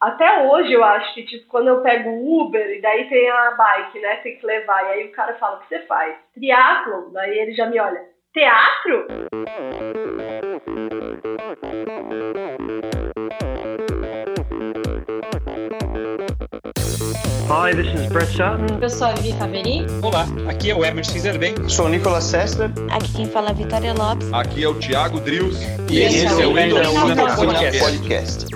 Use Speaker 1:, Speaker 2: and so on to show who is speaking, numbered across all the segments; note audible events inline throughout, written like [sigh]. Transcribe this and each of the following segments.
Speaker 1: Até hoje eu acho que, tipo, quando eu pego o Uber e daí tem a bike, né? Tem que levar. E aí o cara fala, o que você faz? Triathlon. Daí ele já me olha, teatro?
Speaker 2: Hi, this is Brett Sutton.
Speaker 3: Eu sou a Vivi Faveri.
Speaker 4: Olá, aqui é o Emerson Zerben.
Speaker 5: Sou o Nicolas Sessler.
Speaker 6: Aqui quem fala é a Vitória Lopes.
Speaker 7: Aqui é o Thiago Drius.
Speaker 4: E esse, esse é o Endorfina Podcast.
Speaker 5: Podcast.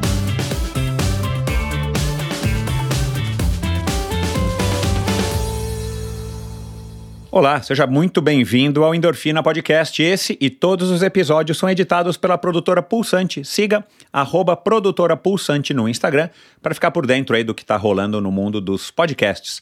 Speaker 8: Olá, seja muito bem-vindo ao Endorfina Podcast. Esse e todos os episódios são editados pela produtora Pulsante. Siga arroba produtora Pulsante no Instagram para ficar por dentro aí do que está rolando no mundo dos podcasts.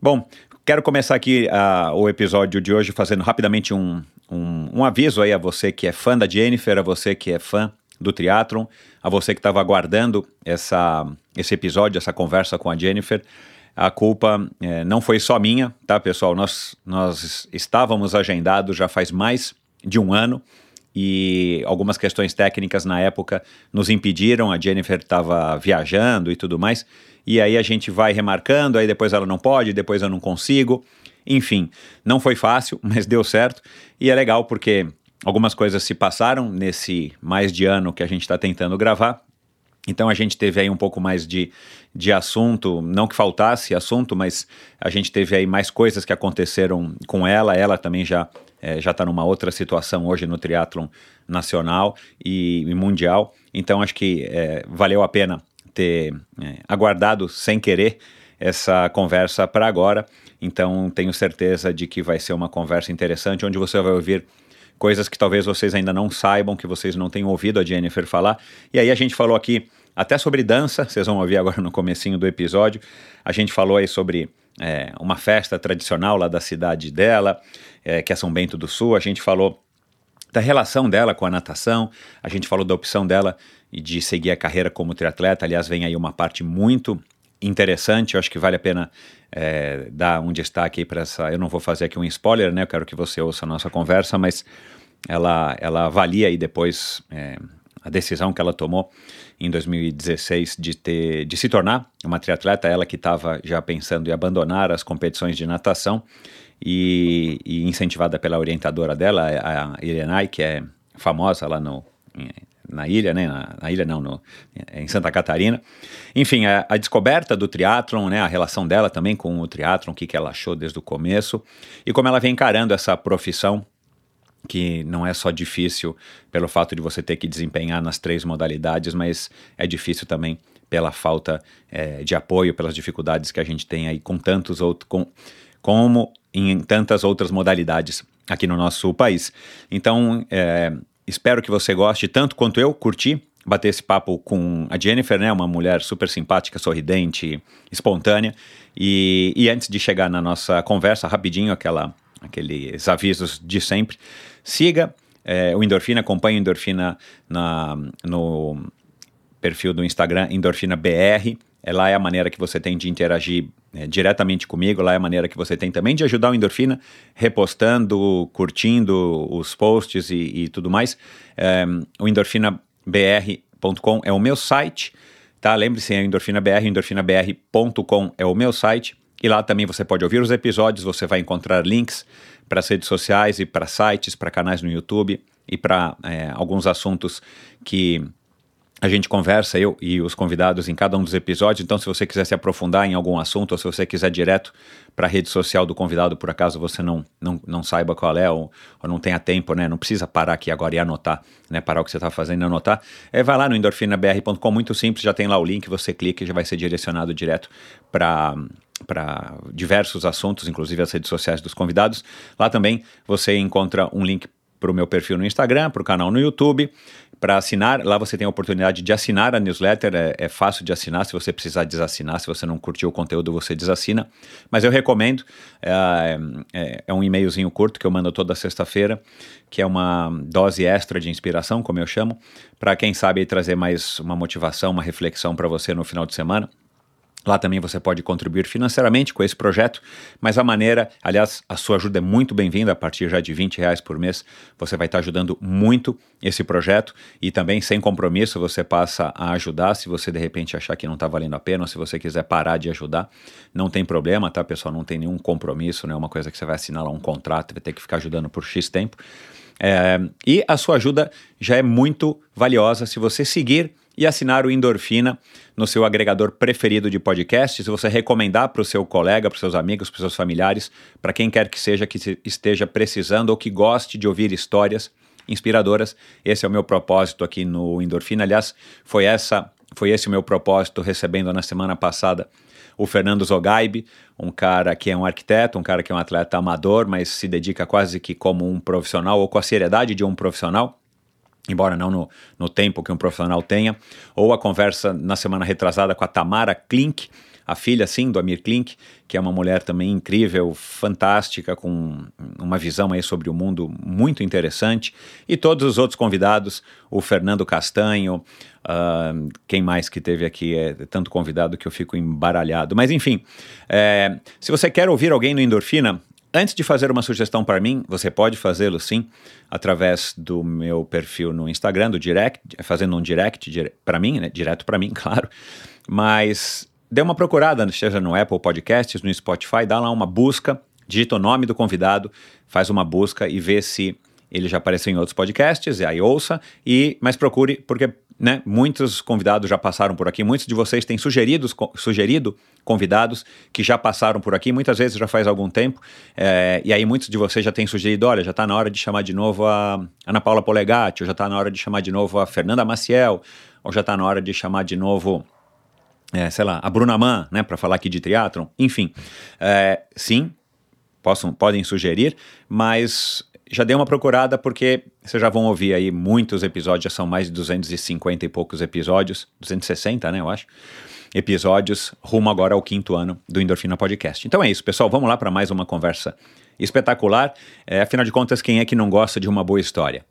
Speaker 8: Bom, Quero começar aqui uh, o episódio de hoje fazendo rapidamente um, um, um, aviso aí a você que é fã da Jennifer, a você que é fã do Triathlon, a você que estava aguardando essa, esse episódio, essa conversa com a Jennifer. A culpa é, não foi só minha, tá, pessoal? Nós, nós estávamos agendados já faz mais de um ano e algumas questões técnicas na época nos impediram. A Jennifer estava viajando e tudo mais e aí a gente vai remarcando, aí depois ela não pode, depois eu não consigo. Enfim, não foi fácil, [laughs] mas deu certo. E é legal porque algumas coisas se passaram nesse mais de ano que a gente está tentando gravar. Então a gente teve aí um pouco mais de, de assunto, não que faltasse assunto, mas a gente teve aí mais coisas que aconteceram com ela. Ela também já é, já está numa outra situação hoje no triatlon nacional e, e mundial. Então acho que é, valeu a pena ter é, aguardado sem querer essa conversa para agora. Então, tenho certeza de que vai ser uma conversa interessante, onde você vai ouvir coisas que talvez vocês ainda não saibam, que vocês não tenham ouvido a Jennifer falar. E aí a gente falou aqui até sobre dança, vocês vão ouvir agora no comecinho do episódio. A gente falou aí sobre é, uma festa tradicional lá da cidade dela, é, que é São Bento do Sul. A gente falou da relação dela com a natação, a gente falou da opção dela de seguir a carreira como triatleta. Aliás, vem aí uma parte muito interessante, eu acho que vale a pena é, dar um destaque para essa. Eu não vou fazer aqui um spoiler, né? Eu quero que você ouça a nossa conversa, mas ela, ela avalia aí depois é, a decisão que ela tomou em 2016 de, ter, de se tornar uma triatleta, ela que estava já pensando em abandonar as competições de natação e, e incentivada pela orientadora dela, a Irenai, que é famosa lá no, na ilha, né? Na, na ilha não, no, em Santa Catarina. Enfim, a, a, descoberta do triatlon, né? A relação dela também com o triatlon, o que, que ela achou desde o começo e como ela vem encarando essa profissão que não é só difícil pelo fato de você ter que desempenhar nas três modalidades, mas é difícil também pela falta é, de apoio, pelas dificuldades que a gente tem aí com tantos outros, com, como em tantas outras modalidades aqui no nosso país. Então, é, Espero que você goste tanto quanto eu, curti bater esse papo com a Jennifer, né? Uma mulher super simpática, sorridente, espontânea. E, e antes de chegar na nossa conversa, rapidinho, aquela, aqueles avisos de sempre. Siga é, o Endorfina, acompanhe o Endorfina na, no perfil do Instagram, Endorfina BR. É, lá é a maneira que você tem de interagir é, diretamente comigo, lá é a maneira que você tem também de ajudar o Endorfina, repostando, curtindo os posts e, e tudo mais. É, o endorfinabr.com é o meu site, tá? Lembre-se, é endorfinabr, endorfinabr.com é o meu site. E lá também você pode ouvir os episódios, você vai encontrar links para as redes sociais e para sites, para canais no YouTube e para é, alguns assuntos que a gente conversa, eu e os convidados, em cada um dos episódios. Então, se você quiser se aprofundar em algum assunto, ou se você quiser direto para a rede social do convidado, por acaso você não, não, não saiba qual é, ou, ou, não tenha tempo, né? Não precisa parar aqui agora e anotar, né? Parar o que você está fazendo e anotar. É, vai lá no endorfinabr.com, muito simples, já tem lá o link, você clica e já vai ser direcionado direto para para diversos assuntos, inclusive as redes sociais dos convidados. Lá também você encontra um link para o meu perfil no Instagram, para o canal no YouTube, para assinar. Lá você tem a oportunidade de assinar a newsletter, é, é, fácil de assinar. Se você precisar desassinar, se você não curtiu o conteúdo, você desassina. Mas eu recomendo. É, é, é um e-mailzinho curto que eu mando toda sexta-feira, que é uma dose extra de inspiração, como eu chamo, para quem sabe trazer mais uma motivação, uma reflexão para você no final de semana. Lá também você pode contribuir financeiramente com esse projeto, mas a maneira, aliás, a sua ajuda é muito bem-vinda a partir já de 20 reais por mês. Você vai estar ajudando muito esse projeto e também sem compromisso você passa a ajudar. Se você de repente achar que não está valendo a pena, ou se você quiser parar de ajudar, não tem problema, tá, pessoal? Não tem nenhum compromisso, não é uma coisa que você vai assinar lá um contrato, vai ter que ficar ajudando por X tempo. É, e a sua ajuda já é muito valiosa se você seguir e assinar o Endorfina no seu agregador preferido de podcasts. Se você recomendar para o seu colega, para os seus amigos, para os seus familiares, para quem quer que seja que esteja precisando ou que goste de ouvir histórias inspiradoras, esse é o meu propósito aqui no Endorfina. Aliás, foi essa, foi esse o meu propósito recebendo na semana passada o Fernando Zogaibe, um cara que é um arquiteto, um cara que é um atleta amador, mas se dedica quase que como um profissional ou com a seriedade de um profissional embora não no, no tempo que um profissional tenha, ou a conversa na semana retrasada com a Tamara Klink, a filha, sim, do Amir Klink, que é uma mulher também incrível, fantástica, com uma visão aí sobre o mundo muito interessante, e todos os outros convidados, o Fernando Castanho, uh, quem mais que teve aqui, é tanto convidado que eu fico embaralhado, mas enfim, é, se você quer ouvir alguém no Endorfina, Antes de fazer uma sugestão para mim, você pode fazê-lo sim, através do meu perfil no Instagram, do direct, fazendo um direct dire para mim, né? Direto para mim, [laughs] claro. Mas dê uma procurada, seja no Apple Podcasts, no Spotify, dá lá uma busca, digita o nome do convidado, faz uma busca e vê se ele já apareceu em outros podcasts, e aí ouça, e mas procure, porque né, muitos convidados já passaram por aqui, muitos de vocês têm sugerido, sugerido convidados que já passaram por aqui, muitas vezes já faz algum tempo, é, e aí muitos de vocês já têm sugerido, olha, já está na hora de chamar de novo a Ana Paula Polegatti, ou já está na hora de chamar de novo a Fernanda Maciel, ou já está na hora de chamar de novo é, sei lá, a Bruna Mann, né, para falar aqui de triatlon, enfim, é, sim, possam, podem sugerir, mas já dei uma procurada porque vocês já vão ouvir aí muitos episódios, já são mais de 250 e poucos episódios, 260, né, eu acho, episódios, rumo agora ao quinto ano do Endorfina Podcast. Então é isso, pessoal, vamos lá para mais uma conversa espetacular. É, afinal de contas, quem é que não gosta de uma boa história?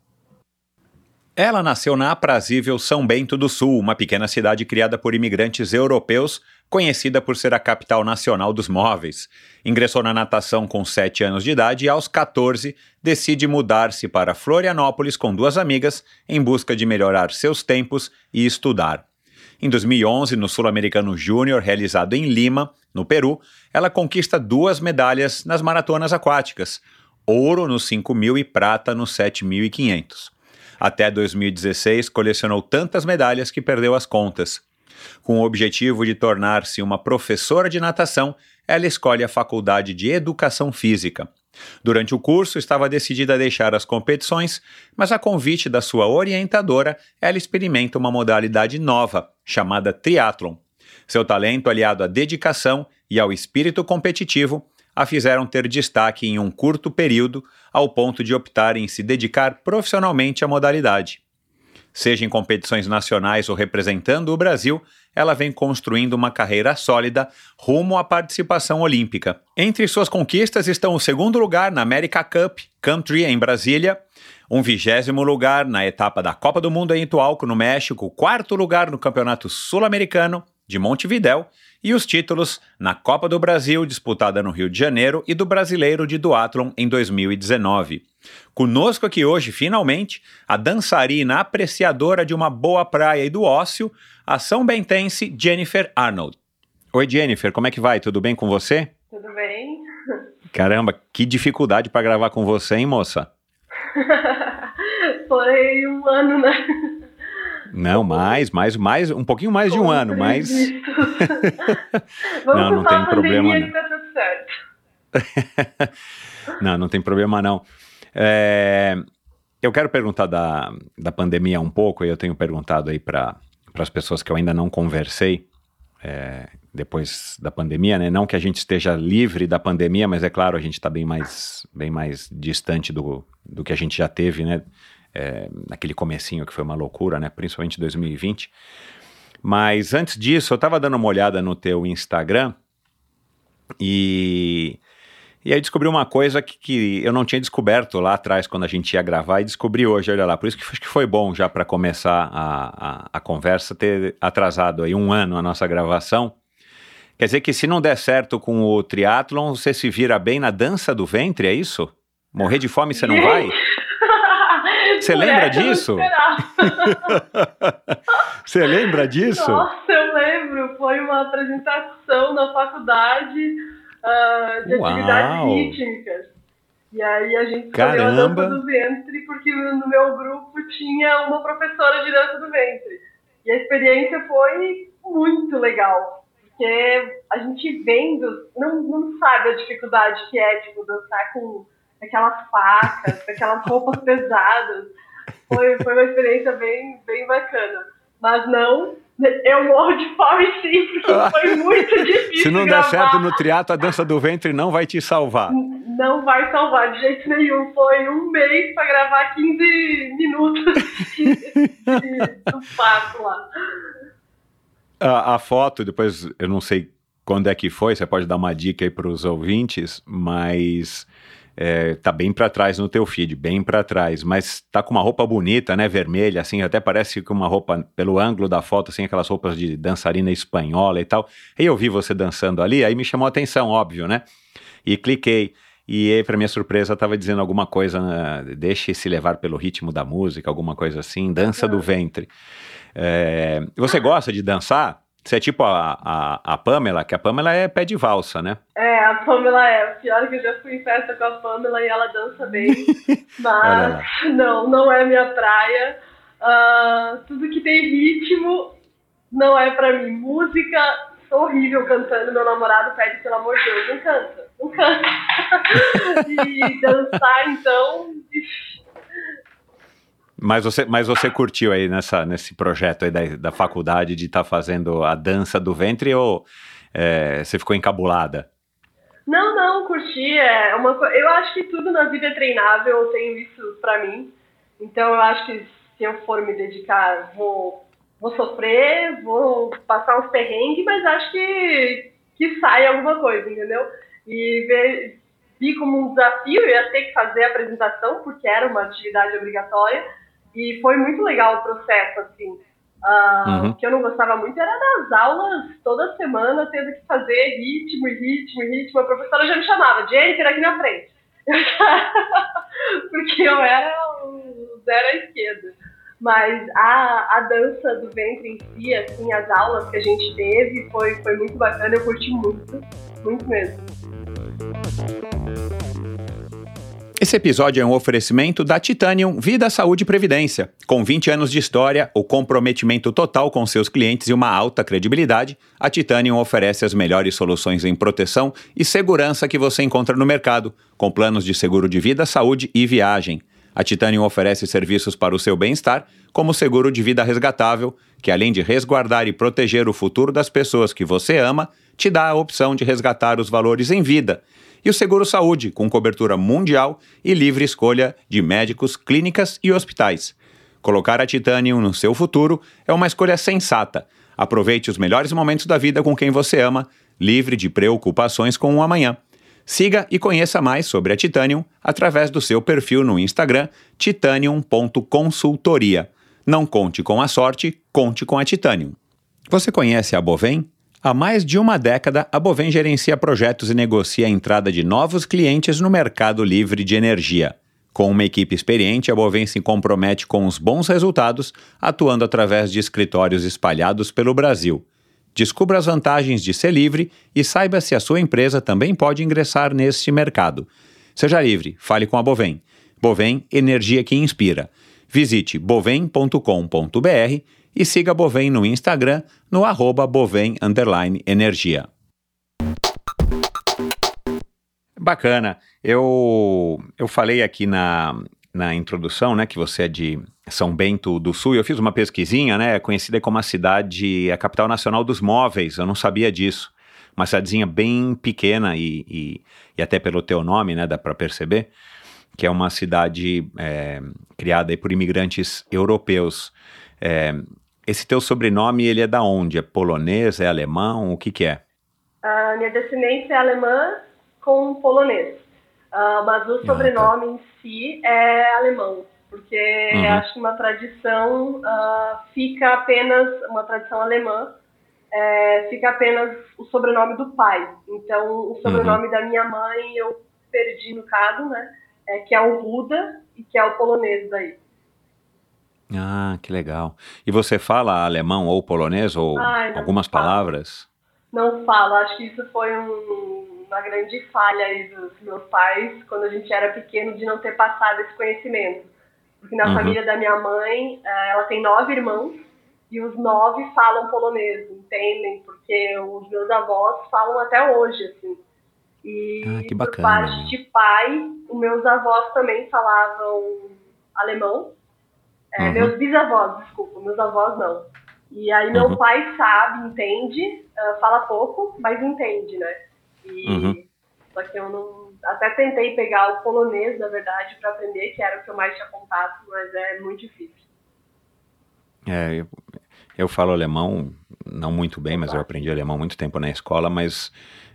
Speaker 8: Ela nasceu na aprazível São Bento do Sul, uma pequena cidade criada por imigrantes europeus, conhecida por ser a capital nacional dos móveis. Ingressou na natação com 7 anos de idade e, aos 14, decide mudar-se para Florianópolis com duas amigas em busca de melhorar seus tempos e estudar. Em 2011, no Sul-Americano Júnior, realizado em Lima, no Peru, ela conquista duas medalhas nas maratonas aquáticas: ouro nos 5.000 e prata nos 7.500. Até 2016, colecionou tantas medalhas que perdeu as contas. Com o objetivo de tornar-se uma professora de natação, ela escolhe a Faculdade de Educação Física. Durante o curso, estava decidida a deixar as competições, mas a convite da sua orientadora, ela experimenta uma modalidade nova, chamada triatlon. Seu talento, aliado à dedicação e ao espírito competitivo, a fizeram ter destaque em um curto período, ao ponto de optar em se dedicar profissionalmente à modalidade. Seja em competições nacionais ou representando o Brasil, ela vem construindo uma carreira sólida rumo à participação olímpica. Entre suas conquistas estão o segundo lugar na America Cup Country em Brasília, um vigésimo lugar na etapa da Copa do Mundo em Itualco, no México, quarto lugar no Campeonato Sul-Americano de Montevidéu e os títulos na Copa do Brasil, disputada no Rio de Janeiro, e do Brasileiro de Duathlon em 2019. Conosco aqui hoje, finalmente, a dançarina apreciadora de uma boa praia e do ócio, a São Bentense Jennifer Arnold. Oi, Jennifer, como é que vai? Tudo bem com você?
Speaker 1: Tudo bem.
Speaker 8: Caramba, que dificuldade para gravar com você, hein, moça? [laughs]
Speaker 1: Foi um ano, né?
Speaker 8: Não, mais, mais, mais, um pouquinho mais de um ano, mas. [laughs] [laughs] não, não tem problema. Não.
Speaker 1: Tá tudo certo.
Speaker 8: não, não tem problema não. É, eu quero perguntar da, da pandemia um pouco, e eu tenho perguntado aí para as pessoas que eu ainda não conversei é, depois da pandemia, né? Não que a gente esteja livre da pandemia, mas é claro, a gente está bem mais, bem mais distante do, do que a gente já teve, né? É, naquele comecinho que foi uma loucura, né? Principalmente 2020. Mas antes disso, eu estava dando uma olhada no teu Instagram e e aí descobri uma coisa que, que, eu não tinha descoberto lá atrás quando a gente ia gravar e descobri hoje, olha lá. Por isso que acho que foi bom já para começar a, a, a, conversa ter atrasado aí um ano a nossa gravação. Quer dizer que se não der certo com o triatlon, você se vira bem na dança do ventre, é isso? Morrer de fome você não [laughs] vai? Você lembra disso? Você lembra disso?
Speaker 1: Nossa, eu lembro. Foi uma apresentação na faculdade uh, de Uau. atividades rítmicas. E aí a gente escolheu a dança do ventre porque no meu grupo tinha uma professora de dança do ventre. E a experiência foi muito legal. Porque a gente vendo, não, não sabe a dificuldade que é, tipo, dançar com aquelas facas, aquelas roupas pesadas. Foi, foi uma experiência bem, bem bacana. Mas não eu morro de fome sim, porque [laughs] foi muito difícil.
Speaker 8: Se não gravar. der certo no triato, a dança do ventre não vai te salvar.
Speaker 1: Não vai salvar de jeito nenhum. Foi um mês para gravar 15 minutos de, de, do passo lá.
Speaker 8: A, a foto, depois eu não sei quando é que foi, você pode dar uma dica aí para os ouvintes, mas é, tá bem para trás no teu feed, bem para trás, mas tá com uma roupa bonita, né, vermelha, assim, até parece que uma roupa, pelo ângulo da foto, assim, aquelas roupas de dançarina espanhola e tal. E eu vi você dançando ali, aí me chamou a atenção, óbvio, né? E cliquei. E aí, para minha surpresa, tava dizendo alguma coisa, né, deixe se levar pelo ritmo da música, alguma coisa assim, dança do ventre. É, você gosta de dançar? Você é tipo a, a, a, Pamela, que a Pamela é pé de valsa, né?
Speaker 1: É, a Pamela é. Pior que eu já fui em festa com a Pamela e ela dança bem. [laughs] mas não, não é minha praia. Uh, tudo que tem ritmo não é pra mim. Música, sou horrível cantando. Meu namorado pede, pelo amor de Deus, não canta. Não canta. [laughs] e dançar, então.
Speaker 8: Mas você, mas você curtiu aí nessa, nesse projeto aí da, da faculdade de estar tá fazendo a dança do ventre ou é, você ficou encabulada?
Speaker 1: Não, não, curti. É uma, eu acho que tudo na vida é treinável, eu tenho isso pra mim. Então eu acho que se eu for me dedicar, vou, vou sofrer, vou passar uns perrengues, mas acho que, que sai alguma coisa, entendeu? E ver, vi como um desafio, eu ia ter que fazer a apresentação, porque era uma atividade obrigatória e foi muito legal o processo, assim. Uh, uhum. O que eu não gostava muito era das aulas toda semana, tendo que fazer ritmo e ritmo e ritmo. A professora já me chamava, Jennifer, aqui na frente. [laughs] Porque eu era o zero à esquerda. Mas a, a dança do ventre em si, assim, as aulas que a gente teve, foi, foi muito bacana, eu curti muito, muito mesmo.
Speaker 8: Esse episódio é um oferecimento da Titanium Vida, Saúde e Previdência. Com 20 anos de história, o comprometimento total com seus clientes e uma alta credibilidade, a Titanium oferece as melhores soluções em proteção e segurança que você encontra no mercado, com planos de seguro de vida, saúde e viagem. A Titanium oferece serviços para o seu bem-estar, como o seguro de vida resgatável, que além de resguardar e proteger o futuro das pessoas que você ama, te dá a opção de resgatar os valores em vida e o Seguro Saúde, com cobertura mundial e livre escolha de médicos, clínicas e hospitais. Colocar a Titanium no seu futuro é uma escolha sensata. Aproveite os melhores momentos da vida com quem você ama, livre de preocupações com o amanhã. Siga e conheça mais sobre a Titanium através do seu perfil no Instagram titanium.consultoria. Não conte com a sorte, conte com a Titanium. Você conhece a Bovem? Há mais de uma década, a Bovem gerencia projetos e negocia a entrada de novos clientes no mercado livre de energia. Com uma equipe experiente, a Bovem se compromete com os bons resultados, atuando através de escritórios espalhados pelo Brasil. Descubra as vantagens de ser livre e saiba se a sua empresa também pode ingressar neste mercado. Seja livre, fale com a Bovem. Bovem, energia que inspira. Visite bovem.com.br e siga Bovem no Instagram no arroba Bovem Energia. Bacana. Eu, eu falei aqui na, na introdução, né, que você é de São Bento do Sul, eu fiz uma pesquisinha, né, conhecida como a cidade, a capital nacional dos móveis, eu não sabia disso. Uma cidadezinha bem pequena e, e, e até pelo teu nome, né, dá para perceber. Que é uma cidade é, criada por imigrantes europeus. É, esse teu sobrenome, ele é da onde? É polonês, é alemão, o que que é?
Speaker 1: A minha descendência é alemã com polonês, uh, mas o sobrenome ah, tá. em si é alemão, porque uhum. acho que uma tradição uh, fica apenas, uma tradição alemã, é, fica apenas o sobrenome do pai. Então, o sobrenome uhum. da minha mãe eu perdi no caso, né? É, que é o Ruda e que é o polonês daí.
Speaker 8: Ah, que legal. E você fala alemão ou polonês ou Ai, algumas falo. palavras?
Speaker 1: Não falo. Acho que isso foi um, uma grande falha aí dos meus pais quando a gente era pequeno de não ter passado esse conhecimento. Porque na uhum. família da minha mãe, eh, ela tem nove irmãos e os nove falam polonês, entendem? Porque os meus avós falam até hoje, assim. E
Speaker 8: ah, que bacana,
Speaker 1: por parte de pai, os meus avós também falavam alemão é, uhum. Meus bisavós, desculpa, meus avós não. E aí meu uhum. pai sabe, entende, uh, fala pouco, mas entende, né? E, uhum. Só que eu não. Até tentei pegar o polonês, na verdade, para aprender, que era o que eu mais tinha contato, mas é muito difícil.
Speaker 8: É, eu, eu falo alemão, não muito bem, mas eu aprendi alemão muito tempo na escola, mas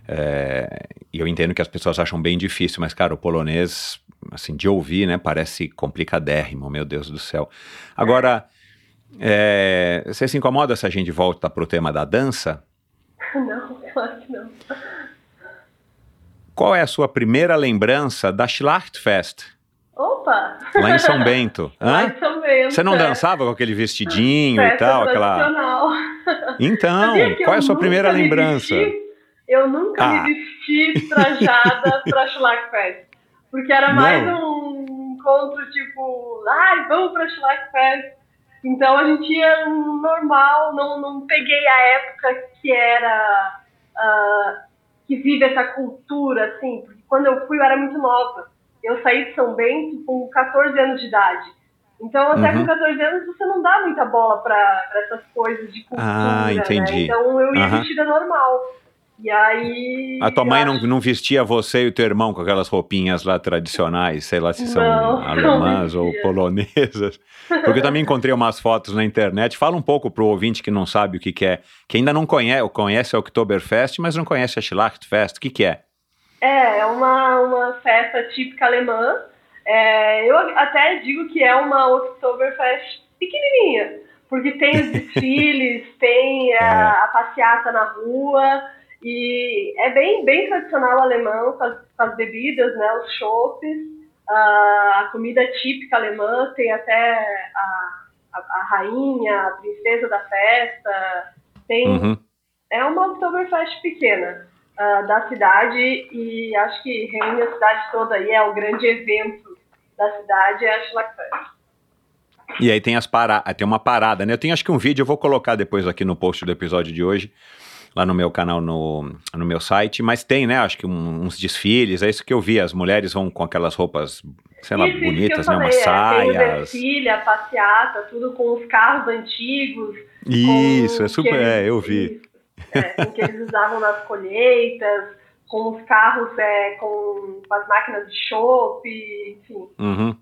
Speaker 8: é, eu entendo que as pessoas acham bem difícil, mas, cara, o polonês assim, de ouvir, né? Parece complicadérrimo, meu Deus do céu. Agora, é, você se incomoda se a gente volta para o tema da dança? [laughs]
Speaker 1: Não, claro que não.
Speaker 8: Qual é a sua primeira lembrança da Schlachtfest?
Speaker 1: Opa!
Speaker 8: Lá em São Bento. [laughs]
Speaker 1: Lá em São Bento.
Speaker 8: Você não é. dançava com aquele vestidinho Festa e tal? Aquela... Então, [laughs] qual é a sua primeira lembrança?
Speaker 1: Vesti, eu nunca ah. me vesti trajada [laughs] para Schlachtfest. Porque era mais não. um encontro tipo, ai, vamos pra Schlackfest. Então a gente ia normal, não, não peguei a época que era. Uh, que vive essa cultura, assim, porque quando eu fui eu era muito nova. Eu saí de São Bento com 14 anos de idade. Então, até uhum. com 14 anos, você não dá muita bola para essas coisas de cultura. Ah,
Speaker 8: entendi.
Speaker 1: Né? Então, eu ia uhum. vestida normal. E aí.
Speaker 8: A tua mãe acho... não, não vestia você e o teu irmão com aquelas roupinhas lá tradicionais, sei lá se são não, [laughs] alemãs não ou polonesas. Porque eu também encontrei umas fotos na internet. Fala um pouco pro ouvinte que não sabe o que, que é, que ainda não conhece, conhece a Oktoberfest, mas não conhece a Schlachtfest. O que, que é?
Speaker 1: É, é uma, uma festa típica alemã. É, eu até digo que é uma Oktoberfest pequenininha, porque tem os [laughs] desfiles, tem a, é. a passeata na rua. E é bem, bem tradicional alemão com as, com as bebidas, né, os chopes, a comida típica alemã, tem até a, a, a, rainha, a princesa da festa, tem... Uhum. É uma Oktoberfest pequena uh, da cidade e acho que reúne a cidade toda aí, é o grande evento da cidade, é a Schlackfest.
Speaker 8: E aí tem as para... tem uma parada, né? Eu tenho acho que um vídeo, eu vou colocar depois aqui no post do episódio de hoje, lá no meu canal, no, no meu site, mas tem, né, acho que um, uns desfiles, é isso que eu vi, as mulheres vão com aquelas roupas, sei lá,
Speaker 1: isso,
Speaker 8: bonitas,
Speaker 1: né,
Speaker 8: umas saias.
Speaker 1: É, tem o desfile, a passeata, tudo com os carros antigos.
Speaker 8: Isso, é super, eles, é, eu vi.
Speaker 1: É, que eles usavam nas colheitas, com os carros, é, com, com as máquinas de chope, enfim.
Speaker 8: Uhum.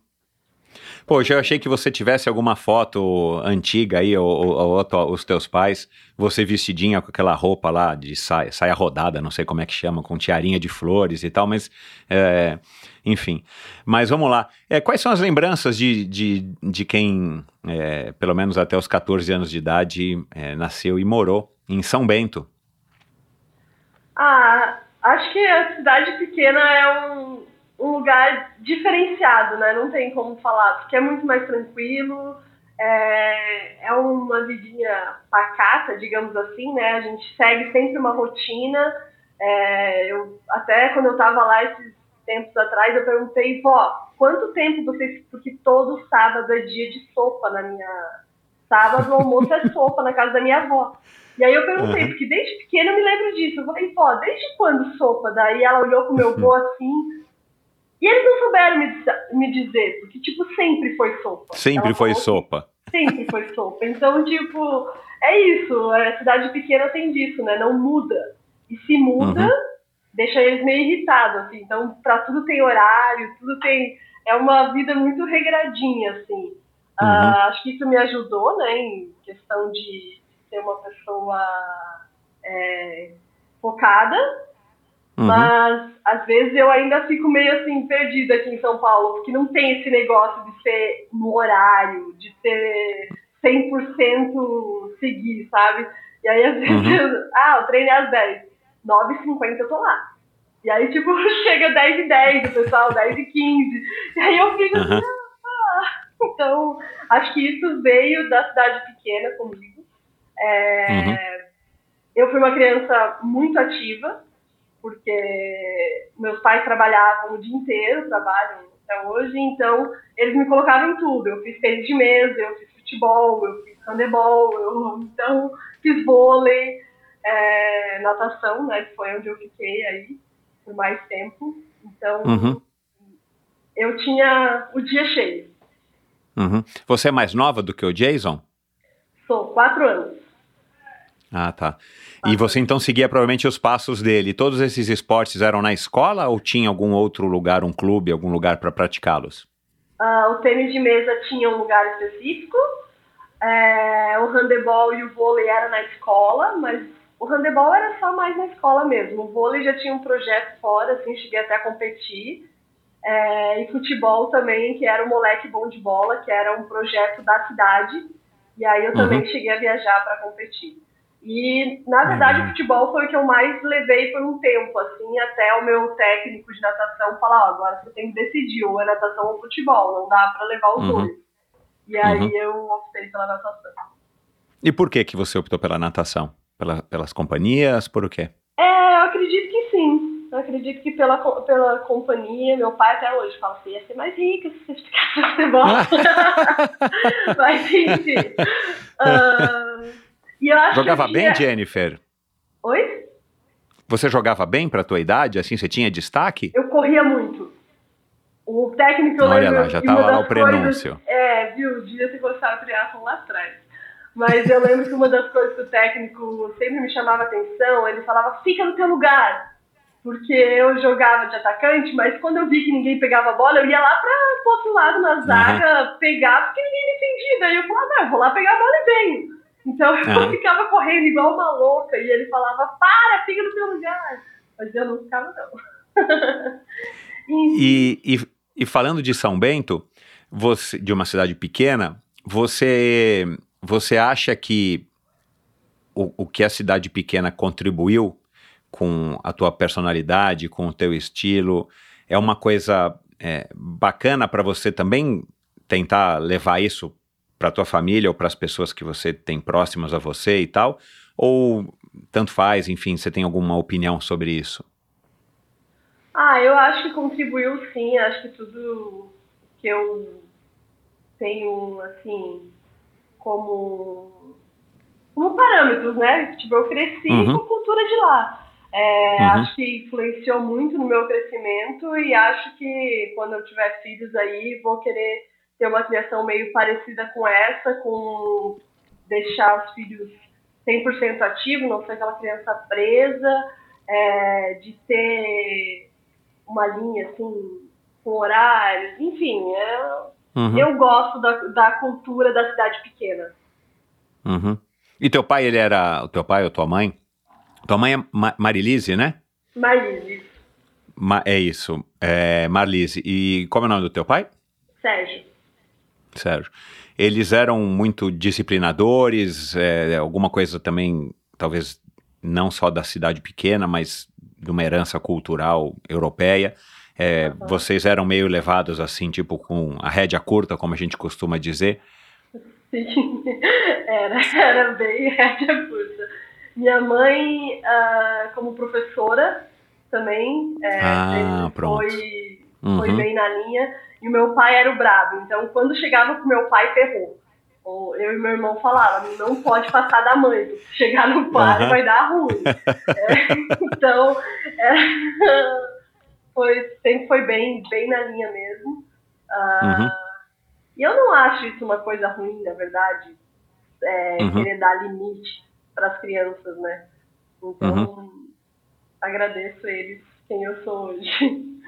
Speaker 8: Poxa, eu achei que você tivesse alguma foto antiga aí, ou, ou, ou, os teus pais, você vestidinha com aquela roupa lá de saia, saia rodada, não sei como é que chama, com tiarinha de flores e tal, mas é, enfim. Mas vamos lá. É, quais são as lembranças de, de, de quem, é, pelo menos até os 14 anos de idade, é, nasceu e morou em São Bento?
Speaker 1: Ah, acho que a cidade pequena é um, um lugar diferenciado, né? Não tem como falar, porque é muito mais tranquilo, é, é uma vidinha pacata, digamos assim, né? A gente segue sempre uma rotina. É, eu, até quando eu estava lá esses tempos atrás, eu perguntei, vó, quanto tempo vocês. Porque todo sábado é dia de sopa na minha. Sábado o almoço é [laughs] sopa na casa da minha avó. E aí eu perguntei, uhum. porque desde pequena eu me lembro disso. Eu falei, vó, desde quando sopa? Daí ela olhou pro meu avô [laughs] assim. E eles não souberam me, me dizer, porque, tipo, sempre foi sopa.
Speaker 8: Sempre Ela foi sopa.
Speaker 1: Sempre foi sopa. Então, tipo, é isso. A cidade pequena tem disso, né? Não muda. E se muda, uhum. deixa eles meio irritados, assim. Então, pra tudo tem horário, tudo tem. é uma vida muito regradinha, assim. Uhum. Uh, acho que isso me ajudou, né, em questão de ser uma pessoa é, focada, uhum. mas às vezes eu ainda fico meio assim perdida aqui em São Paulo, porque não tem esse negócio de ser no horário, de ser 100% seguir, sabe? E aí às vezes, uhum. eu, ah, eu treinei às 10, 9h50 eu tô lá. E aí, tipo, [laughs] chega 10 e 10, o pessoal 10 e 15. E aí eu fico assim, ah, então, acho que isso veio da cidade pequena comigo. É, uhum. Eu fui uma criança muito ativa, porque meus pais trabalhavam o dia inteiro, trabalham até hoje, então eles me colocavam em tudo. Eu fiz tênis de mesa, eu fiz futebol, eu fiz handebol, eu então fiz vôlei, é, natação, né, que foi onde eu fiquei aí por mais tempo. Então, uhum. eu tinha o dia cheio.
Speaker 8: Uhum. Você é mais nova do que o Jason?
Speaker 1: Sou, quatro anos.
Speaker 8: Ah, tá. E você então seguia provavelmente os passos dele. Todos esses esportes eram na escola ou tinha algum outro lugar, um clube, algum lugar para praticá-los?
Speaker 1: Uh, o tênis de mesa tinha um lugar específico. É, o handebol e o vôlei era na escola, mas o handebol era só mais na escola mesmo. O vôlei já tinha um projeto fora, assim, cheguei até a competir. É, e futebol também, que era o Moleque Bom de Bola, que era um projeto da cidade. E aí eu também uhum. cheguei a viajar para competir. E, na verdade, uhum. o futebol foi o que eu mais levei por um tempo, assim, até o meu técnico de natação falar, ó, agora você tem que decidir, ou é natação ou futebol, não dá para levar os uhum. dois. E aí uhum. eu optei pela natação.
Speaker 8: E por que que você optou pela natação? Pela, pelas companhias, por o quê?
Speaker 1: É, eu acredito que sim. Eu acredito que pela, pela companhia, meu pai até hoje fala assim, ia ser mais rica se você ficasse futebol. [laughs] [laughs] Mas enfim. [laughs] Uh,
Speaker 8: jogava bem, Jennifer?
Speaker 1: Oi?
Speaker 8: Você jogava bem pra tua idade, assim, você tinha destaque?
Speaker 1: Eu corria muito. O técnico,
Speaker 8: Olha lembro, lá, já tava lá o prenúncio.
Speaker 1: Coisas, é, viu, devia ter gostado de triatlon lá atrás. Mas eu lembro que uma das coisas que o técnico sempre me chamava atenção, ele falava, fica no teu lugar. Porque eu jogava de atacante, mas quando eu vi que ninguém pegava a bola, eu ia lá para o outro lado na zaga uhum. pegar, porque ninguém me defendia. Daí eu falava, eu vou lá pegar a bola e venho. Então eu uhum. ficava correndo igual uma louca e ele falava, para, fica no teu lugar. Mas eu não ficava, não. [laughs]
Speaker 8: e, e, e falando de São Bento, você, de uma cidade pequena, você você acha que o, o que a cidade pequena contribuiu com a tua personalidade, com o teu estilo, é uma coisa é, bacana para você também tentar levar isso para tua família ou para as pessoas que você tem próximas a você e tal? Ou tanto faz, enfim, você tem alguma opinião sobre isso?
Speaker 1: Ah, eu acho que contribuiu sim, acho que tudo que eu tenho, assim, como, como parâmetros, né? Tipo, eu cresci uhum. com a cultura de lá. É, uhum. Acho que influenciou muito no meu crescimento e acho que quando eu tiver filhos aí, vou querer ter uma criação meio parecida com essa, com deixar os filhos 100% ativos, não ser aquela criança presa, é, de ter uma linha assim, com horários, enfim, é, Uhum. Eu gosto da, da cultura da cidade pequena.
Speaker 8: Uhum. E teu pai, ele era. O teu pai ou tua mãe? Tua mãe é Ma Marilise, né?
Speaker 1: Marilise.
Speaker 8: Ma é isso. É Marlise. E como é o nome do teu pai?
Speaker 1: Sérgio.
Speaker 8: Sérgio. Eles eram muito disciplinadores, é, alguma coisa também, talvez não só da cidade pequena, mas de uma herança cultural europeia. É, uhum. Vocês eram meio levados assim, tipo com a rédea curta, como a gente costuma dizer?
Speaker 1: Sim, [laughs] era, era bem [laughs] rédea curta. Minha mãe, uh, como professora, também é,
Speaker 8: ah,
Speaker 1: foi, uhum. foi bem na linha. E o meu pai era o brabo. Então, quando chegava com meu pai, ferrou. Eu e meu irmão falavam, não pode passar da mãe. Se chegar no pai, uhum. vai dar ruim. [laughs] é, então, é, foi, sempre foi bem, bem na linha mesmo. Uh, uhum. E eu não acho isso uma coisa ruim, na verdade, é, uhum. querer dar limite para as crianças, né? Então, uhum. agradeço eles quem eu sou hoje.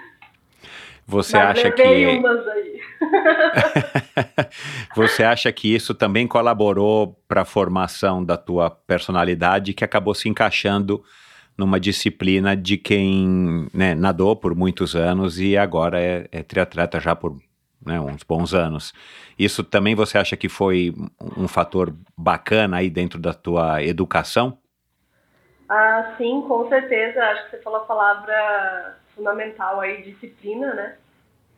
Speaker 8: Você Mas acha que. Umas aí. [laughs] você acha que isso também colaborou para a formação da tua personalidade que acabou se encaixando numa disciplina de quem né, nadou por muitos anos e agora é, é triatleta já por né, uns bons anos. Isso também você acha que foi um fator bacana aí dentro da tua educação?
Speaker 1: Ah, sim, com certeza. Acho que você falou a palavra fundamental aí, disciplina, né?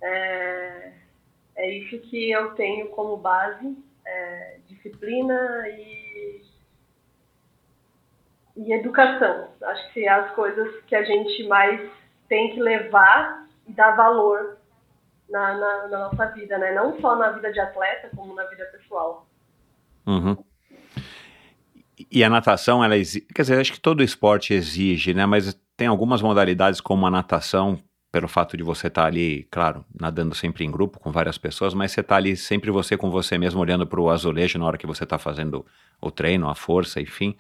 Speaker 1: É, é isso que eu tenho como base, é, disciplina e, e educação. Acho que as coisas que a gente mais tem que levar e dar valor na, na, na nossa vida, né? Não só na vida de atleta, como na vida pessoal.
Speaker 8: Uhum. E a natação, ela exige, quer dizer, acho que todo esporte exige, né? Mas tem algumas modalidades como a natação, pelo fato de você estar tá ali, claro, nadando sempre em grupo com várias pessoas, mas você está ali sempre você com você mesmo olhando para o azulejo na hora que você está fazendo o treino, a força, enfim.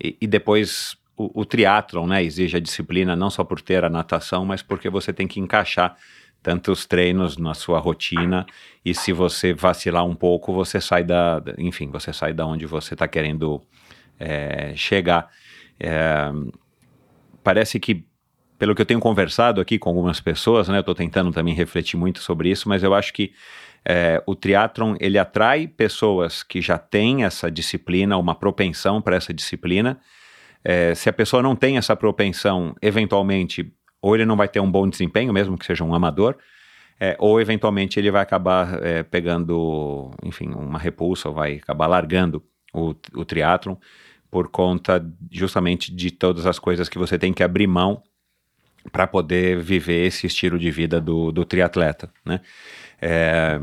Speaker 8: E, e depois o, o triatlon, né, exige a disciplina não só por ter a natação, mas porque você tem que encaixar tantos treinos na sua rotina e se você vacilar um pouco, você sai da, enfim, você sai da onde você está querendo é, chegar. É, parece que pelo que eu tenho conversado aqui com algumas pessoas, né, eu estou tentando também refletir muito sobre isso, mas eu acho que é, o triatlon ele atrai pessoas que já têm essa disciplina, uma propensão para essa disciplina. É, se a pessoa não tem essa propensão, eventualmente, ou ele não vai ter um bom desempenho, mesmo que seja um amador, é, ou eventualmente ele vai acabar é, pegando, enfim, uma repulsa, ou vai acabar largando o, o triatlon por conta justamente de todas as coisas que você tem que abrir mão para poder viver esse estilo de vida do, do triatleta, né? É,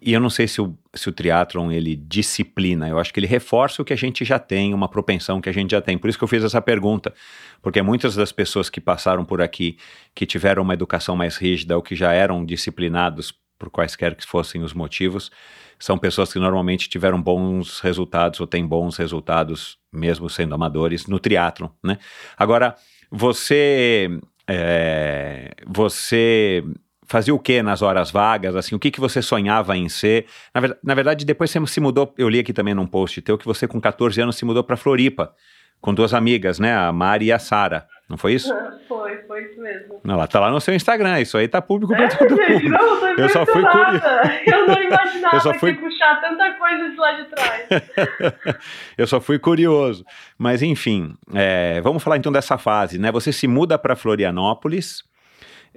Speaker 8: e eu não sei se o, se o triatlon ele disciplina, eu acho que ele reforça o que a gente já tem, uma propensão que a gente já tem. Por isso que eu fiz essa pergunta, porque muitas das pessoas que passaram por aqui, que tiveram uma educação mais rígida ou que já eram disciplinados por quaisquer que fossem os motivos, são pessoas que normalmente tiveram bons resultados ou têm bons resultados, mesmo sendo amadores, no triatlon, né? Agora, você, é, você fazia o que nas horas vagas, assim, o que, que você sonhava em ser? Na, ver, na verdade, depois você se mudou, eu li aqui também num post teu, que você com 14 anos se mudou para Floripa, com duas amigas, né, a Mari e a Sara, não foi isso? [laughs]
Speaker 1: Foi, foi isso mesmo.
Speaker 8: Não, ela tá lá no seu Instagram, isso aí tá público para é, todo
Speaker 1: gente, mundo. Não, eu, eu só fui curioso. [laughs] Eu não imaginava eu só fui... que puxar tanta coisa de lá de trás. [laughs]
Speaker 8: eu só fui curioso. Mas enfim, é, vamos falar então dessa fase, né? Você se muda para Florianópolis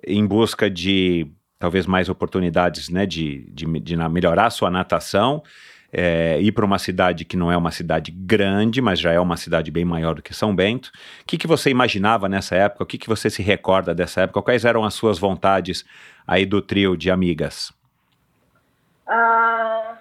Speaker 8: em busca de talvez mais oportunidades, né, de, de, de melhorar a sua natação é, ir para uma cidade que não é uma cidade grande, mas já é uma cidade bem maior do que São Bento. O que, que você imaginava nessa época? O que, que você se recorda dessa época? Quais eram as suas vontades aí do trio de amigas?
Speaker 1: Uh,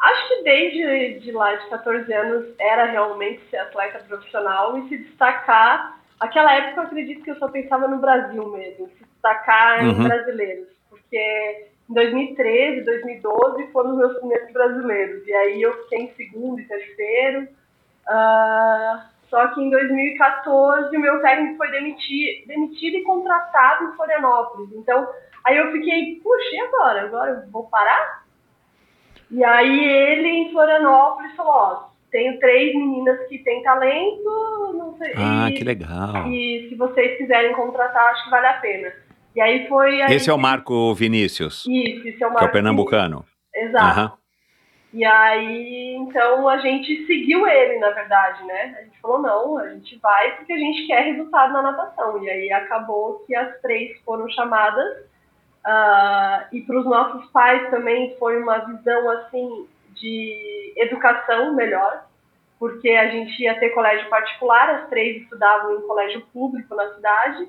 Speaker 1: acho que desde de lá de 14 anos era realmente ser atleta profissional e se destacar. Aquela época eu acredito que eu só pensava no Brasil mesmo, se destacar uhum. em brasileiros, porque em 2013, 2012 foram os meus primeiros brasileiros. E aí eu fiquei em segundo e terceiro. Uh, só que em 2014 o meu técnico foi demitido, demitido e contratado em Florianópolis. Então, aí eu fiquei, puxa, e agora? Agora eu vou parar? E aí ele em Florianópolis falou, ó, tenho três meninas que têm talento, não sei.
Speaker 8: Ah, e, que legal.
Speaker 1: E se vocês quiserem contratar, acho que vale a pena. E aí foi. Aí
Speaker 8: esse é o Marco Vinícius.
Speaker 1: Isso, esse é o Marco.
Speaker 8: Que é o pernambucano.
Speaker 1: Vinícius. Exato. Uhum. E aí, então, a gente seguiu ele, na verdade, né? A gente falou, não, a gente vai porque a gente quer resultado na natação. E aí acabou que as três foram chamadas. Uh, e para os nossos pais também foi uma visão, assim, de educação melhor, porque a gente ia ter colégio particular, as três estudavam em colégio público na cidade.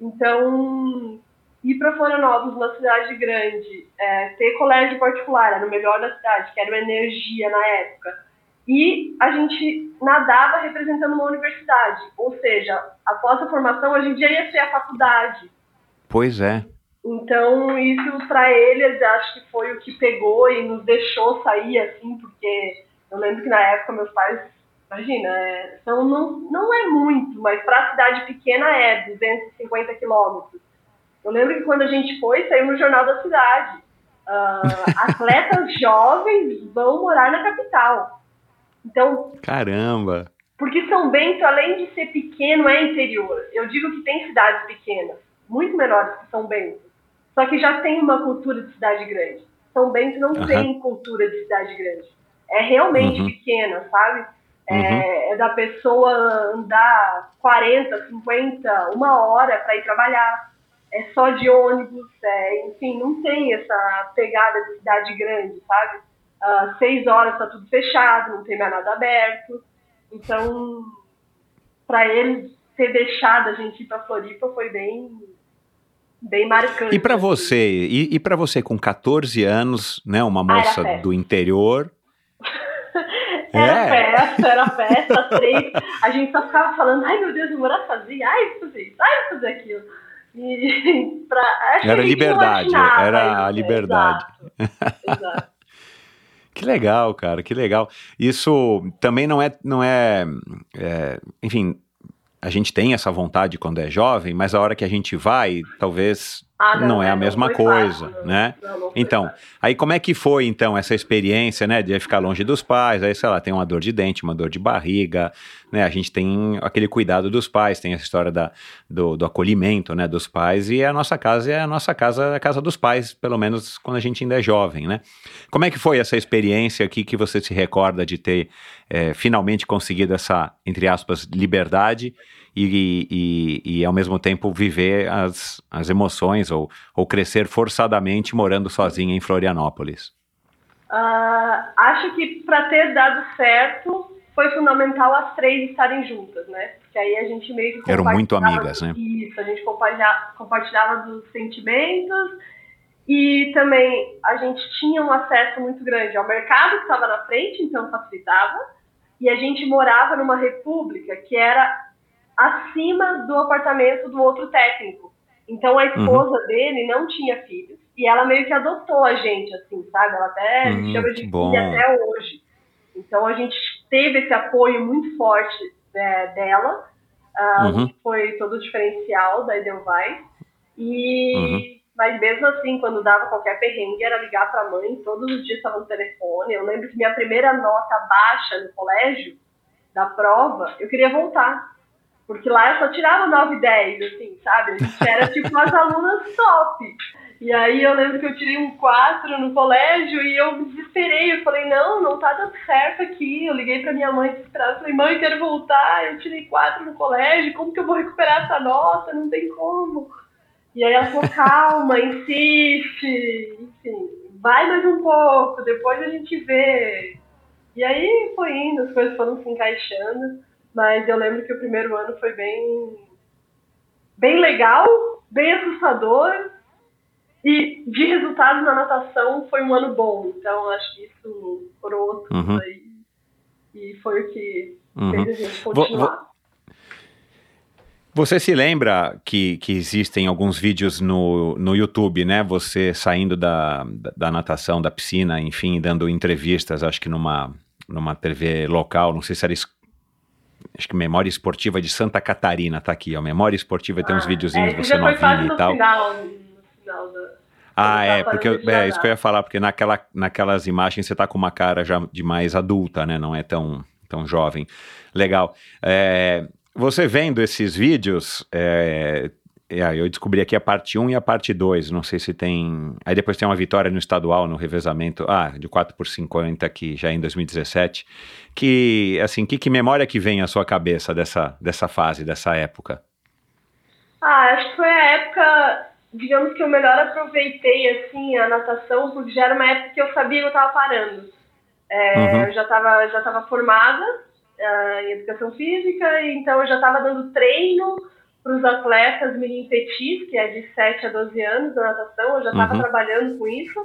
Speaker 1: Então, ir para Florianópolis, uma cidade grande, é, ter colégio particular, era o melhor da cidade, que era uma energia na época. E a gente nadava representando uma universidade, ou seja, após a formação a gente já ia ser a faculdade.
Speaker 8: Pois é.
Speaker 1: Então, isso para eles acho que foi o que pegou e nos deixou sair assim, porque eu lembro que na época meus pais Imagina, é, não, não é muito, mas para cidade pequena é 250 quilômetros. Eu lembro que quando a gente foi, saiu no Jornal da Cidade. Uh, atletas [laughs] jovens vão morar na capital. Então.
Speaker 8: Caramba!
Speaker 1: Porque São Bento, além de ser pequeno, é interior. Eu digo que tem cidades pequenas, muito menores que São Bento. Só que já tem uma cultura de cidade grande. São Bento não uhum. tem cultura de cidade grande. É realmente uhum. pequena, sabe? É, uhum. é, da pessoa andar 40, 50, uma hora para ir trabalhar. É só de ônibus, é, enfim, não tem essa pegada de cidade grande, sabe? Uh, seis horas está tudo fechado, não tem mais nada aberto. Então, para eles ter deixado a gente ir para Floripa foi bem bem marcante.
Speaker 8: E para você, e, e para você com 14 anos, né, uma ah, moça do interior,
Speaker 1: era é. festa, era festa, três. A gente só ficava falando, ai meu Deus, eu morar sozinha, ai fazer isso, ai fazer aquilo. E, [laughs] pra,
Speaker 8: era liberdade, era isso, a liberdade.
Speaker 1: Exato, [laughs] exato.
Speaker 8: Que legal, cara, que legal. Isso também não é, não é, é, enfim, a gente tem essa vontade quando é jovem, mas a hora que a gente vai, talvez ah, não, não, é a mesma coisa, fácil, né? Então, aí como é que foi então essa experiência, né, de ficar longe dos pais? Aí, sei lá, tem uma dor de dente, uma dor de barriga, né? A gente tem aquele cuidado dos pais, tem essa história da, do, do acolhimento, né, dos pais e a nossa casa é a nossa casa, a casa dos pais, pelo menos quando a gente ainda é jovem, né? Como é que foi essa experiência aqui que você se recorda de ter é, finalmente conseguido essa, entre aspas, liberdade? E, e, e, ao mesmo tempo viver as, as emoções ou, ou crescer forçadamente morando sozinha em Florianópolis?
Speaker 1: Uh, acho que para ter dado certo foi fundamental as três estarem juntas, né? Porque aí a gente meio que
Speaker 8: eram muito amigas, né?
Speaker 1: Isso, a gente compartilhava, compartilhava dos sentimentos e também a gente tinha um acesso muito grande ao mercado que estava na frente, então facilitava. E a gente morava numa república que era acima do apartamento do outro técnico. Então a esposa uhum. dele não tinha filhos e ela meio que adotou a gente, assim, sabe? Ela até uhum, chama de filha até hoje. Então a gente teve esse apoio muito forte é, dela, uh, uhum. que foi todo o diferencial da Edelweiss. E uhum. mas mesmo assim, quando dava qualquer perrengue, era ligar para a mãe, todos os dias estava no telefone. Eu lembro que minha primeira nota baixa no colégio da prova, eu queria voltar porque lá eu só tirava 9 e 10, assim, sabe? A gente era tipo as alunas top. E aí eu lembro que eu tirei um 4 no colégio e eu me desesperei. Eu falei, não, não tá dando certo aqui. Eu liguei pra minha mãe desesperada. Falei, mãe, quero voltar. Eu tirei 4 no colégio. Como que eu vou recuperar essa nota? Não tem como. E aí ela falou, calma, insiste. Enfim, vai mais um pouco, depois a gente vê. E aí foi indo, as coisas foram se encaixando. Mas eu lembro que o primeiro ano foi bem, bem legal, bem assustador. E de resultados na natação foi um ano bom. Então acho que isso foram uhum. aí. E foi o que uhum. fez a gente continuar.
Speaker 8: Você se lembra que, que existem alguns vídeos no, no YouTube, né? Você saindo da, da, da natação, da piscina, enfim, dando entrevistas, acho que numa, numa TV local, não sei se era acho que Memória Esportiva de Santa Catarina tá aqui, ó. Memória Esportiva ah, tem uns ah, videozinhos é, você novinho e tal. Final, no final ah, é, porque eu, é isso que eu ia falar, porque naquela, naquelas imagens você tá com uma cara já de mais adulta, né? Não é tão, tão jovem. Legal. É, você vendo esses vídeos, é, é, eu descobri aqui a parte 1 e a parte 2. Não sei se tem. Aí depois tem uma vitória no estadual, no revezamento. Ah, de 4 por 50 aqui já em 2017. Que, assim, que, que memória que vem à sua cabeça dessa, dessa fase, dessa época?
Speaker 1: Ah, acho que foi a época, digamos que eu melhor aproveitei, assim, a natação, porque já era uma época que eu sabia que eu estava parando. É, uhum. Eu já estava já tava formada uh, em educação física, então eu já estava dando treino para os atletas menino petit, que é de 7 a 12 anos da natação, eu já estava uhum. trabalhando com isso.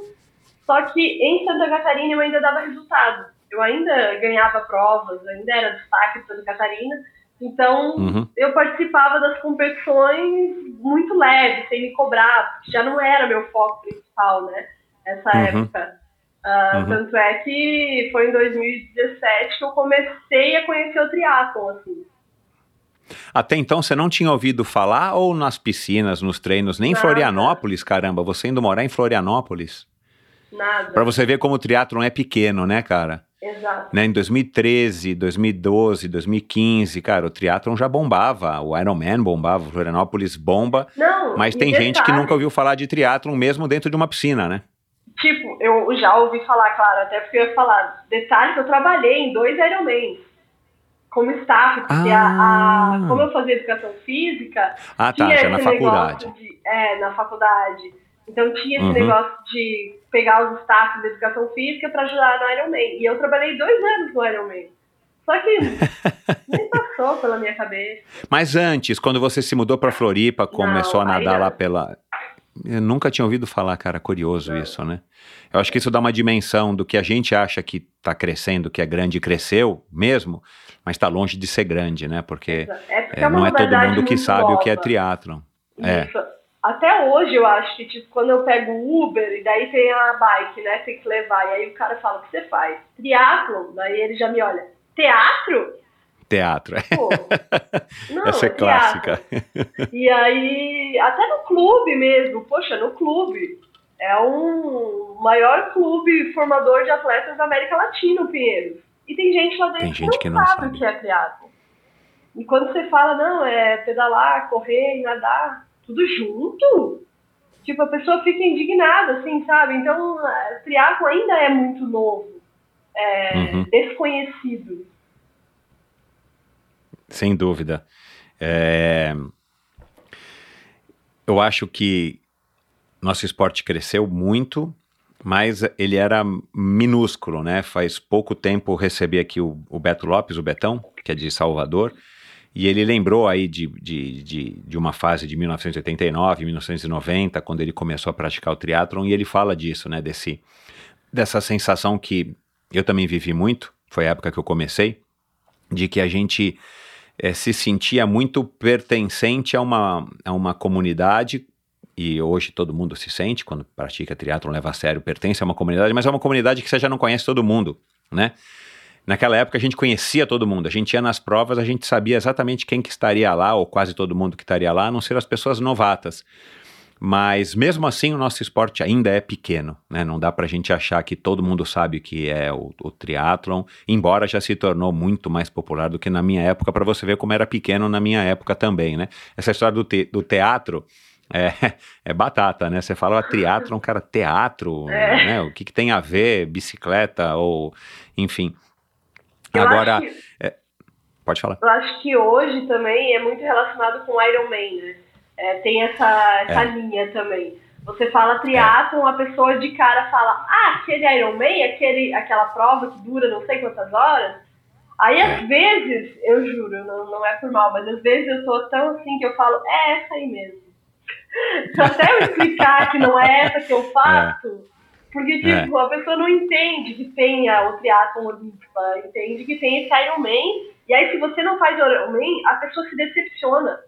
Speaker 1: Só que em Santa Catarina eu ainda dava resultado. Eu ainda ganhava provas, ainda era destaque de Santa Catarina. Então uhum. eu participava das competições muito leve, sem me cobrar, porque já não era meu foco principal, né? Essa uhum. época. Uh, tanto é que foi em 2017 que eu comecei a conhecer o triatlon, assim.
Speaker 8: Até então você não tinha ouvido falar ou nas piscinas, nos treinos, nem em Florianópolis, caramba, você indo morar em Florianópolis?
Speaker 1: Nada.
Speaker 8: Pra você ver como o triatlon é pequeno, né, cara?
Speaker 1: Exato.
Speaker 8: Né, em 2013, 2012, 2015, cara, o triatlon já bombava, o Ironman bombava, o Florianópolis bomba,
Speaker 1: Não,
Speaker 8: mas tem gente que
Speaker 1: detalhe,
Speaker 8: nunca ouviu falar de triatlon mesmo dentro de uma piscina, né?
Speaker 1: Tipo, eu já ouvi falar, claro, até porque eu ia falar. Detalhe que eu trabalhei em dois Ironmans como staff, porque a,
Speaker 8: Ah.
Speaker 1: a- como eu fazia educação física,
Speaker 8: Ah, tá,
Speaker 1: tinha
Speaker 8: já na
Speaker 1: esse
Speaker 8: faculdade.
Speaker 1: de- é, na faculdade. Então tinha esse
Speaker 8: Uhum.
Speaker 1: negócio de pegar os staffs de educação física para ajudar no Ironman. E eu trabalhei dois anos no Ironman. Só que [laughs] nem passou pela minha cabeça.
Speaker 8: Mas antes, quando você se mudou pra Floripa, começou a
Speaker 1: aí
Speaker 8: nadar
Speaker 1: não.
Speaker 8: lá pela. Eu nunca tinha ouvido falar, cara, curioso
Speaker 1: Não.
Speaker 8: isso, né? Eu acho que isso dá uma dimensão do que a gente acha que tá crescendo, que é grande e cresceu mesmo, mas tá longe de ser grande, né? Porque
Speaker 1: É
Speaker 8: é,
Speaker 1: é, uma
Speaker 8: não é todo mundo que sabe o que é
Speaker 1: nova.
Speaker 8: triatlon. É.
Speaker 1: Até hoje eu acho que, tipo, quando eu pego o Uber e daí tem a bike, né? Tem que levar. E aí o cara fala, o que você faz? Triatlon? Daí ele já me olha, teatro?
Speaker 8: Teatro.
Speaker 1: Pô, [laughs] não,
Speaker 8: Essa é
Speaker 1: teatro.
Speaker 8: clássica.
Speaker 1: E aí, até no clube mesmo, poxa, no clube. É um maior clube formador de atletas da América Latina, o Pinheiros. E tem gente lá dentro
Speaker 8: Tem gente que não
Speaker 1: sabe,
Speaker 8: sabe.
Speaker 1: o que é triatlon. E quando você fala, não, é pedalar, correr, nadar, tudo junto, tipo, a pessoa fica indignada, assim, sabe? Então, triatlon ainda é muito novo, é,
Speaker 8: Uhum.
Speaker 1: desconhecido.
Speaker 8: Sem dúvida. É, Eu acho que nosso esporte cresceu muito, mas ele era minúsculo, né? Faz pouco tempo recebi aqui o, o Beto Lopes, o Betão, que é de Salvador, e ele lembrou aí de, de, de, de uma fase de 1989, 1990, quando ele começou a praticar o triatlon, e ele fala disso, né? Desse, dessa sensação que eu também vivi muito, foi a época que eu comecei, de que a gente eh, se sentia muito pertencente a uma, a uma comunidade, e hoje todo mundo se sente, quando pratica triatlon, leva a sério, pertence a uma comunidade, mas é uma comunidade que você já não conhece todo mundo, né? Naquela época a gente conhecia todo mundo, a gente ia nas provas, a gente sabia exatamente quem que estaria lá, ou quase todo mundo que estaria lá, a não ser as pessoas novatas. Mas mesmo assim o nosso esporte ainda é pequeno, né? Não dá pra gente achar que todo mundo sabe o que é o, o triatlon, embora já se tornou muito mais popular do que na minha época, para você ver como era pequeno na minha época também, né? Essa história do, te, do teatro é, [laughs] é batata, né? Você fala triatlon, cara, teatro,
Speaker 1: É.
Speaker 8: né? O que, que tem a ver, bicicleta ou enfim.
Speaker 1: Eu
Speaker 8: Agora,
Speaker 1: que-
Speaker 8: pode falar.
Speaker 1: Eu acho que hoje também é muito relacionado com Iron Man, né? É, tem essa, essa
Speaker 8: É.
Speaker 1: linha também. Você fala triatlon, a pessoa de cara fala, ah, aquele Iron Man, aquele, aquela prova que dura não sei quantas horas. Aí,
Speaker 8: É.
Speaker 1: às vezes, eu juro, não, não é por mal, mas às vezes eu tô tão assim que eu falo, é essa aí mesmo. Até eu explicar que não é essa que eu faço, porque,
Speaker 8: É.
Speaker 1: tipo, a pessoa não entende que tem a, o triatlon olímpico, ela entende que tem esse Iron Man, e aí se você não faz o Iron Man, a pessoa se decepciona.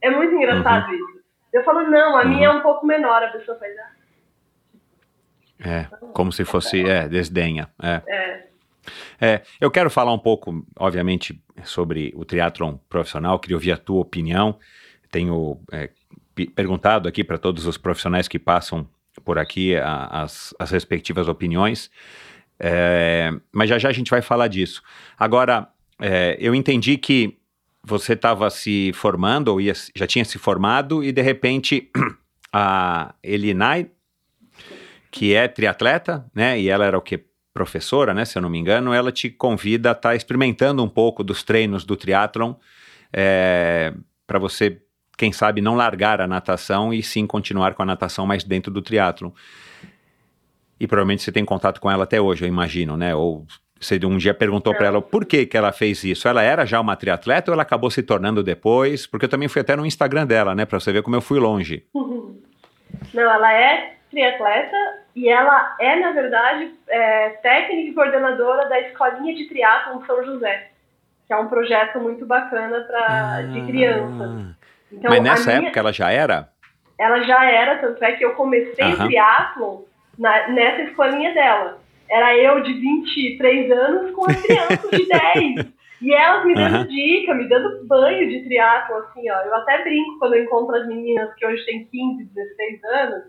Speaker 1: É muito engraçado isso. Eu falo, não, a
Speaker 8: Uhum.
Speaker 1: minha é um pouco menor, a pessoa faz, ah,
Speaker 8: É, como se fosse, é, desdenha. É.
Speaker 1: é,
Speaker 8: É, eu quero falar um pouco, obviamente, sobre o triatlon profissional, queria ouvir a tua opinião. Tenho é, perguntado aqui para todos os profissionais que passam por aqui a- as, as respectivas opiniões, É, mas já já a gente vai falar disso. Agora, é, eu entendi que você estava se formando, ou ia, já tinha se formado, e de repente [clears throat] a Elinai, que é triatleta, né, e ela era o que? professora, né, se eu não me engano, ela te convida a estar experimentando um pouco dos treinos do triatlon para você, quem sabe, não largar a natação e sim continuar com a natação mais dentro do triatlon. E provavelmente você tem contato com ela até hoje, eu imagino, né? Ou você um dia perguntou para ela por que, que ela fez isso. Ela era já uma triatleta ou ela acabou se tornando depois? Porque eu também fui até no Instagram dela, né? Para você ver como eu fui longe. [laughs]
Speaker 1: Não, ela é triatleta e ela é, na verdade, é, técnica e coordenadora da Escolinha de Triatlon São José, que é um projeto muito bacana pra, de criança. Então,
Speaker 8: Mas
Speaker 1: a
Speaker 8: nessa
Speaker 1: minha-
Speaker 8: época ela já era?
Speaker 1: ela já era, tanto é que eu comecei o triatlon na- nessa escolinha dela. Era eu de 23 anos com as crianças de [laughs] 10. E elas me dando uhum. dica, me dando banho de triatlo, assim, ó. Eu até brinco quando eu encontro as meninas que hoje têm 15, 16 anos.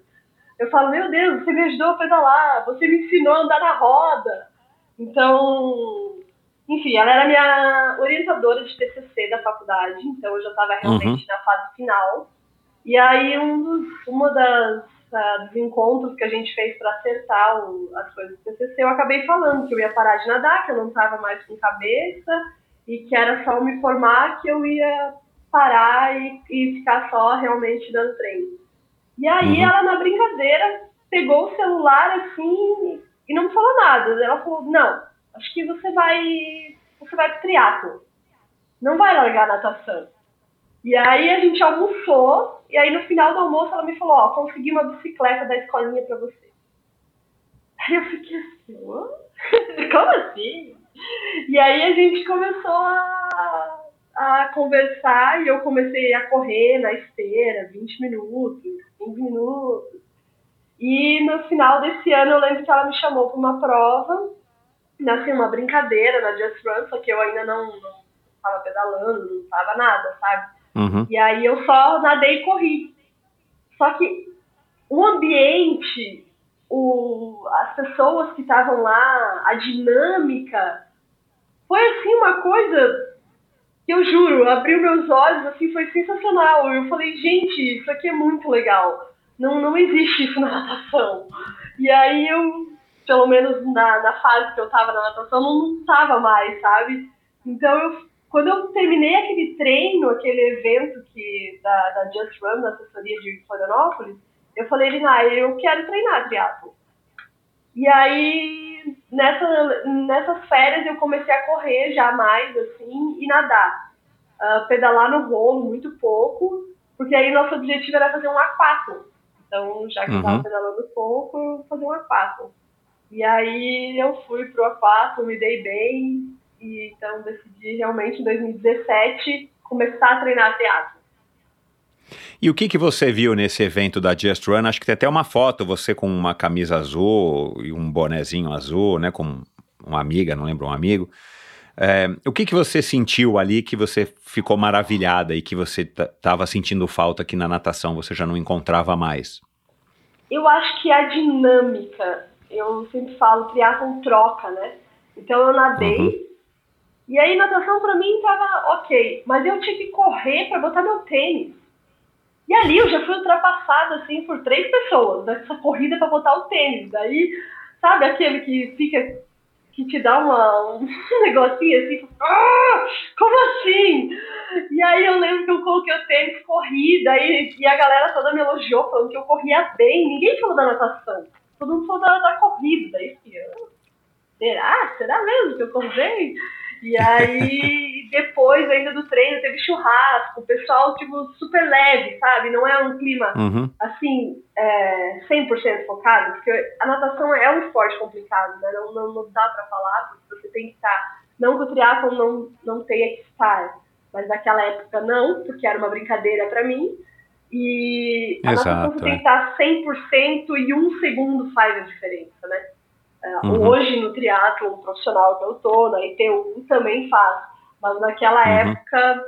Speaker 1: Eu falo, meu Deus, você me ajudou a pedalar, você me ensinou a andar na roda. Então, enfim, ela era minha orientadora de TCC da faculdade, então eu já estava realmente uhum. na fase final. E aí, um dos, uma das uh, dos encontros que a gente fez para acertar o, as coisas do TCC, eu acabei falando que eu ia parar de nadar, que eu não estava mais com cabeça e que era só me formar que eu ia parar e, e ficar só realmente dando treino. E aí uhum. ela, na brincadeira, pegou o celular assim e não me falou nada. Ela falou, não, acho que você vai. Você vai pro triatlo. Não vai largar a natação. E aí a gente almoçou, e aí no final do almoço ela me falou, ó, consegui uma bicicleta da escolinha pra você. Aí eu fiquei assim, [laughs] como assim? E aí a gente começou a, a conversar e eu comecei a correr na esteira, 20 minutos, 15 minutos. E no final desse ano eu lembro que ela me chamou para uma prova, assim, uma brincadeira na Just Run, só que eu ainda não, não tava pedalando, não tava nada, sabe? Uhum. E aí eu só nadei e corri. Só que o ambiente, o, as pessoas que estavam lá, a dinâmica, foi assim uma coisa que eu juro, abriu meus olhos, assim, foi sensacional. Eu falei, gente, isso aqui é muito legal. Não, não existe isso na [laughs] natação. E aí eu, pelo menos na, na fase que eu tava na natação, não, não tava mais, sabe? Então eu quando eu terminei aquele treino, aquele evento que da, da Just Run, da assessoria de Florianópolis, eu falei, Lina, eu quero treinar triatlo. E aí, nessa, nessas férias, eu comecei a correr já mais, assim, e nadar. Uh, pedalar no rolo muito pouco, porque aí nosso objetivo era fazer um aquato. Então, já que uhum. eu estava pedalando pouco, eu fazer um aquato. E aí eu fui pro aquato, me dei bem, e então decidi realmente em 2017 começar a treinar teatro.
Speaker 8: E o que, que você viu nesse evento da Just Run? Acho que tem até uma foto, você com uma camisa azul e um bonezinho azul, né? Com uma amiga, não lembro, um amigo. É, o que, que você sentiu ali que você ficou maravilhada e que você estava sentindo falta que na natação você já não encontrava mais?
Speaker 1: Eu acho que a dinâmica, eu sempre falo, triatlon troca, né? Então eu nadei, uhum. E aí natação para mim tava ok, mas eu tinha que correr para botar meu tênis. E ali eu já fui ultrapassada assim por três pessoas nessa corrida para botar o tênis. Daí, sabe aquele que fica que te dá uma, um [laughs] negocinho assim, ah, como assim? E aí eu lembro que eu coloquei o tênis, corri, daí, e a galera toda me elogiou, falando que eu corria bem, ninguém falou da natação, todo mundo falou da, da corrida, daí eu, será? Será mesmo que eu corri? E aí, [laughs] depois ainda do treino, teve churrasco, o pessoal, tipo, super leve, sabe? Não é um clima, uhum. assim, é, 100% focado, porque a natação é um esporte complicado, né? Não, não, não dá pra falar, porque você tem que estar... Não que o triatlon não, não tenha que estar, mas naquela época não, porque era uma brincadeira para mim. E a Exato, você é. que estar 100% e um segundo faz a diferença, né? Uhum. Hoje, no triatlo profissional que eu tô, na ITU, também faz. Mas naquela uhum. época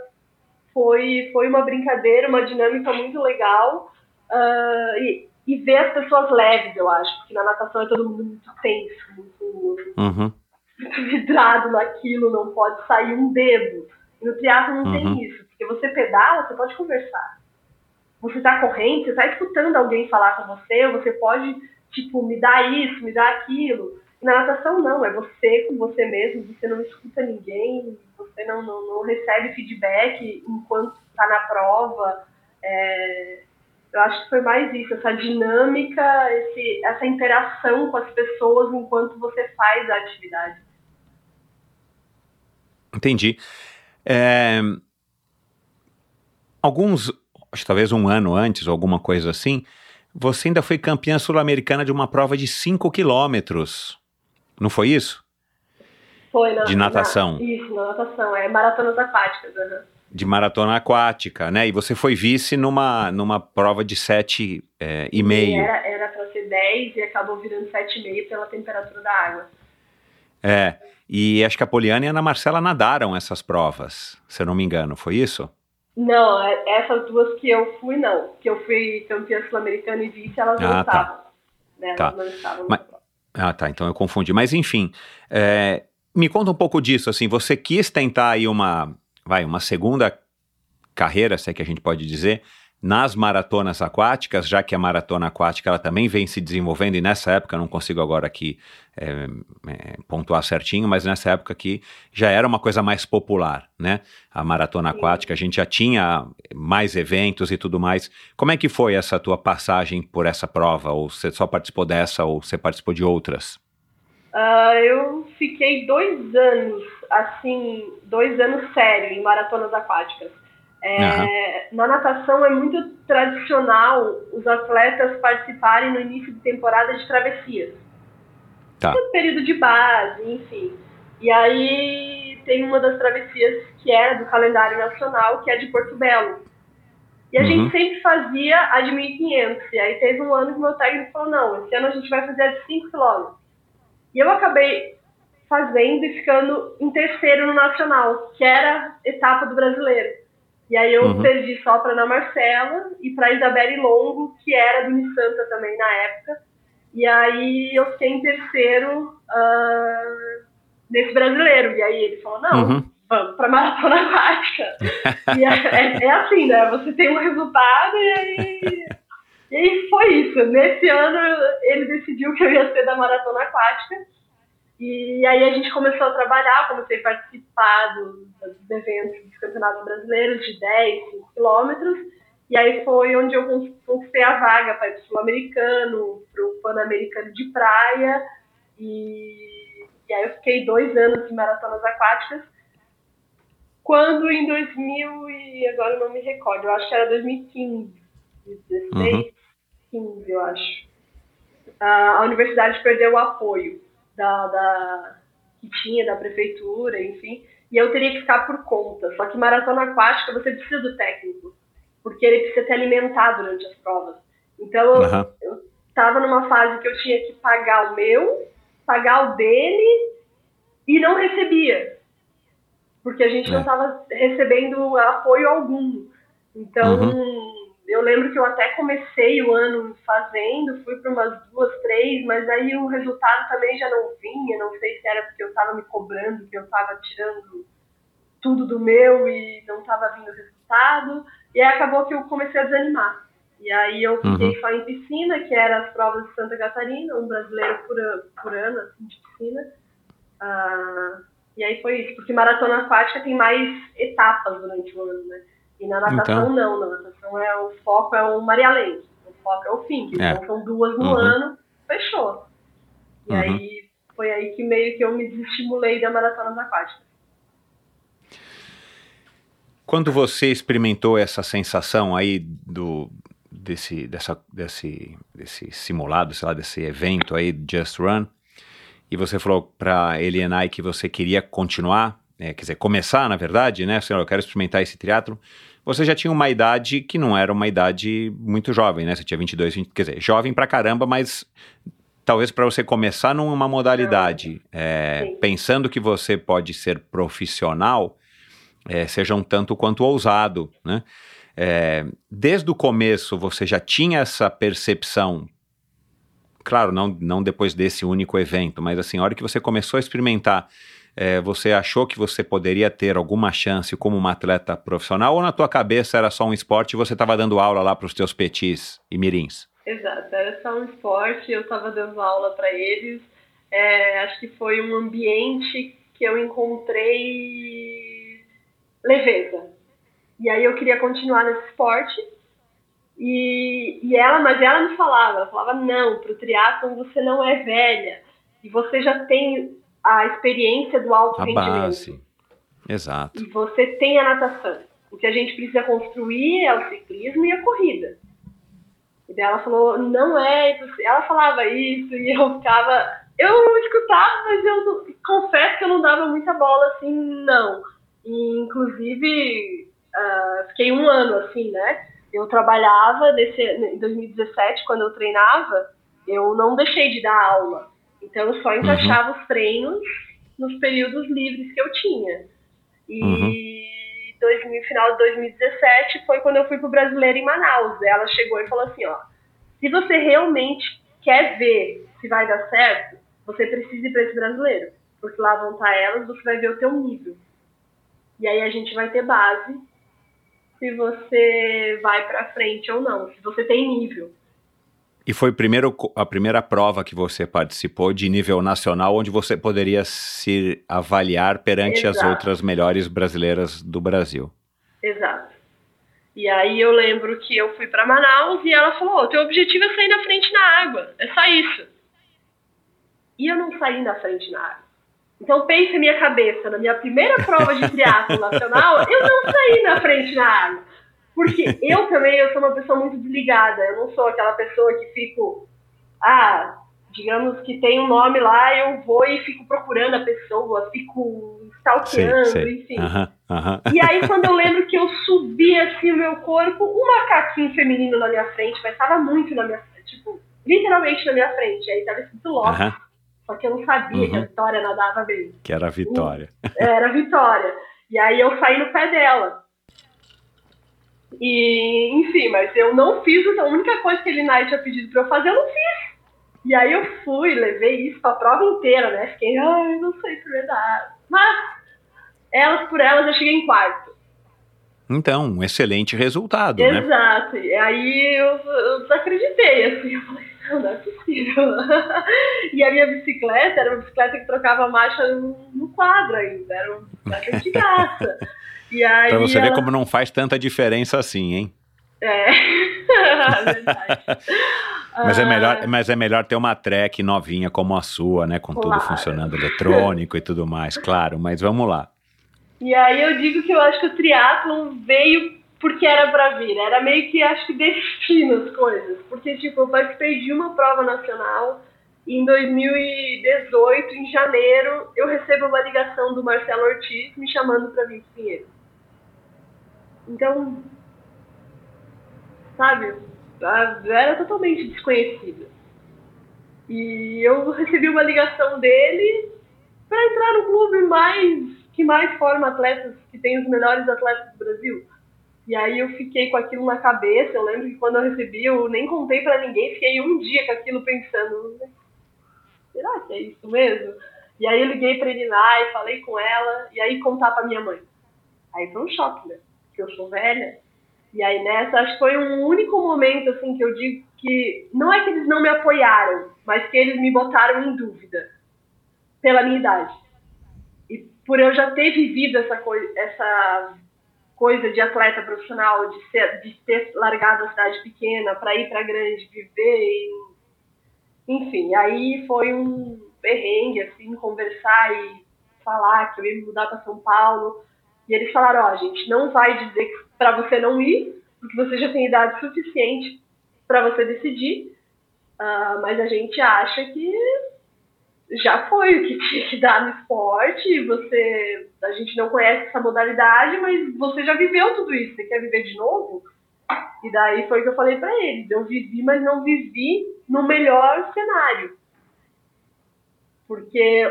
Speaker 1: foi, foi uma brincadeira, uma dinâmica muito legal. Uh, e, e ver as pessoas leves, eu acho, porque na natação é todo mundo muito tenso, muito, uhum. muito vidrado naquilo, não pode sair um dedo. E no triatlo não tem uhum. isso, porque você pedala, você pode conversar. Você está correndo, você está escutando alguém falar com você, você pode tipo, me dá isso, me dá aquilo. Na natação, não, é você com você mesmo, você não escuta ninguém, você não, não, não recebe feedback enquanto está na prova. É, eu acho que foi mais isso, essa dinâmica, esse, essa interação com as pessoas enquanto você faz a atividade.
Speaker 8: Entendi. É, alguns, acho que talvez um ano antes, ou alguma coisa assim, você ainda foi campeã sul-americana de uma prova de 5 quilômetros. Não foi isso?
Speaker 1: Foi, na,
Speaker 8: De natação.
Speaker 1: Na, isso, na natação. É maratonas aquáticas. Uhum.
Speaker 8: De maratona aquática, né? E você foi vice numa, numa prova de 7 é, e meio.
Speaker 1: Era, era para ser 10 e acabou virando 7,5 pela temperatura da água.
Speaker 8: É, e acho que a Poliana e a Ana Marcela nadaram essas provas, se eu não me engano, foi isso?
Speaker 1: Não, é, essas duas que eu fui, não. Que eu fui campeã sul-americana e vice, elas ah, não tá. estavam. Né?
Speaker 8: Tá.
Speaker 1: Não estavam.
Speaker 8: Mas, ah, tá, então eu confundi. Mas enfim, é, me conta um pouco disso, assim, você quis tentar aí uma, vai, uma segunda carreira, se é que a gente pode dizer, nas maratonas aquáticas, já que a maratona aquática ela também vem se desenvolvendo, e nessa época, não consigo agora aqui é, é, pontuar certinho, mas nessa época aqui já era uma coisa mais popular, né? A maratona aquática, a gente já tinha mais eventos e tudo mais. Como é que foi essa tua passagem por essa prova? Ou você só participou dessa ou você participou de outras?
Speaker 1: Uh, eu fiquei dois anos, assim, dois anos sério em maratonas aquáticas. É, uhum. Na natação é muito tradicional os atletas participarem no início de temporada de travessias. Tá. No período de base, enfim. E aí tem uma das travessias que é do calendário nacional, que é de Porto Belo. E a uhum. gente sempre fazia a de 1.500. E aí teve um ano que meu técnico falou, não, esse ano a gente vai fazer a de 5 km. E eu acabei fazendo e ficando em terceiro no nacional, que era etapa do brasileiro. E aí eu uhum. perdi só para Ana Marcela e para Isabelle Longo, que era do Santa também na época. E aí eu fiquei em terceiro uh, nesse brasileiro. E aí ele falou, não, uhum. vamos para maratona aquática. e é, é, é, assim, né? Você tem um resultado e aí... E aí foi isso. Nesse ano ele decidiu que eu ia ser da maratona aquática. E aí a gente começou a trabalhar, comecei a participar dos, dos eventos dos campeonatos brasileiros de 10, 5 quilômetros. E aí foi onde eu conquistei a vaga para o Sul-Americano, para o Pan-Americano de Praia. E, e aí eu fiquei dois anos de maratonas aquáticas. Quando em 2000, e agora eu não me recordo, eu acho que era 2015, 2016, uhum. 15, eu acho. A universidade perdeu o apoio da, da, que tinha da prefeitura, enfim, e eu teria que ficar por conta. Só que maratona aquática você precisa do técnico, porque ele precisa te alimentar durante as provas. Então uhum. eu estava numa fase que eu tinha que pagar o meu, pagar o dele e não recebia, porque a gente é. não estava recebendo apoio algum. Então uhum eu lembro que eu até comecei o ano fazendo, fui para umas duas, três, mas aí o resultado também já não vinha. Não sei se era porque eu estava me cobrando, que eu estava tirando tudo do meu e não estava vindo o resultado. E aí acabou que eu comecei a desanimar. E aí eu fiquei uhum. só em piscina, que era as provas de Santa Catarina, um brasileiro por, por ano, assim, de piscina. Ah, e aí foi isso, porque maratona aquática tem mais etapas durante o ano, né? E na natação então... não, na natação é o foco é o Maria Leite, o foco é o fim, é. então são duas no uhum. ano, fechou. E uhum. aí foi aí que meio que eu me desestimulei da maratona aquática.
Speaker 8: Quando você experimentou essa sensação aí do desse dessa desse desse simulado, sei lá, desse evento aí Just Run, e você falou para Elianai que você queria continuar, é, quer dizer, começar, na verdade, né? Senhor, eu quero experimentar esse triatlo. Você já tinha uma idade que não era uma idade muito jovem, né? Você tinha 22, 20, quer dizer, jovem pra caramba, mas talvez para você começar numa modalidade, é, pensando que você pode ser profissional, é, seja um tanto quanto ousado, né? É, desde o começo você já tinha essa percepção, claro, não, não depois desse único evento, mas assim, a hora que você começou a experimentar é, você achou que você poderia ter alguma chance como uma atleta profissional ou na tua cabeça era só um esporte e você estava dando aula lá para os teus petis e mirins?
Speaker 1: Exato, era só um esporte, eu estava dando aula para eles. É, acho que foi um ambiente que eu encontrei leveza. E aí eu queria continuar nesse esporte. E, e ela, mas ela me falava, ela falava, não, para o triatlon você não é velha. E você já tem a experiência do alto a rendimento. Base.
Speaker 8: Exato.
Speaker 1: E você tem a natação. O que a gente precisa construir é o ciclismo e a corrida. E daí ela falou, não é. Ela falava isso e eu ficava. Eu escutava, mas eu não, confesso que eu não dava muita bola assim, não. E, inclusive, uh, fiquei um ano assim, né? Eu trabalhava nesse, em 2017, quando eu treinava, eu não deixei de dar aula. Então eu só encaixava uhum. os treinos nos períodos livres que eu tinha. E uhum. 2000, final de 2017 foi quando eu fui pro Brasileiro em Manaus. Ela chegou e falou assim, ó, se você realmente quer ver se vai dar certo, você precisa ir para esse brasileiro. Porque lá vão estar elas, você vai ver o teu nível. E aí a gente vai ter base se você vai para frente ou não, se você tem nível.
Speaker 8: E foi primeiro, a primeira prova que você participou de nível nacional, onde você poderia se avaliar perante Exato. as outras melhores brasileiras do Brasil.
Speaker 1: Exato. E aí eu lembro que eu fui para Manaus e ela falou: oh, teu objetivo é sair na frente na água, é só isso. E eu não saí na frente na água. Então pense minha cabeça, na minha primeira prova de triatlo [laughs] nacional, eu não saí na frente na água. Porque [laughs] eu também eu sou uma pessoa muito desligada. Eu não sou aquela pessoa que fico, ah, digamos que tem um nome lá, eu vou e fico procurando a pessoa, fico stalkeando, sei, sei. enfim. E aí, quando eu lembro que eu subi assim o meu corpo, um macaquinho feminino na minha frente, mas estava muito na minha frente, tipo, literalmente na minha frente. Aí tava escrito Loki. Só que eu não sabia que a uhum. Vitória nadava bem.
Speaker 8: Que era a Vitória.
Speaker 1: Era a Vitória. E aí eu saí no pé dela. E, enfim, mas eu não fiz, a única coisa que ele Knight tinha pedido pra eu fazer, eu não fiz. E aí eu fui, levei isso pra prova inteira, né? Fiquei, ai, não sei se é verdade. Mas, elas por elas, eu cheguei em quarto.
Speaker 8: Então, um excelente resultado,
Speaker 1: Exato. né? Exato. E aí eu, eu desacreditei, assim, eu falei, não, não é possível. [laughs] e a minha bicicleta era uma bicicleta que trocava marcha no, no quadro ainda, era uma bicicleta de graça. [laughs]
Speaker 8: E aí pra você ela... ver como não faz tanta diferença assim, hein?
Speaker 1: É, [laughs] é verdade.
Speaker 8: Mas, é melhor, ah. mas é melhor ter uma track novinha como a sua, né? Com claro. tudo funcionando eletrônico e tudo mais, claro. Mas vamos lá.
Speaker 1: E aí eu digo que eu acho que o triatlon veio porque era para vir. Era meio que, acho que, destino as coisas. Porque, tipo, eu participei de uma prova nacional e em 2018, em janeiro, eu recebo uma ligação do Marcelo Ortiz me chamando para vir para Pinheiro. Então, sabe, era totalmente desconhecida. E eu recebi uma ligação dele para entrar no clube mais que mais forma atletas, que tem os melhores atletas do Brasil. E aí eu fiquei com aquilo na cabeça. Eu lembro que quando eu recebi, eu nem contei para ninguém, fiquei um dia com aquilo pensando, será que é isso mesmo? E aí eu liguei Eliná e falei com ela, e aí contar pra minha mãe. Aí foi um choque, né? Porque eu sou velha. E aí nessa, acho que foi um único momento, assim, que eu digo que não é que eles não me apoiaram, mas que eles me botaram em dúvida pela minha idade. E por eu já ter vivido essa coisa, essa coisa de atleta profissional, de, ser, de ter largado a cidade pequena para ir para grande, viver e enfim, aí foi um perrengue, assim, conversar e falar que eu ia mudar para São Paulo. E eles falaram, ó, oh, a gente não vai dizer para você não ir, porque você já tem idade suficiente para você decidir, uh, mas a gente acha que já foi o que tinha que dar no esporte, você, a gente não conhece essa modalidade, mas você já viveu tudo isso, você quer viver de novo? E daí foi o que eu falei para eles, eu vivi, mas não vivi no melhor cenário. Porque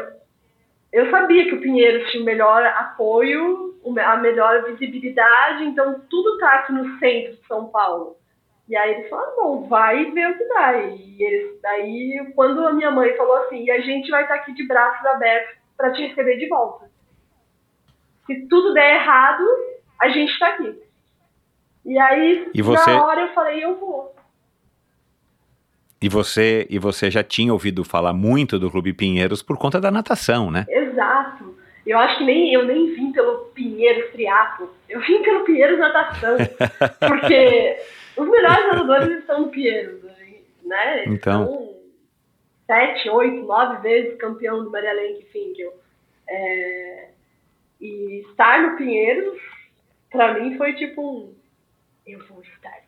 Speaker 1: eu sabia que o Pinheiros tinha o melhor apoio, a melhor visibilidade, então tudo tá aqui no centro de São Paulo. E aí eles falaram, bom, vai ver o que dá. E eles, daí, quando a minha mãe falou assim, e a gente vai estar tá aqui de braços abertos para te receber de volta. Se tudo der errado, a gente está aqui. E aí,
Speaker 8: e você...
Speaker 1: na hora eu falei, eu vou.
Speaker 8: E você, e você já tinha ouvido falar muito do Clube Pinheiros por conta da natação, né?
Speaker 1: Exato. Eu acho que nem eu nem vim pelo Pinheiros Triatlo, eu vim pelo Pinheiros Natação. [laughs] porque os melhores nadadores estão no Pinheiros, né?
Speaker 8: Então.
Speaker 1: São sete, oito, nove vezes campeão do Maria Lenk Finkel. É, e estar no Pinheiros, para mim, foi tipo um. Eu vou estar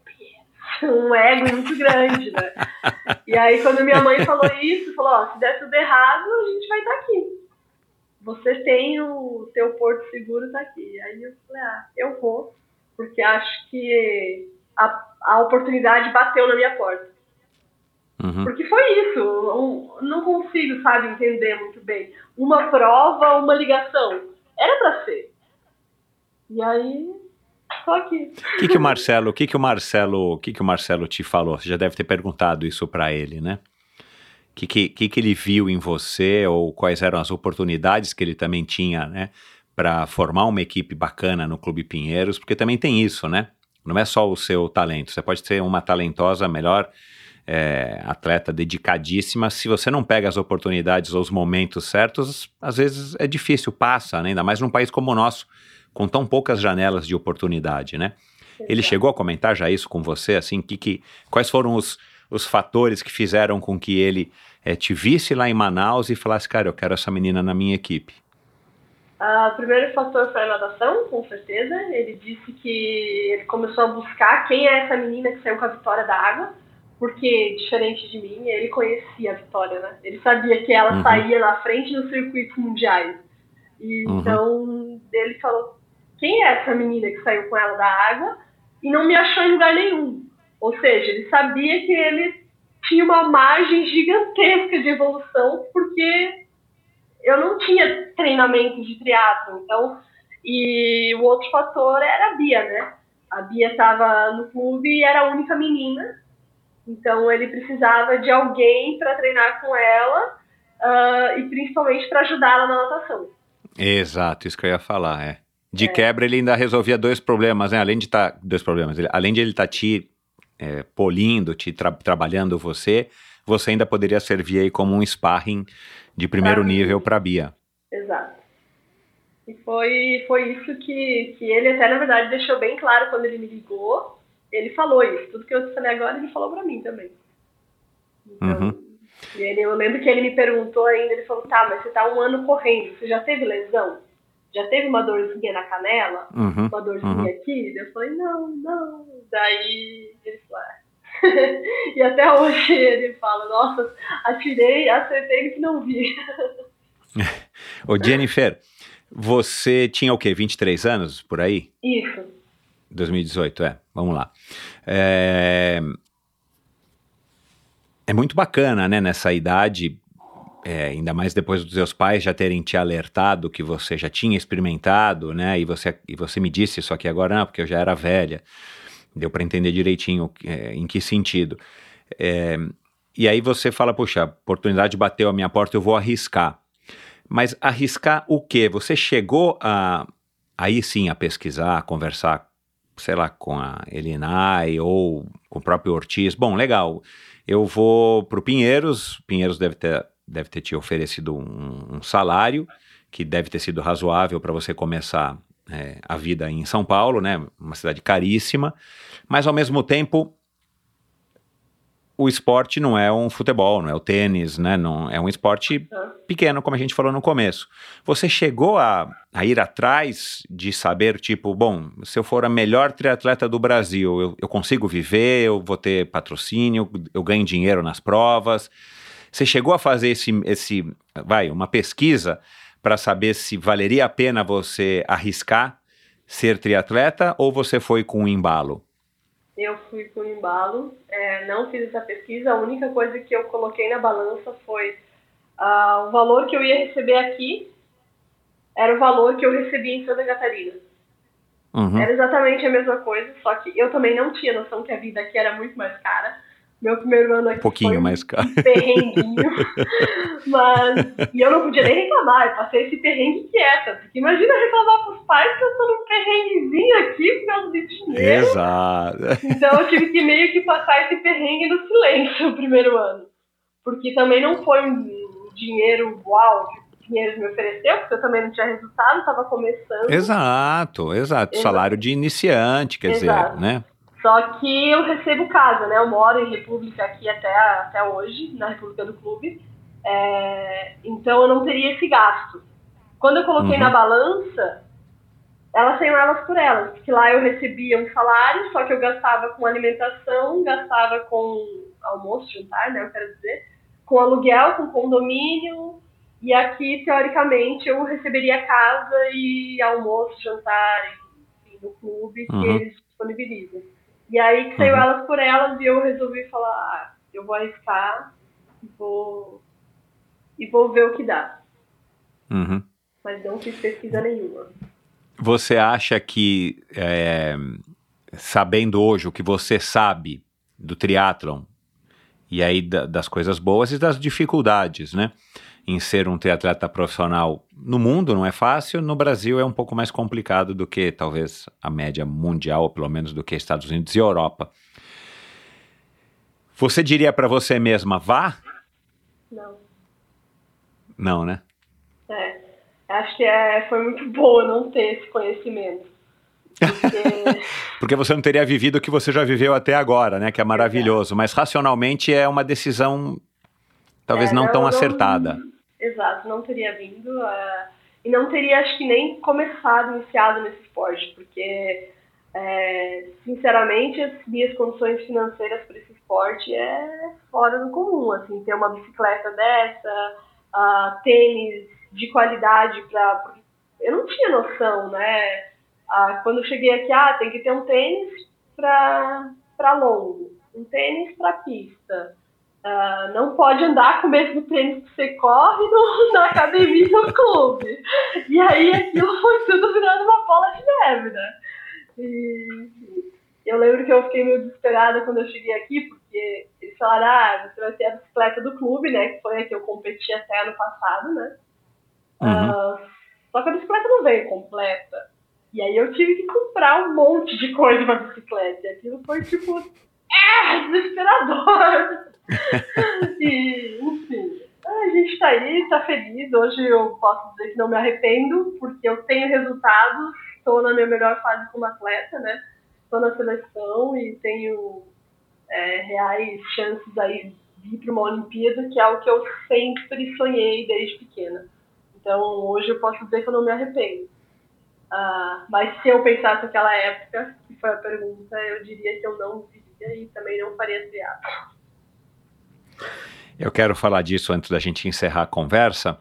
Speaker 1: [laughs] um ego muito grande, né? [laughs] E aí, quando minha mãe falou isso, falou: Ó, se der tudo errado, a gente vai estar aqui. Você tem o teu porto seguro, tá aqui. Aí eu falei: Ah, eu vou, porque acho que a, a oportunidade bateu na minha porta. Uhum. Porque foi isso. Eu não consigo, sabe, entender muito bem. Uma prova, uma ligação. Era para ser. E aí, tô aqui.
Speaker 8: O que, que o Marcelo, o que, que o Marcelo, o que, que o Marcelo te falou? Você já deve ter perguntado isso para ele, né? O que, que, que, que ele viu em você ou quais eram as oportunidades que ele também tinha, né? Para formar uma equipe bacana no Clube Pinheiros, porque também tem isso, né? Não é só o seu talento. Você pode ser uma talentosa, melhor é, atleta dedicadíssima. Se você não pega as oportunidades ou os momentos certos, às vezes é difícil, passa, né? ainda mais num país como o nosso, com tão poucas janelas de oportunidade, né? Ele chegou a comentar já isso com você, assim, que, que quais foram os, os fatores que fizeram com que ele é, te visse lá em Manaus e falasse, cara, eu quero essa menina na minha equipe?
Speaker 1: Uh, o primeiro fator foi a natação, com certeza. Ele disse que ele começou a buscar quem é essa menina que saiu com a vitória da água, porque, diferente de mim, ele conhecia a vitória, né? Ele sabia que ela uhum. saía na frente dos circuitos mundiais. E, uhum. Então, ele falou: quem é essa menina que saiu com ela da água? E não me achou em lugar nenhum. Ou seja, ele sabia que ele tinha uma margem gigantesca de evolução, porque eu não tinha treinamento de triatlo, então e o outro fator era a Bia, né? A Bia estava no clube e era a única menina, então ele precisava de alguém para treinar com ela uh, e principalmente para ajudá-la na natação.
Speaker 8: Exato, isso que eu ia falar, é. De é. quebra ele ainda resolvia dois problemas, né? Além de estar tá, dois problemas, ele, além de ele estar tá te é, polindo, te tra trabalhando você, você ainda poderia servir aí como um sparring de primeiro pra nível para Bia.
Speaker 1: Exato. E foi, foi isso que, que ele até, na verdade, deixou bem claro quando ele me ligou. Ele falou isso. Tudo que eu falei agora, ele falou para mim também. Então, uhum. E ele, eu lembro que ele me perguntou ainda, ele falou, tá, mas você tá um ano correndo, você já teve lesão? Já teve uma dorzinha na canela? Uhum. Uma dorzinha uhum. aqui? Eu falei, não, não. Daí ele falou, ah, [laughs] e até hoje ele fala, nossa, atirei, acertei que não vi. [laughs]
Speaker 8: Ô Jennifer, você tinha o quê? 23 anos por aí?
Speaker 1: Isso.
Speaker 8: 2018, é. Vamos lá. É, é muito bacana, né, nessa idade, é, ainda mais depois dos seus pais já terem te alertado que você já tinha experimentado, né, e você, e você me disse isso aqui agora, não, porque eu já era velha. Deu para entender direitinho é, em que sentido. É, e aí você fala, puxa, a oportunidade bateu a minha porta, eu vou arriscar. Mas arriscar o quê? Você chegou a aí sim a pesquisar, a conversar, sei lá, com a Elinai ou com o próprio Ortiz. Bom, legal. Eu vou para o Pinheiros. Pinheiros deve ter, deve ter te oferecido um, um salário que deve ter sido razoável para você começar é, a vida em São Paulo, né? Uma cidade caríssima, mas ao mesmo tempo o esporte não é um futebol, não é o tênis, né? Não, é um esporte pequeno, como a gente falou no começo. Você chegou a, a ir atrás de saber, tipo, bom, se eu for a melhor triatleta do Brasil, eu, eu consigo viver, eu vou ter patrocínio, eu ganho dinheiro nas provas. Você chegou a fazer esse, esse vai, uma pesquisa para saber se valeria a pena você arriscar ser triatleta ou você foi com um embalo?
Speaker 1: Eu fui com um embalo, é, não fiz essa pesquisa. A única coisa que eu coloquei na balança foi uh, o valor que eu ia receber aqui era o valor que eu recebi em Santa Catarina. Uhum. Era exatamente a mesma coisa, só que eu também não tinha noção que a vida aqui era muito mais cara. Meu primeiro ano aqui
Speaker 8: um pouquinho
Speaker 1: foi
Speaker 8: mais caro.
Speaker 1: perrenguinho. [laughs] mas, e eu não podia nem reclamar, eu passei esse perrengue quieta. Porque imagina reclamar pros pais que eu tô num perrenguezinho aqui por causa de dinheiro.
Speaker 8: Exato.
Speaker 1: Então eu tive que meio que passar esse perrengue no silêncio o primeiro ano. Porque também não foi um dinheiro uau que o dinheiro me ofereceu, porque eu também não tinha resultado, estava começando.
Speaker 8: Exato, exato. exato. Salário de iniciante, quer exato. dizer, né?
Speaker 1: Só que eu recebo casa, né? Eu moro em República aqui até, até hoje, na República do Clube. É, então eu não teria esse gasto. Quando eu coloquei uhum. na balança, elas saiu elas por elas. Porque lá eu recebia um salário, só que eu gastava com alimentação, gastava com almoço, jantar, né? Eu quero dizer, com aluguel, com condomínio. E aqui, teoricamente, eu receberia casa e almoço, jantar, enfim, no clube que uhum. eles disponibilizam. E aí que saiu uhum. elas por elas e eu resolvi falar, ah, eu vou arriscar e vou, e vou ver o que dá.
Speaker 8: Uhum.
Speaker 1: Mas não fiz pesquisa nenhuma.
Speaker 8: Você acha que, é, sabendo hoje o que você sabe do triatlon, e aí da, das coisas boas e das dificuldades, né? Em ser um triatleta profissional no mundo não é fácil, no Brasil é um pouco mais complicado do que talvez a média mundial, ou pelo menos do que Estados Unidos e Europa. Você diria para você mesma, vá?
Speaker 1: Não.
Speaker 8: Não, né?
Speaker 1: É. Acho que é, foi muito [laughs] boa não ter esse conhecimento.
Speaker 8: Porque... [laughs] Porque você não teria vivido o que você já viveu até agora, né? Que é maravilhoso. Mas racionalmente é uma decisão talvez é, não, não, tão não, acertada.
Speaker 1: Exato, não teria vindo. Uh, e não teria, acho que, nem começado, iniciado nesse esporte, porque, é, sinceramente, as minhas condições financeiras para esse esporte é fora do comum. Assim, ter uma bicicleta dessa, uh, tênis de qualidade para. Eu não tinha noção, né? Ah, quando eu cheguei aqui, ah, tem que ter um tênis para longo, um tênis para pista. Ah, não pode andar com o mesmo tênis que você corre no, [laughs] na academia no clube. E aí aquilo foi tudo virando uma bola de neve, né? E eu lembro que eu fiquei meio desesperada quando eu cheguei aqui, porque eles falaram, ah, você vai ter a bicicleta do clube, né? Que foi a que eu competi até ano passado, né? Uhum. Uh, só que a bicicleta não veio completa. E aí eu tive que comprar um monte de coisa pra bicicleta. E aquilo foi tipo. É, desesperador! [laughs] e, enfim. A gente tá aí, tá feliz. Hoje eu posso dizer que não me arrependo, porque eu tenho resultados, estou na minha melhor fase como atleta, né? Estou na seleção e tenho é, reais chances aí de ir para uma Olimpíada, que é o que eu sempre sonhei desde pequena. Então hoje eu posso dizer que eu não me arrependo. Uh, mas se eu pensasse naquela época, que foi a pergunta, eu diria que eu não viria e também não faria triatlo.
Speaker 8: Eu quero falar disso antes da gente encerrar a conversa.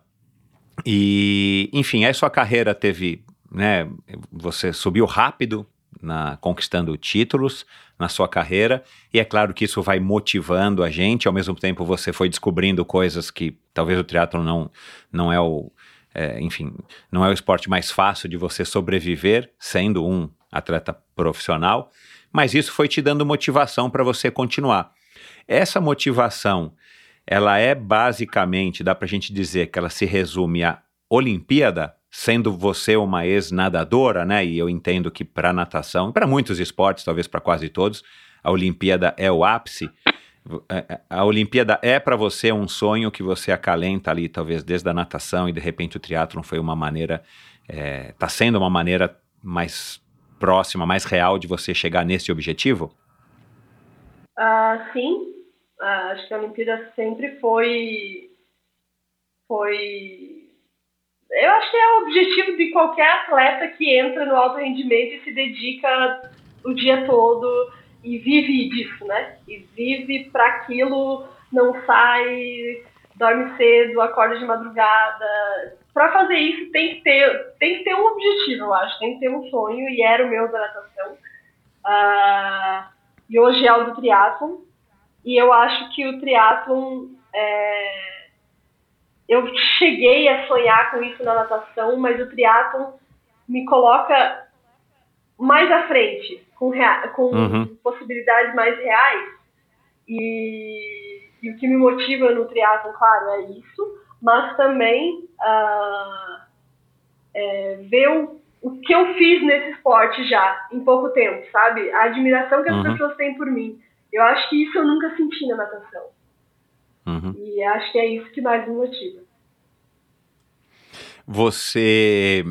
Speaker 8: E, enfim, a sua carreira teve, né, você subiu rápido na, conquistando títulos na sua carreira, e é claro que isso vai motivando a gente, ao mesmo tempo você foi descobrindo coisas que talvez o triatlo não, não é o, é, enfim, não é o esporte mais fácil de você sobreviver sendo um atleta profissional, mas isso foi te dando motivação para você continuar. Essa motivação, ela é basicamente, dá para a gente dizer que ela se resume à Olimpíada, sendo você uma ex-nadadora, né? E eu entendo que para natação, para muitos esportes, talvez para quase todos, a Olimpíada é o ápice. É, é, a Olimpíada é para você um sonho que você acalenta ali, talvez desde a natação e de repente o triatlon foi uma maneira, está é, sendo uma maneira mais próxima, mais real de você chegar nesse objetivo?
Speaker 1: Uh, sim, uh, acho que a Olimpíada sempre foi, foi, eu acho que é o objetivo de qualquer atleta que entra no alto rendimento e se dedica o dia todo e vive disso, né? E vive para aquilo, não sai, dorme cedo, acorda de madrugada. Para fazer isso tem que ter, tem que ter um objetivo, eu acho, tem que ter um sonho e era o meu da natação. Uh, e hoje é o do triatlon. E eu acho que o triatlon é, eu cheguei a sonhar com isso na natação, mas o triatlon me coloca mais à frente com, rea com uhum. possibilidades mais reais. E, e, o que me motiva no triatlo, claro, é isso, mas também uh, é, ver o, o que eu fiz nesse esporte já, em pouco tempo, sabe? A admiração que as uhum. pessoas têm por mim. Eu acho que isso eu nunca senti na natação. Uhum. E acho que é isso que mais me motiva.
Speaker 8: Você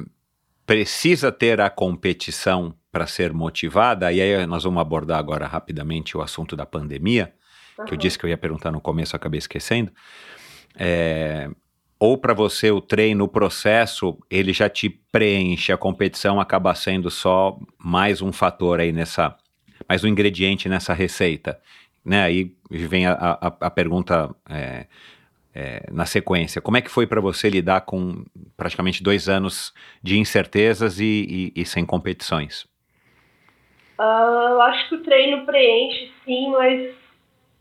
Speaker 8: precisa ter a competição para ser motivada, e aí nós vamos abordar agora rapidamente o assunto da pandemia, uhum. que eu disse que eu ia perguntar no começo, acabei esquecendo. É, ou para você o treino, o processo, ele já te preenche, a competição acaba sendo só mais um fator aí nessa, mais um ingrediente nessa receita. Né? Aí vem a, a, a pergunta é, é, na sequência. Como é que foi para você lidar com praticamente dois anos de incertezas e, e, e sem competições?
Speaker 1: Uh, eu acho que o treino preenche, sim, mas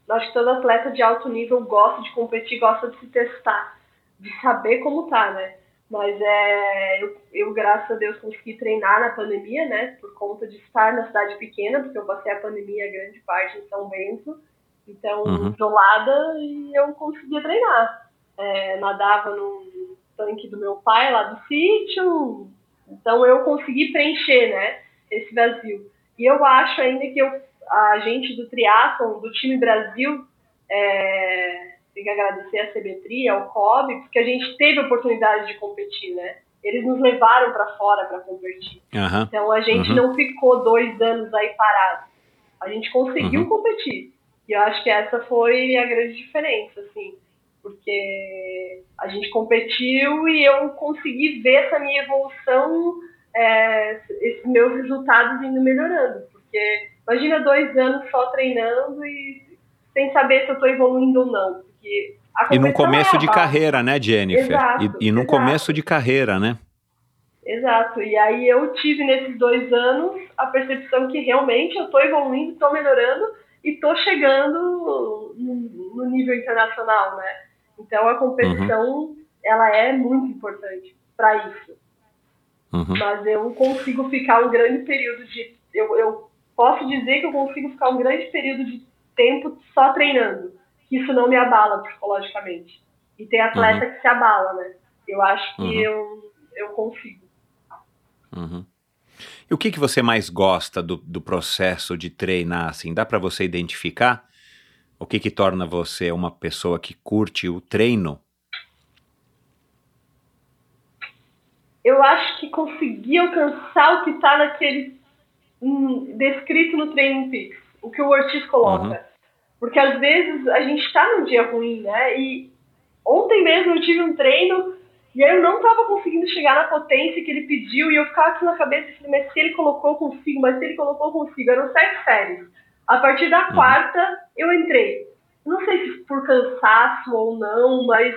Speaker 1: acho que todo atleta de alto nível gosta de competir, gosta de se testar, de saber como tá, né? Mas é, eu, eu, graças a Deus, consegui treinar na pandemia, né? Por conta de estar na cidade pequena, porque eu passei a pandemia grande parte em São Bento. Então, uhum. isolada, e eu conseguia treinar. É, nadava no tanque do meu pai lá do sítio. Então, eu consegui preencher, né? Esse vazio. E eu acho ainda que eu, a gente do triatlon, do time Brasil, é, tem que agradecer a CBTRI, ao COB, porque a gente teve a oportunidade de competir, né? Eles nos levaram para fora para competir.
Speaker 8: Uhum.
Speaker 1: Então a gente uhum. não ficou dois anos aí parado. A gente conseguiu uhum. competir. E eu acho que essa foi a grande diferença, assim. Porque a gente competiu e eu consegui ver essa minha evolução é, esses meus resultados indo melhorando. Porque imagina dois anos só treinando e sem saber se eu estou evoluindo ou não. Porque
Speaker 8: e no começo é de carreira, né, Jennifer?
Speaker 1: Exato,
Speaker 8: e, e no
Speaker 1: exato.
Speaker 8: começo de carreira, né?
Speaker 1: Exato. E aí eu tive nesses dois anos a percepção que realmente eu estou evoluindo, estou melhorando e estou chegando no, no, nível internacional, né? Então a competição uhum. ela é muito importante para isso. Uhum. Mas eu consigo ficar um grande período de. Eu, eu posso dizer que eu consigo ficar um grande período de tempo só treinando. Isso não me abala psicologicamente. E tem atleta uhum. que se abala, né? Eu acho que uhum. eu, eu consigo.
Speaker 8: Uhum. E o que, que você mais gosta do, do processo de treinar? Assim, dá para você identificar o que, que torna você uma pessoa que curte o treino?
Speaker 1: eu acho que consegui alcançar o que está naquele hum, descrito no Training Peaks, o que o Ortiz coloca. Uhum. Porque às vezes a gente está num dia ruim, né? E ontem mesmo eu tive um treino e aí eu não estava conseguindo chegar na potência que ele pediu e eu ficava aqui na cabeça e falei, mas se ele colocou, consigo, mas se ele colocou, consigo. Eram sete séries. A partir da uhum. quarta, eu entrei. Não sei se por cansaço ou não, mas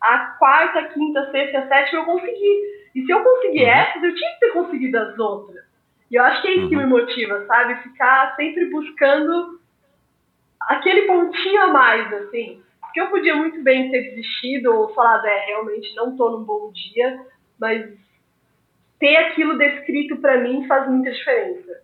Speaker 1: a quarta, quinta, sexta, a sétima eu consegui. E se eu conseguir uhum. essas, eu tinha que ter conseguido as outras. E eu acho que é isso uhum. que me motiva, sabe? Ficar sempre buscando aquele pontinho a mais, assim. Porque eu podia muito bem ter desistido ou falado, é, realmente não tô num bom dia, mas ter aquilo descrito para mim faz muita diferença.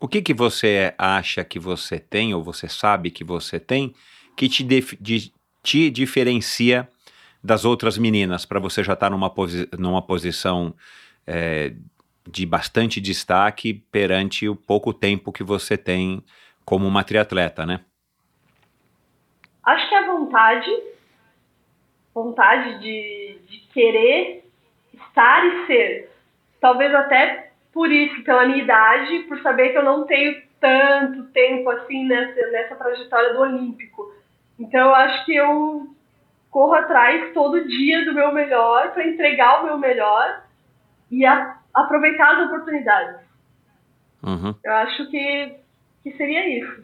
Speaker 8: O que, que você acha que você tem, ou você sabe que você tem, que te, de, te diferencia das outras meninas, para você já estar tá numa, posi numa posição é, de bastante destaque perante o pouco tempo que você tem como uma triatleta, né?
Speaker 1: Acho que a vontade, vontade de, de querer estar e ser. Talvez até por isso, pela minha idade, por saber que eu não tenho tanto tempo assim nessa, nessa trajetória do Olímpico. Então eu acho que eu corro atrás todo dia do meu melhor para entregar o meu melhor e a, aproveitar as oportunidades.
Speaker 8: Uhum.
Speaker 1: Eu acho que, que seria isso.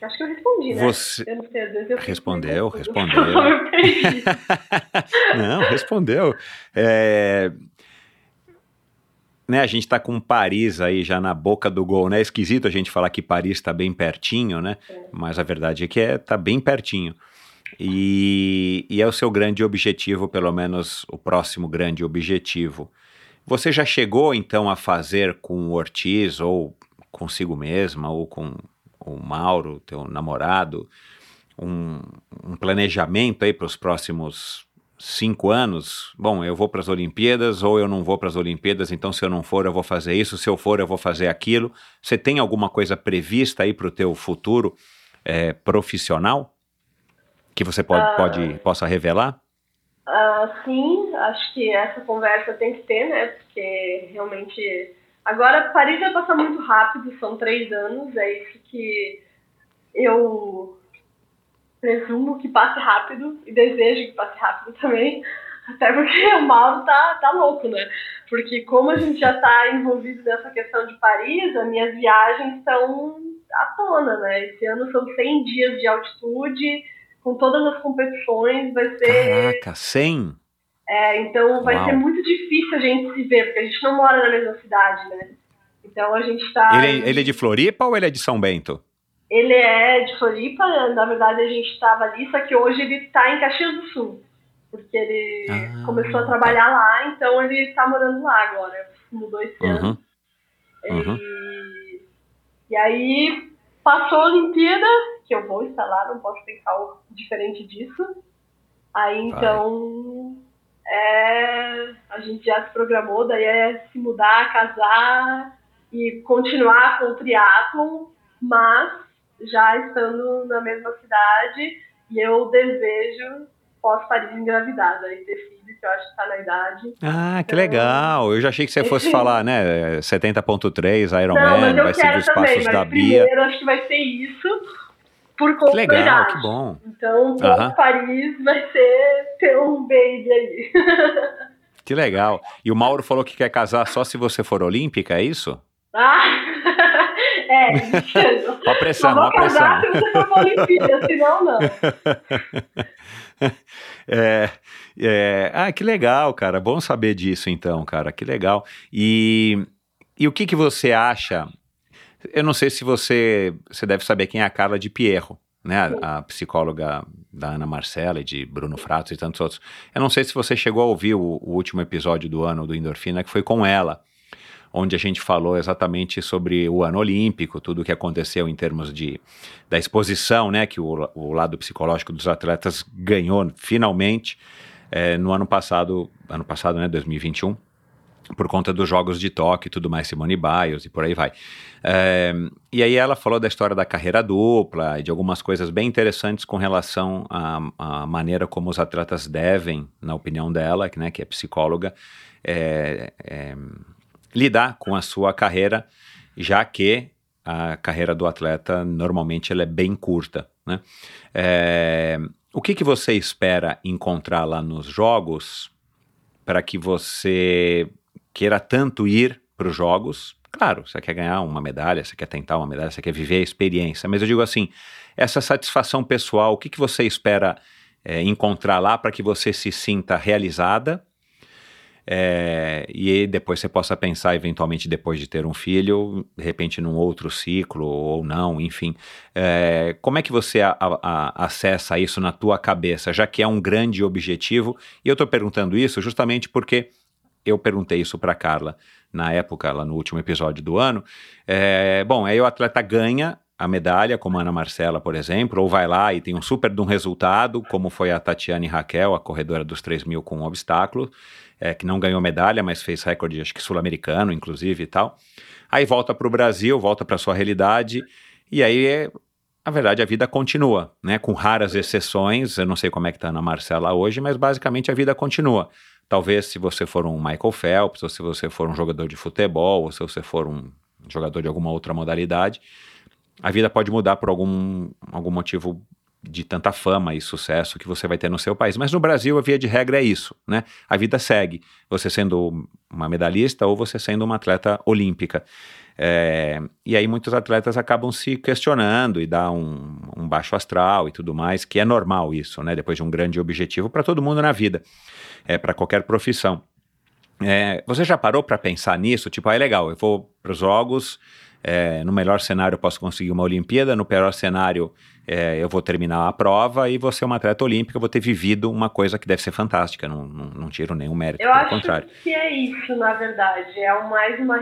Speaker 1: Acho que eu respondi, né?
Speaker 8: Você...
Speaker 1: Eu não sei, às vezes eu
Speaker 8: respondeu, respondeu. [laughs] [laughs] não, respondeu. É... Né, a gente está com Paris aí já na boca do gol, né? É esquisito a gente falar que Paris está bem pertinho, né? É. Mas a verdade é que é, tá bem pertinho. E, e é o seu grande objetivo, pelo menos o próximo grande objetivo. Você já chegou então a fazer com o Ortiz, ou consigo mesma, ou com o Mauro, teu namorado, um, um planejamento aí para os próximos cinco anos? Bom, eu vou para as Olimpíadas ou eu não vou para as Olimpíadas, então se eu não for eu vou fazer isso, se eu for eu vou fazer aquilo. Você tem alguma coisa prevista aí para o teu futuro é, profissional? que você pode, uh, pode possa revelar?
Speaker 1: Uh, sim, acho que essa conversa tem que ter, né? Porque realmente. Agora, Paris vai passar muito rápido, são três anos, é isso que eu presumo que passe rápido e desejo que passe rápido também. Até porque [laughs] o Mauro tá, tá louco, né? Porque como a gente já está envolvido nessa questão de Paris, as minhas viagens estão à tona, né? Esse ano são 100 dias de altitude, com todas as competições, vai ser.
Speaker 8: Caraca, 100?
Speaker 1: É, então vai Uau. ser muito difícil a gente se ver, porque a gente não mora na mesma cidade, né? Então a gente está.
Speaker 8: Ele, é, ele, é de Floripa ou ele é de São Bento?
Speaker 1: Ele é de Floripa, na verdade a gente estava ali, só que hoje ele está em Caxias do Sul, porque ele ah, começou a trabalhar lá, então ele está morando lá agora, mudou esse uhum. ano. Uhum. E, e aí passou a Olimpíada, que eu vou estar lá, não posso pensar diferente disso. Aí então é, a gente já se programou, daí é se mudar, casar e continuar com o triatlon, mas já estando na mesma cidade e eu desejo pós-Paris engravidada e ter filho, que eu acho que está na idade.
Speaker 8: Ah, que então, legal! Eu já achei que você fosse [laughs] falar, né, 70.3, Ironman, vai seguir os passos da Bia.
Speaker 1: primeiro acho que vai ser isso, por conta
Speaker 8: legal,
Speaker 1: da idade.
Speaker 8: que bom.
Speaker 1: Então, pós-Paris vai ser ter um baby aí. [laughs]
Speaker 8: que legal. E o Mauro falou que quer casar só se você for olímpica, é isso?
Speaker 1: Ah! [laughs] É,
Speaker 8: Ó a pressão, ó a pressão.
Speaker 1: Se você for Olimpíada, [laughs] senão não.
Speaker 8: É, é, ah, que legal, cara. Bom saber disso, então, cara. Que legal. E, e o que, que você acha? Eu não sei se você, você deve saber quem é a Carla de Pierro, né? A, a psicóloga da Ana Marcela e de Bruno Fratos e tantos outros. Eu não sei se você chegou a ouvir o, o último episódio do ano do Endorfina, que foi com ela onde a gente falou exatamente sobre o ano olímpico, tudo o que aconteceu em termos de da exposição, né, que o, o lado psicológico dos atletas ganhou finalmente é, no ano passado, ano passado, né, 2021 por conta dos jogos de toque e tudo mais, Simone Biles e por aí vai. É, e aí ela falou da história da carreira dupla e de algumas coisas bem interessantes com relação à, à maneira como os atletas devem, na opinião dela, né, que é psicóloga, é, é, lidar com a sua carreira, já que a carreira do atleta normalmente ela é bem curta. Né? O que, que você espera encontrar lá nos jogos para que você queira tanto ir para os jogos? Claro, você quer ganhar uma medalha, você quer tentar uma medalha, você quer viver a experiência, mas eu digo assim, essa satisfação pessoal, o que, que você espera é, encontrar lá para que você se sinta realizada é, e depois você possa pensar, eventualmente, depois de ter um filho, de repente num outro ciclo ou não, enfim. É, como é que você a, a, acessa isso na tua cabeça, já que é um grande objetivo? E eu estou perguntando isso justamente porque eu perguntei isso para Carla na época, lá no último episódio do ano. É, bom, aí o atleta ganha a medalha, como a Ana Marcela, por exemplo, ou vai lá e tem um super de um resultado, como foi a Tatiane Raquel, a corredora dos 3 mil com um obstáculo, é, que não ganhou medalha, mas fez recorde, acho que sul-americano, inclusive e tal. Aí volta para o Brasil, volta para sua realidade, e aí, na verdade, a vida continua, né? Com raras exceções, eu não sei como é que está a Ana Marcela hoje, mas basicamente a vida continua. Talvez se você for um Michael Phelps, ou se você for um jogador de futebol, ou se você for um jogador de alguma outra modalidade, a vida pode mudar por algum, algum motivo de tanta fama e sucesso que você vai ter no seu país. Mas no Brasil, a via de regra é isso, né? A vida segue, você sendo uma medalhista ou você sendo uma atleta olímpica. É, e aí muitos atletas acabam se questionando e dá um, um, baixo astral e tudo mais, que é normal isso, né? Depois de um grande objetivo para todo mundo na vida, é para qualquer profissão. É, você já parou para pensar nisso? Tipo, ah, é legal, eu vou para os jogos, é, no melhor cenário eu posso conseguir uma Olimpíada, no pior cenário é, eu vou terminar a prova e vou ser uma atleta olímpica, vou ter vivido uma coisa que deve ser fantástica, não, não, não tiro nenhum mérito,
Speaker 1: eu
Speaker 8: pelo contrário.
Speaker 1: que é isso, na verdade, é mais uma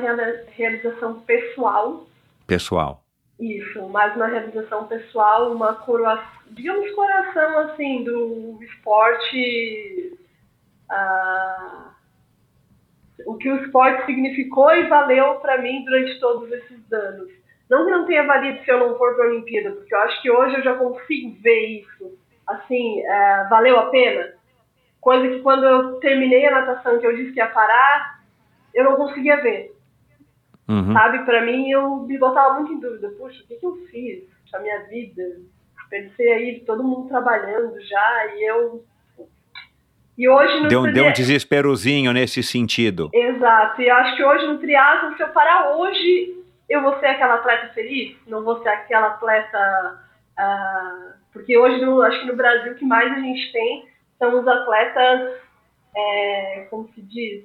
Speaker 1: realização pessoal.
Speaker 8: Pessoal.
Speaker 1: Isso, mais uma realização pessoal, uma coroação, digamos coração assim, do esporte... O que o esporte significou e valeu para mim durante todos esses anos. Não que não tenha valido se eu não for para a Olimpíada, porque eu acho que hoje eu já consigo ver isso. Assim, é, valeu a pena? Coisa que quando eu terminei a natação, que eu disse que ia parar, eu não conseguia ver. Uhum. Sabe, para mim eu me botava muito em dúvida. Puxa, o que, que eu fiz na minha vida? Pensei aí, todo mundo trabalhando já, e eu e hoje no
Speaker 8: deu, tri... deu um desesperozinho nesse sentido.
Speaker 1: Exato. E acho que hoje no triatlo, se eu parar hoje, eu vou ser aquela atleta feliz? Não vou ser aquela atleta. Uh, porque hoje, no, acho que no Brasil, o que mais a gente tem são os atletas. É, como se diz?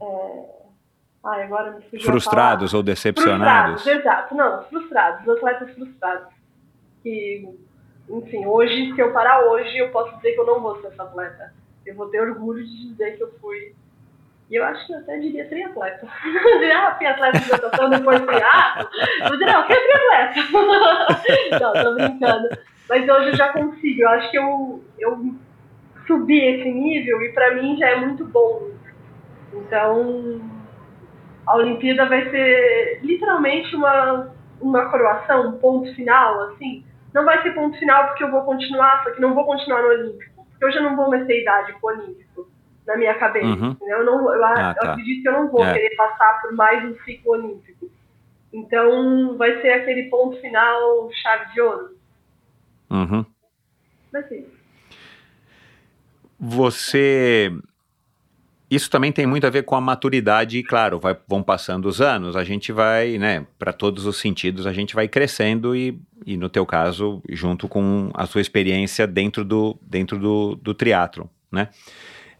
Speaker 1: É, Ai, agora me
Speaker 8: Frustrados ou decepcionados?
Speaker 1: Frustrados, exato. Não, frustrados, atletas frustrados. Que, enfim, hoje, se eu parar hoje, eu posso dizer que eu não vou ser essa atleta. Eu vou ter orgulho de dizer que eu fui. E eu acho que eu até diria triatleta. [laughs] ah, fui atleta de natação, depois triatlo. Eu diria, não, que é triatleta. [laughs] não, tô brincando. Mas hoje eu já consigo. Eu acho que eu, eu subi esse nível e para mim já é muito bom. Então, a Olimpíada vai ser literalmente uma, uma coroação, um ponto final, assim. Não vai ser ponto final porque eu vou continuar, só que não vou continuar no Olímpico. Porque eu já não vou mais ter idade pro Olímpico, na minha cabeça. Uhum. Eu, não, eu, ah, eu tá. acredito que eu não vou é. querer passar por mais um ciclo olímpico. Então, vai ser aquele ponto final chave de ouro.
Speaker 8: Uhum.
Speaker 1: Ser isso.
Speaker 8: Você isso também tem muito a ver com a maturidade e, claro, vai, vão passando os anos, a gente vai, né, para todos os sentidos, a gente vai crescendo e, e, no teu caso, junto com a sua experiência dentro do, dentro do, do triatlo, né?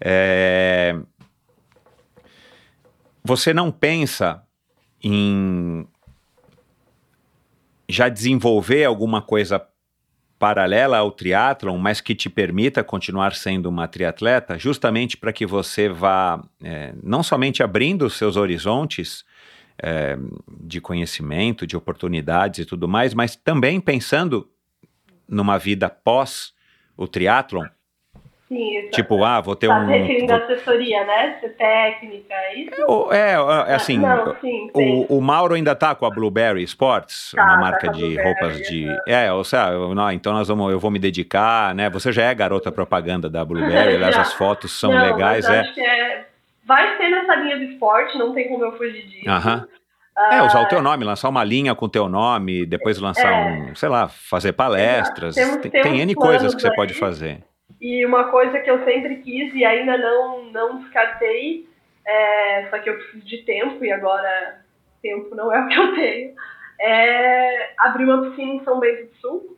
Speaker 8: É... Você não pensa em já desenvolver alguma coisa paralela ao triatlon, mas que te permita continuar sendo uma triatleta, justamente para que você vá é, não somente abrindo os seus horizontes é, de conhecimento, de oportunidades e tudo mais, mas também pensando numa vida pós o triatlon,
Speaker 1: Sim, isso.
Speaker 8: Tipo, ah, vou ter
Speaker 1: tá
Speaker 8: um.
Speaker 1: Tá referindo à assessoria, né? Ser técnica, é isso?
Speaker 8: É, é, é assim. Não, sim, o, o, Mauro ainda tá com a Blueberry Sports, tá, uma tá marca tá de roupas de. É, ou seja, não, então nós vamos, eu vou me dedicar, né? Você já é garota propaganda da Blueberry, [laughs] aliás, as fotos são
Speaker 1: não,
Speaker 8: legais, é.
Speaker 1: Acho que é. Vai ser nessa linha do esporte, não tem como eu fugir disso.
Speaker 8: Aham. É, usar o teu nome, lançar uma linha com o teu nome, depois lançar é, um, sei lá, fazer palestras. Temos, tem, temos tem N coisas que você aí. pode fazer.
Speaker 1: E uma coisa que eu sempre quis e ainda não, não descartei, é, só que eu preciso de tempo e agora tempo não é o que eu tenho, é abrir uma piscina em São Bento do Sul,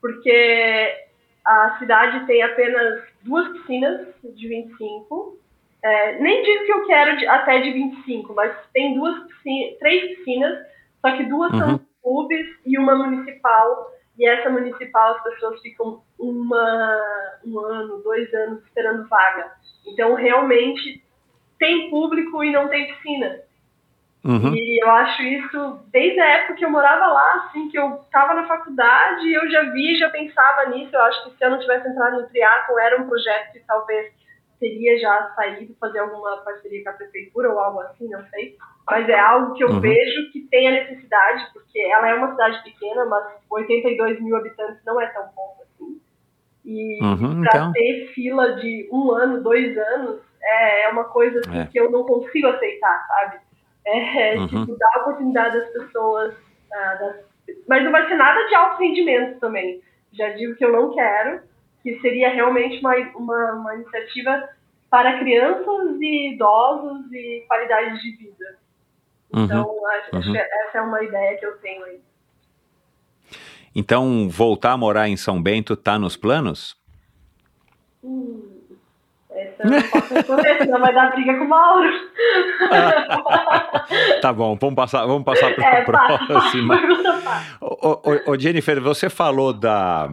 Speaker 1: porque a cidade tem apenas duas piscinas de 25. É, nem digo que eu quero de, até de 25, mas tem duas piscinas, três piscinas, só que duas uhum. são clubes e uma municipal e essa municipal as pessoas ficam uma, um ano, dois anos esperando vaga. Então, realmente, tem público e não tem piscina. Uhum. E eu acho isso, desde a época que eu morava lá, assim, que eu estava na faculdade, eu já vi, já pensava nisso. Eu acho que se eu não tivesse entrado no triatlo, era um projeto que talvez teria já saído, fazer alguma parceria com a prefeitura ou algo assim, não sei. Mas é algo que eu uhum. vejo que tem a necessidade, porque ela é uma cidade pequena, mas 82 mil habitantes não é tão pouco assim. E uhum, para então. ter fila de um ano, dois anos, é, é uma coisa assim, é. que eu não consigo aceitar, sabe? É, é uhum. tipo, dar a oportunidade das pessoas. Ah, das... Mas não vai ser nada de alto rendimento também. Já digo que eu não quero que seria realmente uma, uma, uma iniciativa para crianças e idosos e qualidade de vida. Uhum, então, acho, uhum. acho que essa é uma ideia que eu tenho aí.
Speaker 8: Então, voltar a morar em São Bento está nos planos?
Speaker 1: Hum, essa eu não posso responder, senão vai dar briga com o Mauro.
Speaker 8: tá bom, vamos passar, vamos passar para a é, próxima. Ô, Jennifer, você falou da,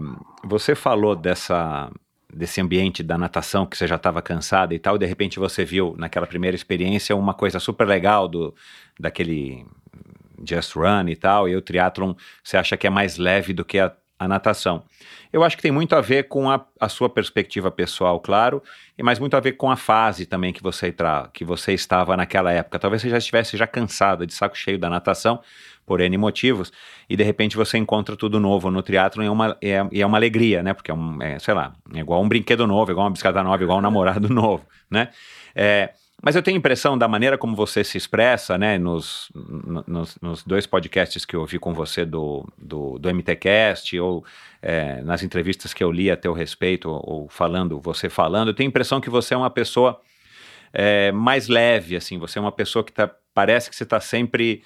Speaker 8: você falou dessa desse ambiente da natação que você já estava cansada e tal, e de repente você viu naquela primeira experiência uma coisa super legal do daquele just run e tal, e o triatlon você acha que é mais leve do que a, a natação. Eu acho que tem muito a ver com a, a sua perspectiva pessoal, claro, e mais muito a ver com a fase também que você, que você estava naquela época. Talvez você já estivesse já cansada, de saco cheio da natação, por N motivos, e de repente você encontra tudo novo no triatlo e é uma, é, é uma alegria, né? Porque é, um, é, sei lá, é igual um brinquedo novo, igual uma bicicleta nova, igual um namorado [laughs] novo, né? É, mas eu tenho a impressão da maneira como você se expressa, né, nos, nos, nos dois podcasts que eu ouvi com você do, do, do MTCast, ou é, nas entrevistas que eu li a teu respeito, ou, falando, você falando, eu tenho a impressão que você é uma pessoa é, mais leve, assim, você é uma pessoa que tá, parece que você está sempre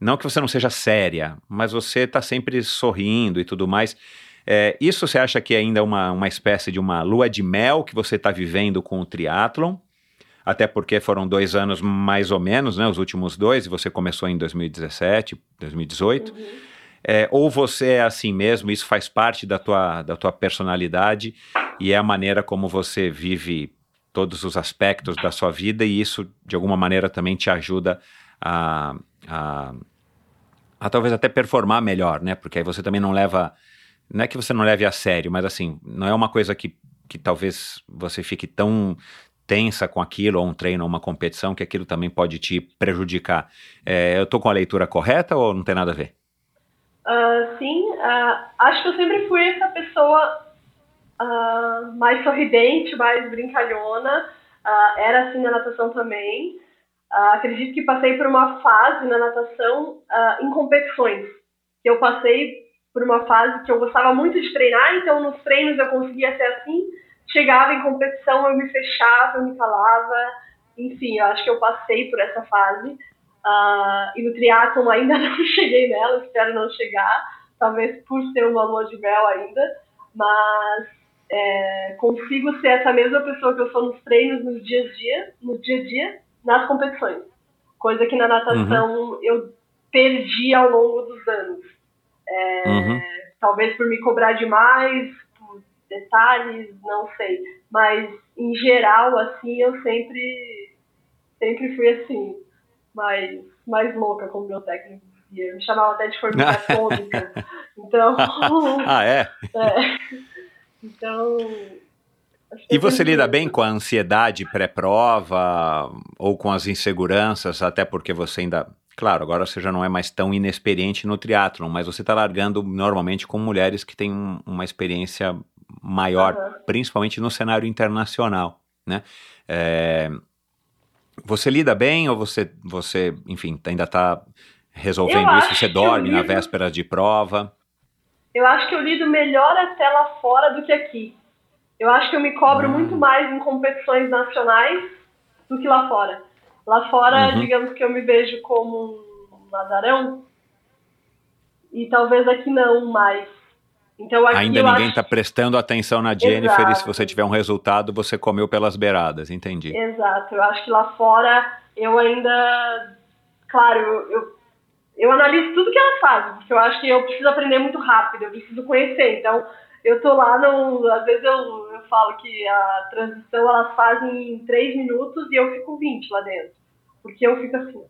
Speaker 8: não que você não seja séria, mas você está sempre sorrindo e tudo mais. É, isso você acha que é ainda uma, uma espécie de uma lua de mel que você está vivendo com o triatlon? Até porque foram dois anos mais ou menos, né? Os últimos dois, e você começou em 2017, 2018. Uhum. É, ou você é assim mesmo, isso faz parte da tua, da tua personalidade e é a maneira como você vive todos os aspectos da sua vida e isso, de alguma maneira, também te ajuda a, a, a talvez até performar melhor, né? Porque aí você também não leva. Não é que você não leve a sério, mas assim, não é uma coisa que, que talvez você fique tão tensa com aquilo, ou um treino, ou uma competição, que aquilo também pode te prejudicar. É, eu tô com a leitura correta ou não tem nada a ver?
Speaker 1: Uh, sim, uh, acho que eu sempre fui essa pessoa uh, mais sorridente, mais brincalhona. era assim na natação também. acredito que passei por uma fase na natação em competições. Eu passei por uma fase que eu gostava muito de treinar, então nos treinos eu conseguia ser assim. Chegava em competição, eu me fechava, eu me calava. Enfim, eu acho que eu passei por essa fase. Uh, e no triatlon ainda [laughs] não cheguei nela, espero não chegar, talvez por ser uma lua de mel ainda, mas é, consigo ser essa mesma pessoa que eu sou nos treinos, nos dias a dia, no dia a dia, nas competições. Coisa que na natação uhum. eu perdi ao longo dos anos. É, uhum. Talvez por me cobrar demais, detalhes, não sei. Mas em geral, assim, eu sempre, sempre fui assim mais, mais louca como meu técnico dizia. Me chamava até de formiga [laughs] cômica. Então. [laughs]
Speaker 8: ah, é? [laughs]
Speaker 1: é. Então.
Speaker 8: E você lida bem com a ansiedade pré-prova ou com as inseguranças, até porque você ainda. Claro, agora você já não é mais tão inexperiente no triatlon, mas você está largando normalmente com mulheres que têm um, uma experiência maior, uhum. principalmente no cenário internacional, né? É, você lida bem ou você, você enfim, ainda está resolvendo isso? Você dorme lido, na véspera de prova?
Speaker 1: Eu acho que eu lido melhor até lá fora do que aqui. Eu acho que eu me cobro hum. muito mais em competições nacionais do que lá fora. Lá fora, uhum. digamos que eu me vejo como um ladarão e talvez aqui não mais.
Speaker 8: Então, Ainda ninguém está acho... prestando atenção na Jennifer Exato. e se você tiver um resultado, você comeu pelas beiradas, entendi.
Speaker 1: Exato, eu acho que lá fora eu ainda. Claro, eu, eu, eu analiso tudo que ela faz, porque eu acho que eu preciso aprender muito rápido, eu preciso conhecer. Então, eu tô lá, no, às vezes eu, eu falo que a transição elas fazem em 3 minutos e eu fico 20 lá dentro. Porque eu fico assim.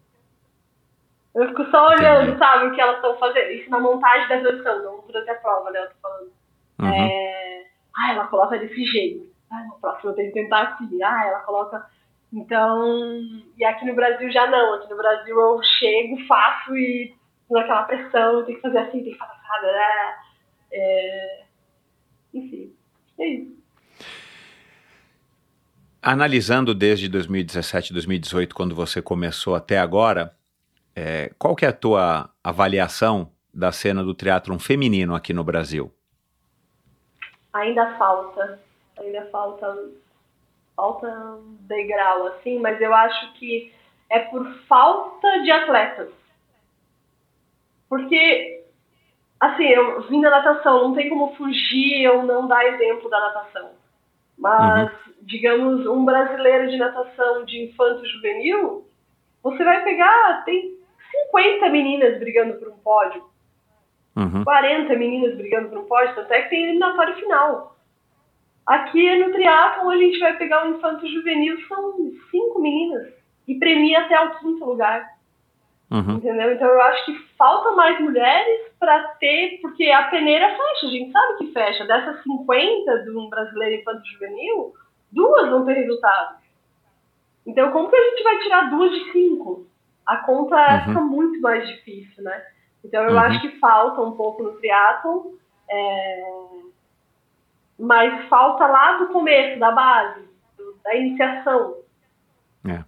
Speaker 1: Eu fico só olhando, Entendi. sabe, o que elas estão fazendo. Isso na montagem da transição, não durante a prova, né? Eu tô falando. Uhum. É... Ah, ela coloca desse jeito. Ah, no próximo eu tenho que tentar assim. Ah, ela coloca. Então. E aqui no Brasil já não. Aqui no Brasil eu chego, faço e naquela pressão, tem que fazer assim, tem que fazer assim, né? É... Enfim, é isso.
Speaker 8: Analisando desde 2017, 2018, quando você começou até agora, é, qual que é a tua avaliação da cena do teatro feminino aqui no Brasil?
Speaker 1: Ainda falta, ainda falta, falta um degrau assim, mas eu acho que é por falta de atletas. Porque, assim, eu vim da natação, não tem como fugir ou não dar exemplo da natação. Mas, uhum. digamos, um brasileiro de natação de infanto juvenil, você vai pegar, tem 50 meninas brigando por um pódio. Uhum. 40 meninas brigando por um pódio, até que tem eliminatório final. Aqui no triatlon a gente vai pegar um infanto juvenil, são cinco meninas. E premia até o quinto lugar. Uhum. Entendeu? Então eu acho que falta mais mulheres para ter, porque a peneira fecha, a gente sabe que fecha. Dessas 50 de um brasileiro infanto juvenil, duas vão ter resultado. Então como que a gente vai tirar duas de cinco? A conta uhum. fica muito mais difícil, né? Então eu uhum. acho que falta um pouco no triatlon, é... mas falta lá do começo, da base, do, da iniciação. É.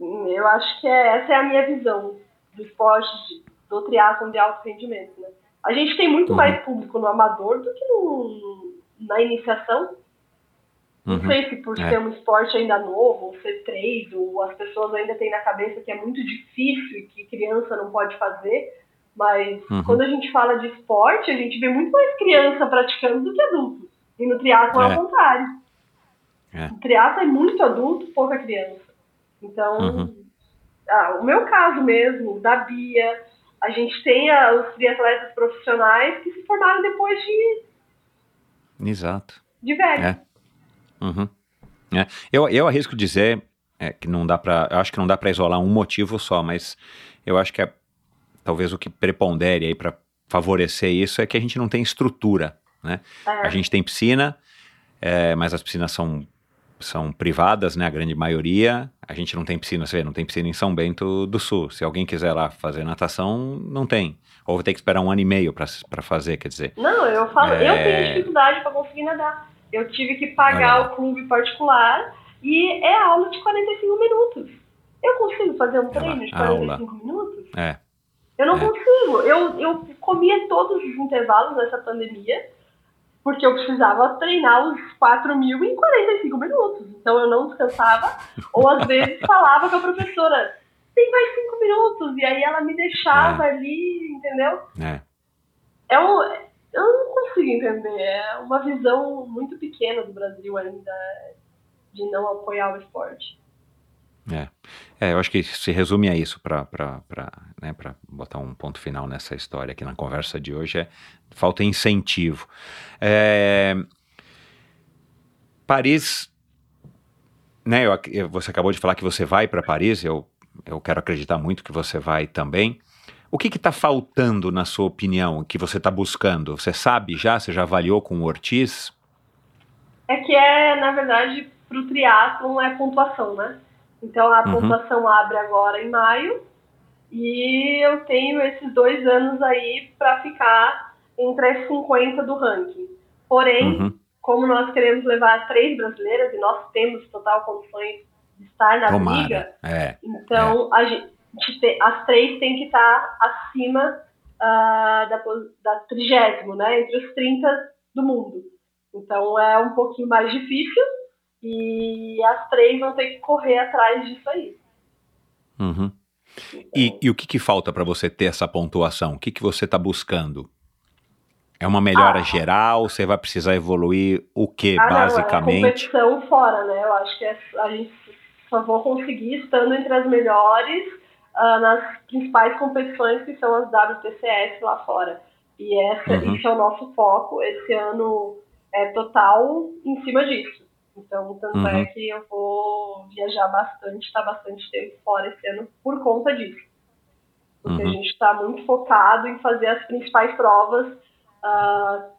Speaker 1: Eu acho que é, essa é a minha visão do esporte, de, do triatlon de alto rendimento, né? A gente tem muito uhum. mais público no amador do que no, na iniciação. Não uhum. sei se por é. ser um esporte ainda novo, ou ser três, ou as pessoas ainda têm na cabeça que é muito difícil e que criança não pode fazer, mas uhum. quando a gente fala de esporte, a gente vê muito mais criança praticando do que adulto. E no triatlo é, é o contrário. É. O triatlo é muito adulto, pouca criança. Então, uhum. ah, o meu caso mesmo, da Bia, a gente tem a, os triatletas profissionais que se formaram depois de.
Speaker 8: Exato.
Speaker 1: De velho.
Speaker 8: É. Uhum. É. Eu, eu arrisco dizer é, que não dá para. Acho que não dá para isolar um motivo só, mas eu acho que é talvez o que prepondere aí para favorecer isso é que a gente não tem estrutura, né? É. A gente tem piscina, é, mas as piscinas são são privadas, né, a grande maioria. A gente não tem piscina, você vê, não tem piscina em São Bento do Sul. Se alguém quiser lá fazer natação, não tem. Ou vai ter que esperar um ano e meio para fazer, quer dizer.
Speaker 1: Não, eu falo, é... eu tenho dificuldade para conseguir nadar. Eu tive que pagar o clube particular e é aula de 45 minutos. Eu consigo fazer um treino de 45 aula. minutos?
Speaker 8: É.
Speaker 1: Eu não é. consigo. Eu, eu comia todos os intervalos nessa pandemia porque eu precisava treinar os 4 mil em 45 minutos. Então eu não descansava, [laughs] ou às vezes falava com a professora, tem mais 5 minutos, e aí ela me deixava é. ali, entendeu?
Speaker 8: É.
Speaker 1: é um, eu não consigo entender, é uma visão muito pequena do Brasil ainda de não apoiar o esporte.
Speaker 8: É. é, eu acho que se resume a isso para né, botar um ponto final nessa história aqui na conversa de hoje, é falta incentivo. É, Paris, né, eu, você acabou de falar que você vai para Paris, eu, eu quero acreditar muito que você vai também. O que está faltando, na sua opinião, que você está buscando? Você sabe já? Você já avaliou com o Ortiz?
Speaker 1: É que é, na verdade, para o triatlon é pontuação, né? Então a uhum. pontuação abre agora em maio e eu tenho esses dois anos aí para ficar entre as 50 do ranking. Porém, uhum. como nós queremos levar três brasileiras e nós temos total condições de estar na Tomara. liga,
Speaker 8: é,
Speaker 1: então é. a gente as três têm que estar acima uh, da, da trigésimo, né, entre os 30 do mundo. Então é um pouquinho mais difícil, e as três vão ter que correr atrás disso aí.
Speaker 8: Uhum. Então, e, e, o que, que falta para você ter essa pontuação? O que, que você está buscando? É uma melhora ah, geral? Você vai precisar evoluir o que, ah, basicamente? Não, é
Speaker 1: competição fora, né? Eu acho que é, a gente só vou conseguir estando entre as melhores uh, nas principais competições que são as WTCS lá fora. E essa, uhum. esse é o nosso foco. Esse ano é total em cima disso. Então, tanto é uhum. é que eu vou viajar bastante, estar tá bastante tempo fora esse ano por conta disso. Porque uhum. a gente está muito focado em fazer as principais provas. Uh,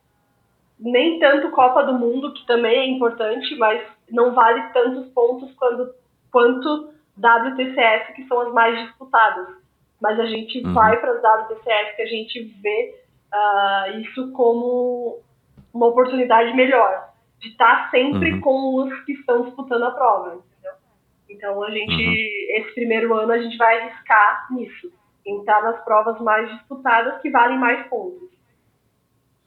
Speaker 1: nem tanto Copa do Mundo, que também é importante, mas não vale tantos pontos quando, quanto WTCS, que são as mais disputadas. Mas a gente uhum. vai para as WTCS, que a gente vê uh, isso como uma oportunidade melhor de estar tá sempre uhum. com os que estão disputando a prova, entendeu? Então a gente, uhum. esse primeiro ano a gente vai arriscar nisso, estar nas provas mais disputadas que valem mais pontos.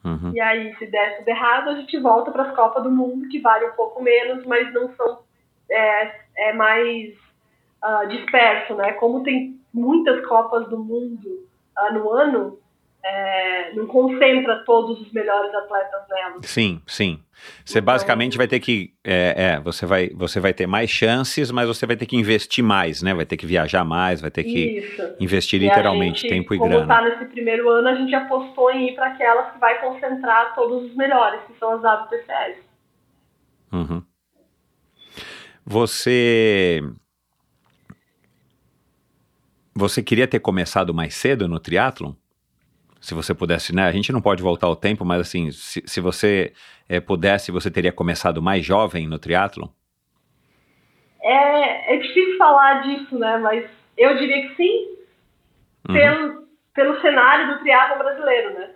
Speaker 1: Uhum. E aí, se der tudo errado, a gente volta para as Copas do Mundo, que valem um pouco menos, mas não são é, é mais uh, disperso, né? Como tem muitas Copas do Mundo uh, no ano, é, não concentra todos os melhores atletas nela.
Speaker 8: Sim, sim. Você então, basicamente vai ter que, é, é, você vai, você vai ter mais chances, mas você vai ter que investir mais, né? Vai ter que viajar mais, vai ter que isso. investir literalmente gente, tempo e
Speaker 1: como
Speaker 8: grana.
Speaker 1: Como tá nesse primeiro ano, a gente apostou em ir para aquelas que vai concentrar todos os melhores, que são as WTCS.
Speaker 8: Uhum. Você você queria ter começado mais cedo no triatlon? se você pudesse, né? A gente não pode voltar ao tempo, mas assim, se, se você é, pudesse, você teria começado mais jovem no triatlo?
Speaker 1: É, é difícil falar disso, né? Mas eu diria que sim, uhum. pelo, pelo cenário do triatlo brasileiro, né?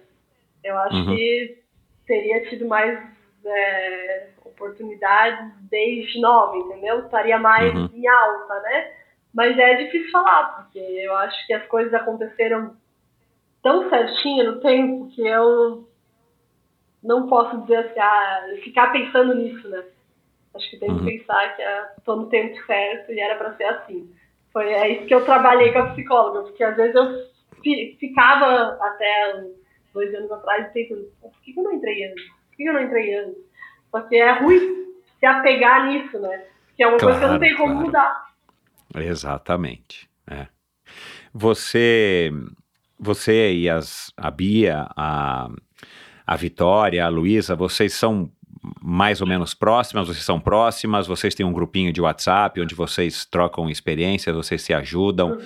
Speaker 1: Eu acho uhum. que teria tido mais é, oportunidades desde nova, entendeu? Estaria mais uhum. em alta, né? Mas é difícil falar, porque eu acho que as coisas aconteceram tão certinha no tempo que eu não posso dizer assim, ah, ficar pensando nisso, né? Acho que tem uhum. que pensar que estou no tempo certo e era para ser assim. Foi é isso que eu trabalhei com a psicóloga, porque às vezes eu ficava até dois anos atrás pensando, por que, eu não entrei antes? Por que eu não entrei antes? Porque é ruim se apegar nisso, né? Que é uma claro, coisa que eu não tenho como claro. mudar.
Speaker 8: Exatamente. É. Você, você e as, a Bia, a, a Vitória, a Luísa, vocês são mais ou menos próximas? Vocês são próximas? Vocês têm um grupinho de WhatsApp onde vocês trocam experiências, vocês se ajudam?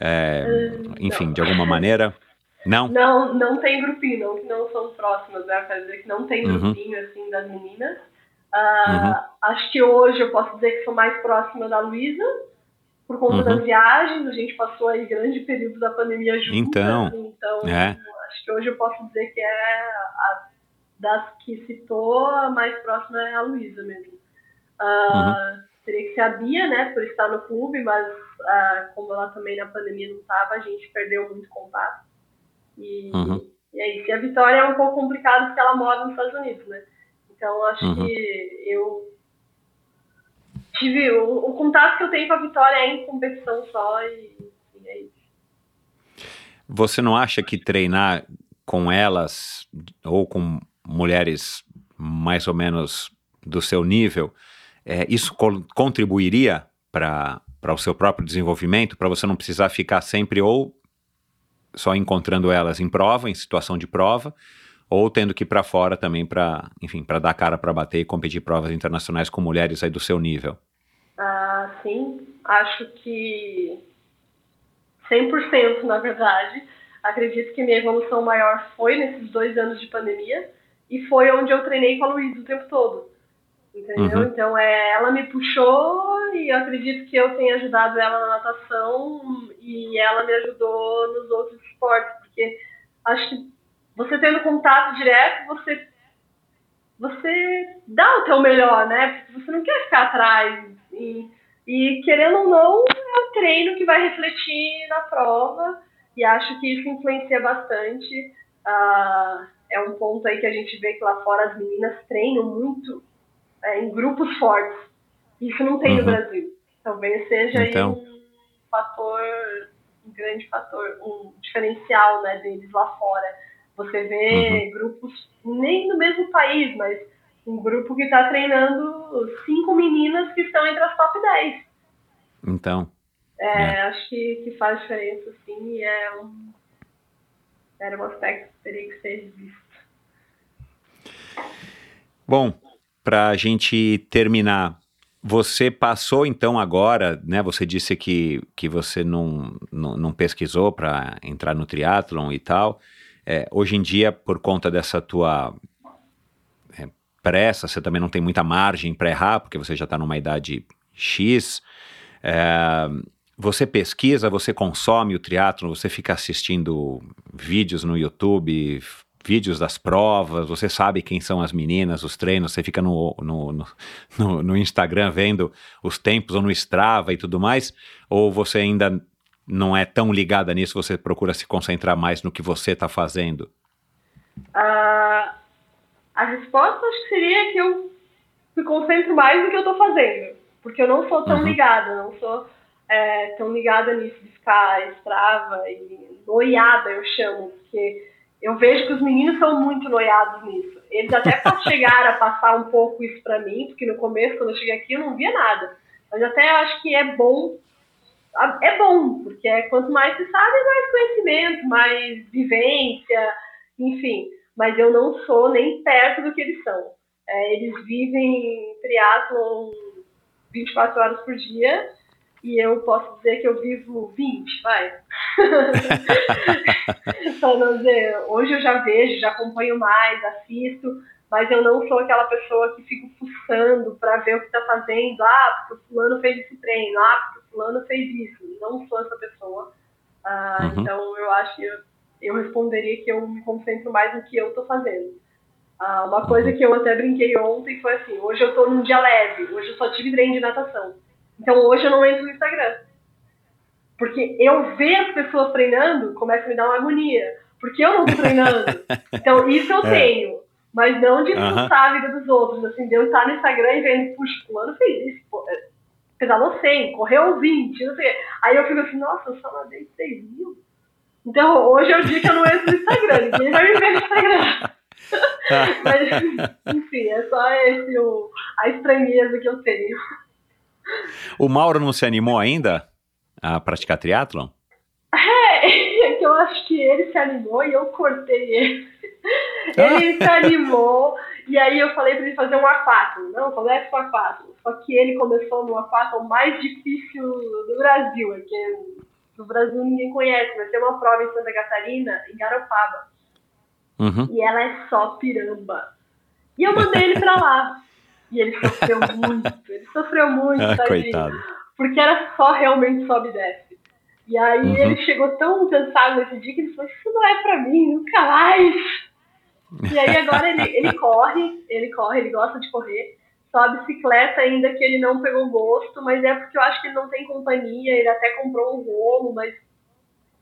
Speaker 8: É, enfim, de alguma maneira? Não?
Speaker 1: Não, não tem grupinho, não que não são próximas, né? Quer dizer que não tem uhum. grupinho, uhum. assim, das meninas. Uh, uhum. Acho que hoje eu posso dizer que sou mais próxima da Luísa, por conta uhum. das viagens, a gente passou aí grande período da pandemia juntas.
Speaker 8: Então,
Speaker 1: então
Speaker 8: é.
Speaker 1: acho que hoje eu posso dizer que é a, das que citou, a mais próxima é a Luísa mesmo. Uh, uhum. Teria que ser a Bia, né, por estar no clube, mas uh, como ela também na pandemia não estava, a gente perdeu muito contato. E, uhum. e é isso. E a Vitória é um pouco complicado porque ela mora nos Estados Unidos, né? Então acho uhum. que eu tive o, o, contato que eu tenho com a Vitória é em competição só e, e é isso.
Speaker 8: Você não acha que treinar com elas ou com mulheres mais ou menos do seu nível, é, isso co contribuiria para o seu próprio desenvolvimento, para você não precisar ficar sempre ou só encontrando elas em prova, em situação de prova, ou tendo que ir para fora também para, enfim, para dar cara para bater e competir provas internacionais com mulheres aí do seu nível?
Speaker 1: Ah, sim, acho que 100% na verdade. Acredito que minha evolução maior foi nesses dois anos de pandemia e foi onde eu treinei com a Luísa o tempo todo. Entendeu? Uhum. Então, é, ela me puxou e acredito que eu tenha ajudado ela na natação e ela me ajudou nos outros esportes, porque acho que você tendo contato direto, você você dá o teu melhor, né? Porque você não quer ficar atrás e, e querendo ou não, é um treino que vai refletir na prova e acho que isso influencia bastante. Uh, é um ponto aí que a gente vê que lá fora as meninas treinam muito é, em grupos fortes. Isso não tem uhum. no Brasil. Talvez seja então... um fator, um grande fator, um diferencial né, deles lá fora. Você vê uhum. grupos, nem no mesmo país, mas um grupo que está treinando cinco meninas que estão entre as top 10.
Speaker 8: Então.
Speaker 1: É, é. Acho que, que faz diferença, sim, e é um, era um aspecto que teria que ser visto.
Speaker 8: Bom, para a gente terminar, você passou então agora, né? Você disse que, que você não, não, não pesquisou para entrar no triatlon e tal. É, hoje em dia, por conta dessa tua é, pressa, você também não tem muita margem para errar, porque você já está numa idade X. É, você pesquisa, você consome o triatlon, você fica assistindo vídeos no YouTube, vídeos das provas, você sabe quem são as meninas, os treinos, você fica no, no, no, no, Instagram vendo os tempos ou no Strava e tudo mais, ou você ainda não é tão ligada nisso, você procura se concentrar mais no que você está fazendo?
Speaker 1: Uh, a resposta acho que seria que eu me concentro mais no que eu estou fazendo, porque eu não sou tão uhum. ligada, não sou é, tão ligada nisso de ficar Strava e noiada, eu chamo, porque eu vejo que os meninos são muito noiados nisso. Eles até [laughs] chegaram a passar um pouco isso para mim, porque no começo, quando eu cheguei aqui, eu não via nada. Mas até acho que é bom. É bom, porque é, quanto mais se sabe, mais conhecimento, mais vivência, enfim. Mas eu não sou nem perto do que eles são. É, eles vivem triatlon 24 horas por dia e eu posso dizer que eu vivo 20, vai. [laughs] Só não dizer, hoje eu já vejo, já acompanho mais, assisto, mas eu não sou aquela pessoa que fico fuçando para ver o que está fazendo. Ah, porque o fulano fez esse treino, ah, porque fulano fez isso. Não sou essa pessoa. Ah, uhum. Então eu acho que eu, eu, responderia que eu me concentro mais no que eu estou fazendo. Ah, uma coisa que eu até brinquei ontem foi assim: hoje eu estou num dia leve, hoje eu só tive treino de natação. Então hoje eu não entro no Instagram. Porque eu ver as pessoas treinando começa a me dar uma agonia. Porque eu não estou treinando. [laughs] Então isso eu é. tenho. Mas não de expulsar a vida dos outros. Assim, de eu estar no Instagram e vendo, puxa, fulano fez isso. Pô, é, pedalou 100, correu 20, não sei. Aí eu fico assim, nossa, eu só nadei 6 mil. Então hoje é o dia que eu não entro no Instagram. Ninguém vai me ver no Instagram. [laughs] Mas, enfim, é só esse o, a estranheza que eu tenho.
Speaker 8: O Mauro não se animou ainda? a praticar triatlon?
Speaker 1: É, [laughs] é que eu acho que ele se animou e eu cortei ele. ele [laughs] se animou e aí eu falei para ele fazer um A4. Não, comece com A4. Só que ele começou no A4 mais difícil do Brasil, é que no Brasil ninguém conhece, vai ter uma prova em Santa Catarina, em Garopaba. Uhum. E ela é só piramba. E eu mandei ele pra lá. E ele sofreu [laughs] muito, ele sofreu muito, ah, Coitado. Porque era só realmente sobe e desce. E aí uhum. ele chegou tão cansado nesse dia que ele falou, isso não é pra mim, nunca mais. E aí agora ele, ele corre, ele corre, ele gosta de correr só a bicicleta ainda que ele não pegou gosto, mas é porque eu acho que ele não tem companhia, ele até comprou um rolo, mas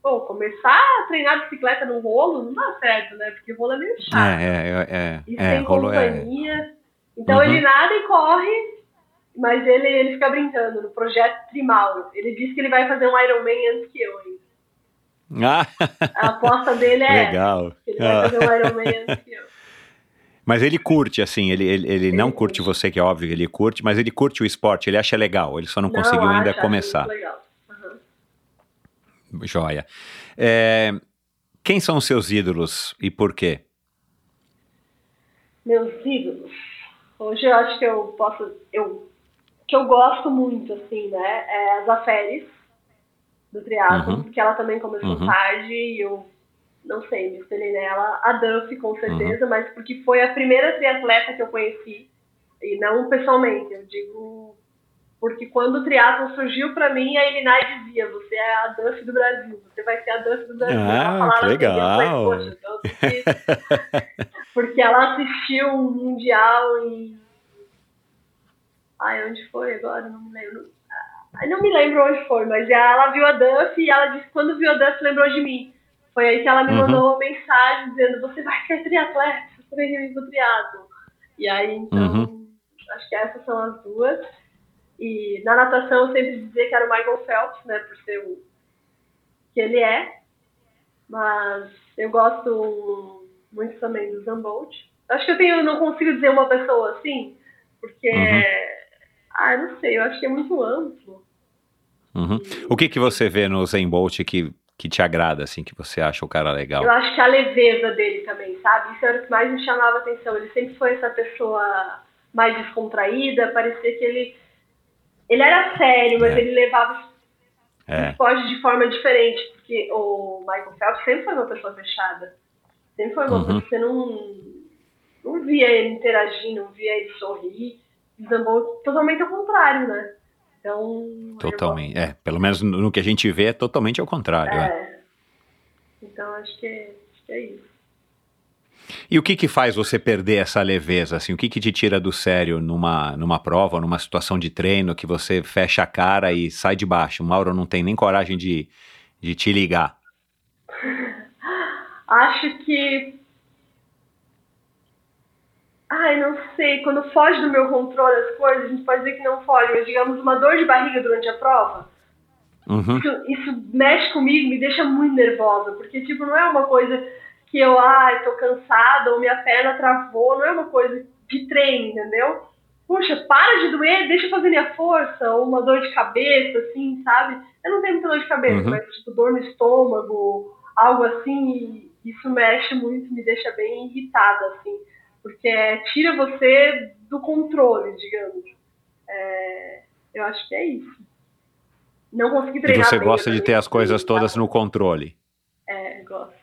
Speaker 1: pô, começar a treinar bicicleta no rolo não dá certo, né? Porque o rolo é meio chato.
Speaker 8: É, é, é.
Speaker 1: E
Speaker 8: é,
Speaker 1: sem é. companhia. É... Então uhum. ele nada e corre, mas ele, ele fica brincando no projeto Trimauro. Ele disse que ele vai fazer um Ironman antes que eu ainda. Ah. A aposta dele é [laughs]
Speaker 8: Legal.
Speaker 1: ele vai fazer um Ironman antes que eu.
Speaker 8: Mas ele curte, assim, ele, ele, ele não curte você, que é óbvio que ele curte, mas ele curte o esporte, ele acha legal, ele só não, não conseguiu ainda começar.
Speaker 1: Legal. Uhum.
Speaker 8: Joia. É, quem são os seus ídolos e por quê?
Speaker 1: Meus ídolos? Hoje eu acho que eu posso. Eu, que eu gosto muito, assim, né? É a Zaferes, do triatlo, uhum. porque ela também começou uhum. tarde e eu não sei, me espelhei nela. A Duff, com certeza, uhum. mas porque foi a primeira triatleta que eu conheci, e não pessoalmente, eu digo porque quando o triatlo surgiu para mim, a Elinai dizia, você é a Duff do Brasil, você vai ser a Duff do Brasil.
Speaker 8: Ah, que legal!
Speaker 1: Falei, então, [laughs] porque ela assistiu um mundial em... Ai, onde foi agora? Não me lembro. Ai, não me lembro onde foi, mas ela viu a Duff e ela disse que quando viu a Duff lembrou de mim. Foi aí que ela me uhum. mandou uma mensagem dizendo: Você vai ser triatleta, você vai vir pro triatlo. E aí, então, uhum. acho que essas são as duas. E na natação eu sempre dizia que era o Michael Phelps, né, por ser o que ele é. Mas eu gosto muito também do Zambolt. Acho que eu tenho, não consigo dizer uma pessoa assim, porque, uhum. ah, não sei, eu acho que é muito amplo.
Speaker 8: Uhum. O que que você vê no Zen Bolt que que te agrada, assim, que você acha o cara legal?
Speaker 1: Eu acho que a leveza dele também, sabe? Isso era o que mais me chamava a atenção. Ele sempre foi essa pessoa mais descontraída, parecia que ele. Ele era sério, mas é. ele levava é. esporte de forma diferente, porque o Michael Phelps sempre foi uma pessoa fechada. Sempre foi uma uhum. pessoa que você não, não via ele interagir, não via ele sorrir. Desambou totalmente ao contrário, né? Então.
Speaker 8: Totalmente. É, pelo menos no que a gente vê é totalmente ao contrário. É.
Speaker 1: é. Então acho que, acho que é isso.
Speaker 8: E o que que faz você perder essa leveza, assim? O que que te tira do sério numa, numa prova, numa situação de treino que você fecha a cara e sai de baixo? O Mauro não tem nem coragem de, de te ligar. [laughs]
Speaker 1: Acho que Ai, não sei. Quando foge do meu controle as coisas, a gente pode dizer que não foge, mas digamos uma dor de barriga durante a prova.
Speaker 8: Uhum.
Speaker 1: Isso, isso, mexe comigo, me deixa muito nervosa, porque tipo, não é uma coisa que eu, ai, tô cansada ou minha perna travou, não é uma coisa de treino, entendeu? Puxa, para de doer, deixa eu fazer minha força, ou uma dor de cabeça, assim, sabe? Eu não tenho muita dor de cabeça, uhum. mas tipo, dor no estômago, algo assim, isso mexe muito, me deixa bem irritada, assim porque é, tira você do controle, digamos. É, eu acho que é isso. Não consegui treinar.
Speaker 8: E você gosta de ter as coisas todas no controle?
Speaker 1: É, gosto.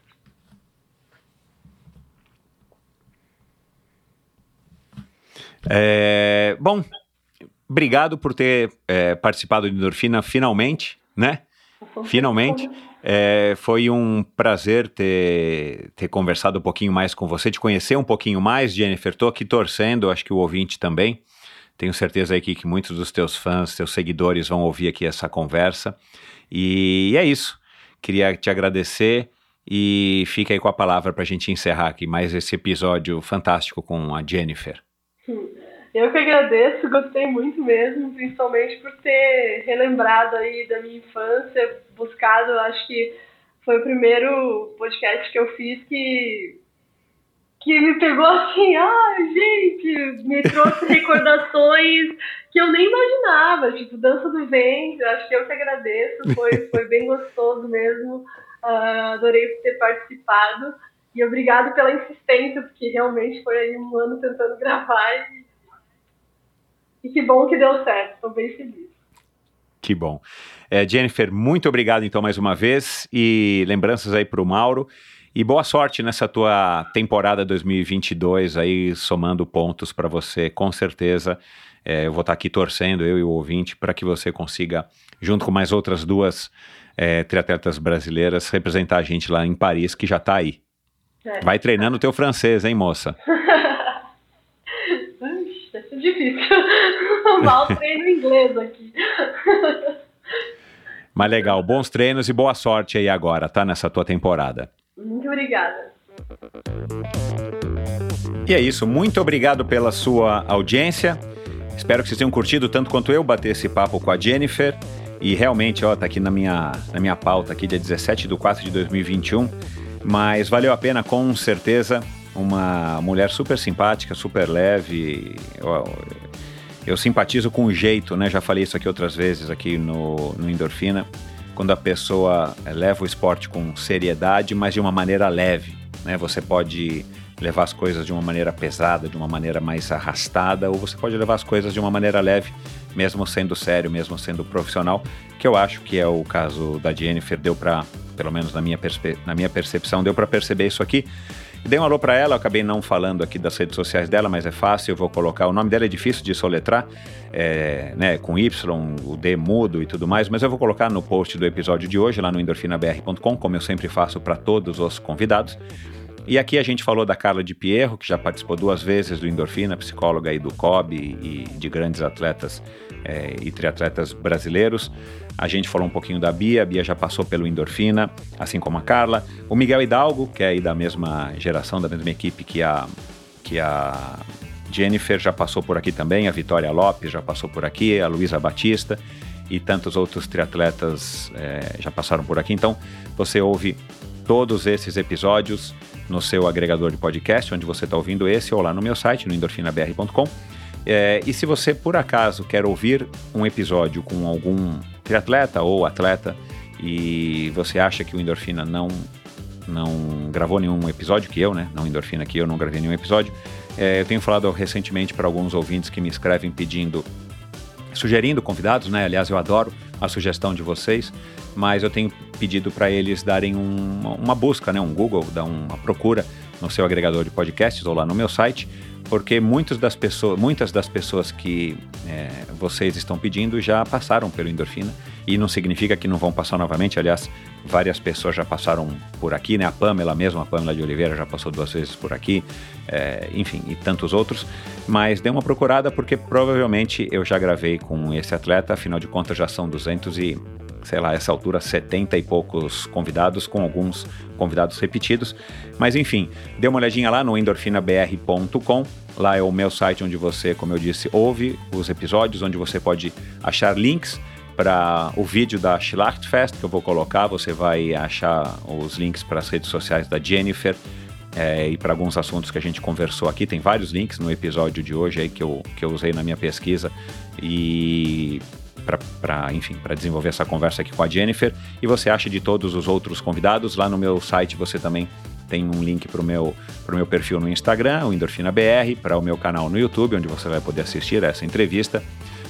Speaker 8: É, bom, obrigado por ter é, participado de Endorfina finalmente, né? Finalmente. É, foi um prazer ter, ter conversado um pouquinho mais com você, te conhecer um pouquinho mais, Jennifer. Estou aqui torcendo, acho que o ouvinte também. Tenho certeza aqui que muitos dos teus fãs, teus seguidores vão ouvir aqui essa conversa. E é isso. Queria te agradecer e fica aí com a palavra para a gente encerrar aqui mais esse episódio fantástico com a Jennifer.
Speaker 1: Eu que agradeço, gostei muito mesmo, principalmente por ter relembrado aí da minha infância, buscado, acho que foi o primeiro podcast que eu fiz que, que me pegou assim, ah, gente, me trouxe recordações que eu nem imaginava, tipo, dança do ventre, acho que eu que agradeço, foi, [laughs] foi bem gostoso mesmo, uh, adorei ter participado, e obrigado pela insistência, porque realmente foi aí um ano tentando gravar, e, e que bom que deu certo, estou bem feliz.
Speaker 8: Que bom. É, Jennifer, muito obrigado então mais uma vez, e lembranças aí para o Mauro, e boa sorte nessa tua temporada 2022 aí, somando pontos para você, com certeza. É, eu vou estar tá aqui torcendo, eu e o ouvinte, para que você consiga, junto com mais outras duas é, triatletas brasileiras, representar a gente lá em Paris, que já está aí. É. Vai treinando o teu francês, hein, moça? [laughs]
Speaker 1: Difícil. [laughs] Mal [laughs] treino inglês aqui.
Speaker 8: Mas legal, bons treinos e boa sorte aí agora, tá? Nessa tua temporada.
Speaker 1: Muito obrigada.
Speaker 8: E é isso, muito obrigado pela sua audiência. Espero que vocês tenham curtido tanto quanto eu bater esse papo com a Jennifer. E realmente, ó, tá aqui na minha, na minha pauta aqui, dia 17 de 4 de 2021. Mas valeu a pena, com certeza. Uma mulher super simpática, super leve. Eu, eu simpatizo com o jeito, né? Já falei isso aqui outras vezes aqui no, no Endorfina quando a pessoa leva o esporte com seriedade, mas de uma maneira leve. Né? Você pode levar as coisas de uma maneira pesada, de uma maneira mais arrastada, ou você pode levar as coisas de uma maneira leve, mesmo sendo sério, mesmo sendo profissional, que eu acho que é o caso da Jennifer, deu para, pelo menos na minha, na minha percepção, deu para perceber isso aqui. Dei um alô para ela, acabei não falando aqui das redes sociais dela, mas é fácil, eu vou colocar. O nome dela é difícil de soletrar, é, né, com Y, o D mudo e tudo mais, mas eu vou colocar no post do episódio de hoje, lá no endorfinabr.com, como eu sempre faço para todos os convidados. E aqui a gente falou da Carla de Pierro, que já participou duas vezes do Endorfina, psicóloga aí do COB e de grandes atletas é, e triatletas brasileiros. A gente falou um pouquinho da Bia, a Bia já passou pelo Endorfina, assim como a Carla. O Miguel Hidalgo, que é aí da mesma geração, da mesma equipe que a, que a Jennifer, já passou por aqui também. A Vitória Lopes já passou por aqui, a Luísa Batista e tantos outros triatletas é, já passaram por aqui. Então, você ouve todos esses episódios no seu agregador de podcast, onde você está ouvindo esse, ou lá no meu site, no endorfinabr.com. É, e se você, por acaso, quer ouvir um episódio com algum triatleta ou atleta e você acha que o Endorfina não, não gravou nenhum episódio, que eu, né? Não Endorfina, que eu não gravei nenhum episódio, é, eu tenho falado recentemente para alguns ouvintes que me escrevem pedindo, sugerindo convidados, né? Aliás, eu adoro a sugestão de vocês, mas eu tenho pedido para eles darem um, uma busca, né? Um Google, dar uma procura no seu agregador de podcasts ou lá no meu site porque muitas das pessoas, muitas das pessoas que é, vocês estão pedindo já passaram pelo endorfina e não significa que não vão passar novamente. Aliás, várias pessoas já passaram por aqui, né? A Pamela mesmo, a Pamela de Oliveira já passou duas vezes por aqui, é, enfim, e tantos outros. Mas dê uma procurada porque provavelmente eu já gravei com esse atleta, afinal de contas já são 200 e sei lá, essa altura, 70 e poucos convidados, com alguns convidados repetidos. Mas enfim, dê uma olhadinha lá no endorfinabr.com. Lá é o meu site onde você, como eu disse, ouve os episódios, onde você pode achar links para o vídeo da Schlachtfest que eu vou colocar. Você vai achar os links para as redes sociais da Jennifer. É, e para alguns assuntos que a gente conversou aqui, tem vários links no episódio de hoje aí que eu, que eu usei na minha pesquisa. E para enfim para desenvolver essa conversa aqui com a Jennifer e você acha de todos os outros convidados lá no meu site você também tem um link para o meu, pro meu perfil no Instagram, o Endorfina BR, para o meu canal no YouTube, onde você vai poder assistir essa entrevista.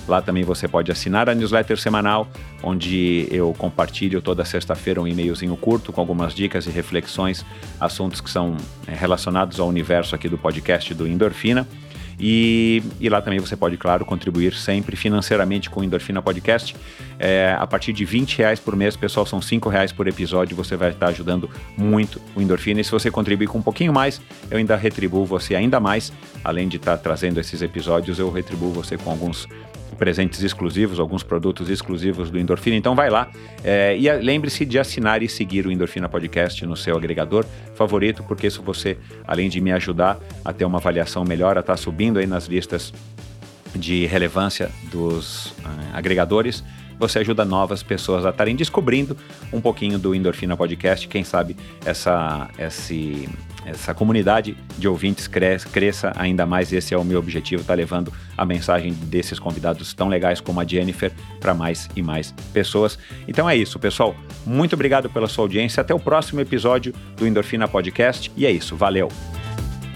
Speaker 8: Lá também você pode assinar a newsletter semanal, onde eu compartilho toda sexta-feira um e-mailzinho curto com algumas dicas e reflexões, assuntos que são é, relacionados ao universo aqui do podcast do Endorfina. E, e, lá também você pode, claro, contribuir sempre financeiramente com o Endorfina Podcast. É, a partir de 20 reais por mês, pessoal, são 5 reais por episódio, você vai estar ajudando muito o Endorfina. E se você contribuir com um pouquinho mais, eu ainda retribuo você ainda mais. Além de estar trazendo esses episódios, eu retribuo você com alguns presentes exclusivos, alguns produtos exclusivos do Endorfina. Então vai lá é, e lembre-se de assinar e seguir o Endorfina Podcast no seu agregador favorito, porque isso você, além de me ajudar a ter uma avaliação melhor, a estar tá subindo aí nas listas de relevância dos uh, agregadores, você ajuda novas pessoas a estarem descobrindo um pouquinho do Endorfina Podcast. Quem sabe essa, esse, essa comunidade de ouvintes cresça, ainda mais. Esse é o meu objetivo, estar tá levando a mensagem desses convidados tão legais como a Jennifer para mais e mais pessoas. Então é isso, pessoal. Muito obrigado pela sua audiência. Até o próximo episódio do Endorfina Podcast. E é isso, valeu!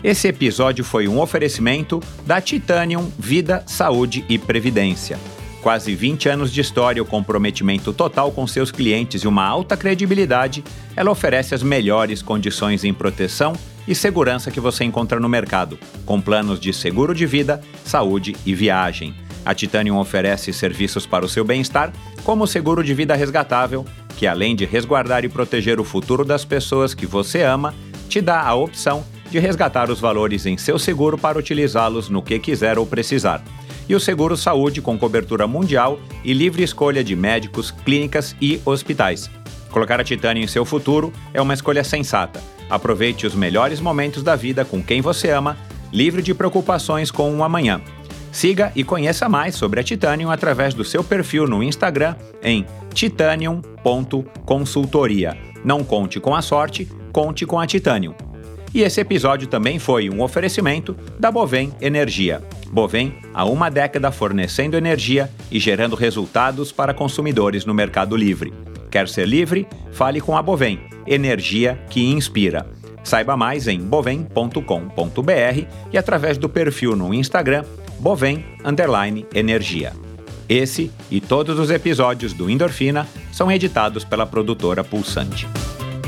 Speaker 8: Esse episódio foi um oferecimento da Titanium Vida, Saúde e Previdência. Quase 20 anos de história, o comprometimento total com seus clientes e uma alta credibilidade, ela oferece as melhores condições em proteção e segurança que você encontra no mercado, com planos de seguro de vida, saúde e viagem. A Titanium oferece serviços para o seu bem-estar, como o seguro de vida resgatável, que além de resguardar e proteger o futuro das pessoas que você ama, te dá a opção de resgatar os valores em seu seguro para utilizá-los no que quiser ou precisar. E o seguro saúde com cobertura mundial e livre escolha de médicos, clínicas e hospitais. Colocar a Titânia em seu futuro é uma escolha sensata. Aproveite os melhores momentos da vida com quem você ama, livre de preocupações com o um amanhã. Siga e conheça mais sobre a Titanium através do seu perfil no Instagram em titanium.consultoria. Não conte com a sorte, conte com a Titanium. E esse episódio também foi um oferecimento da Bovem Energia. Bovem, há uma década fornecendo energia e gerando resultados para consumidores no Mercado Livre. Quer ser livre? Fale com a Bovem, energia que inspira. Saiba mais em bovem.com.br e através do perfil no Instagram Bovem Energia. Esse e todos os episódios do Endorfina são editados pela produtora Pulsante.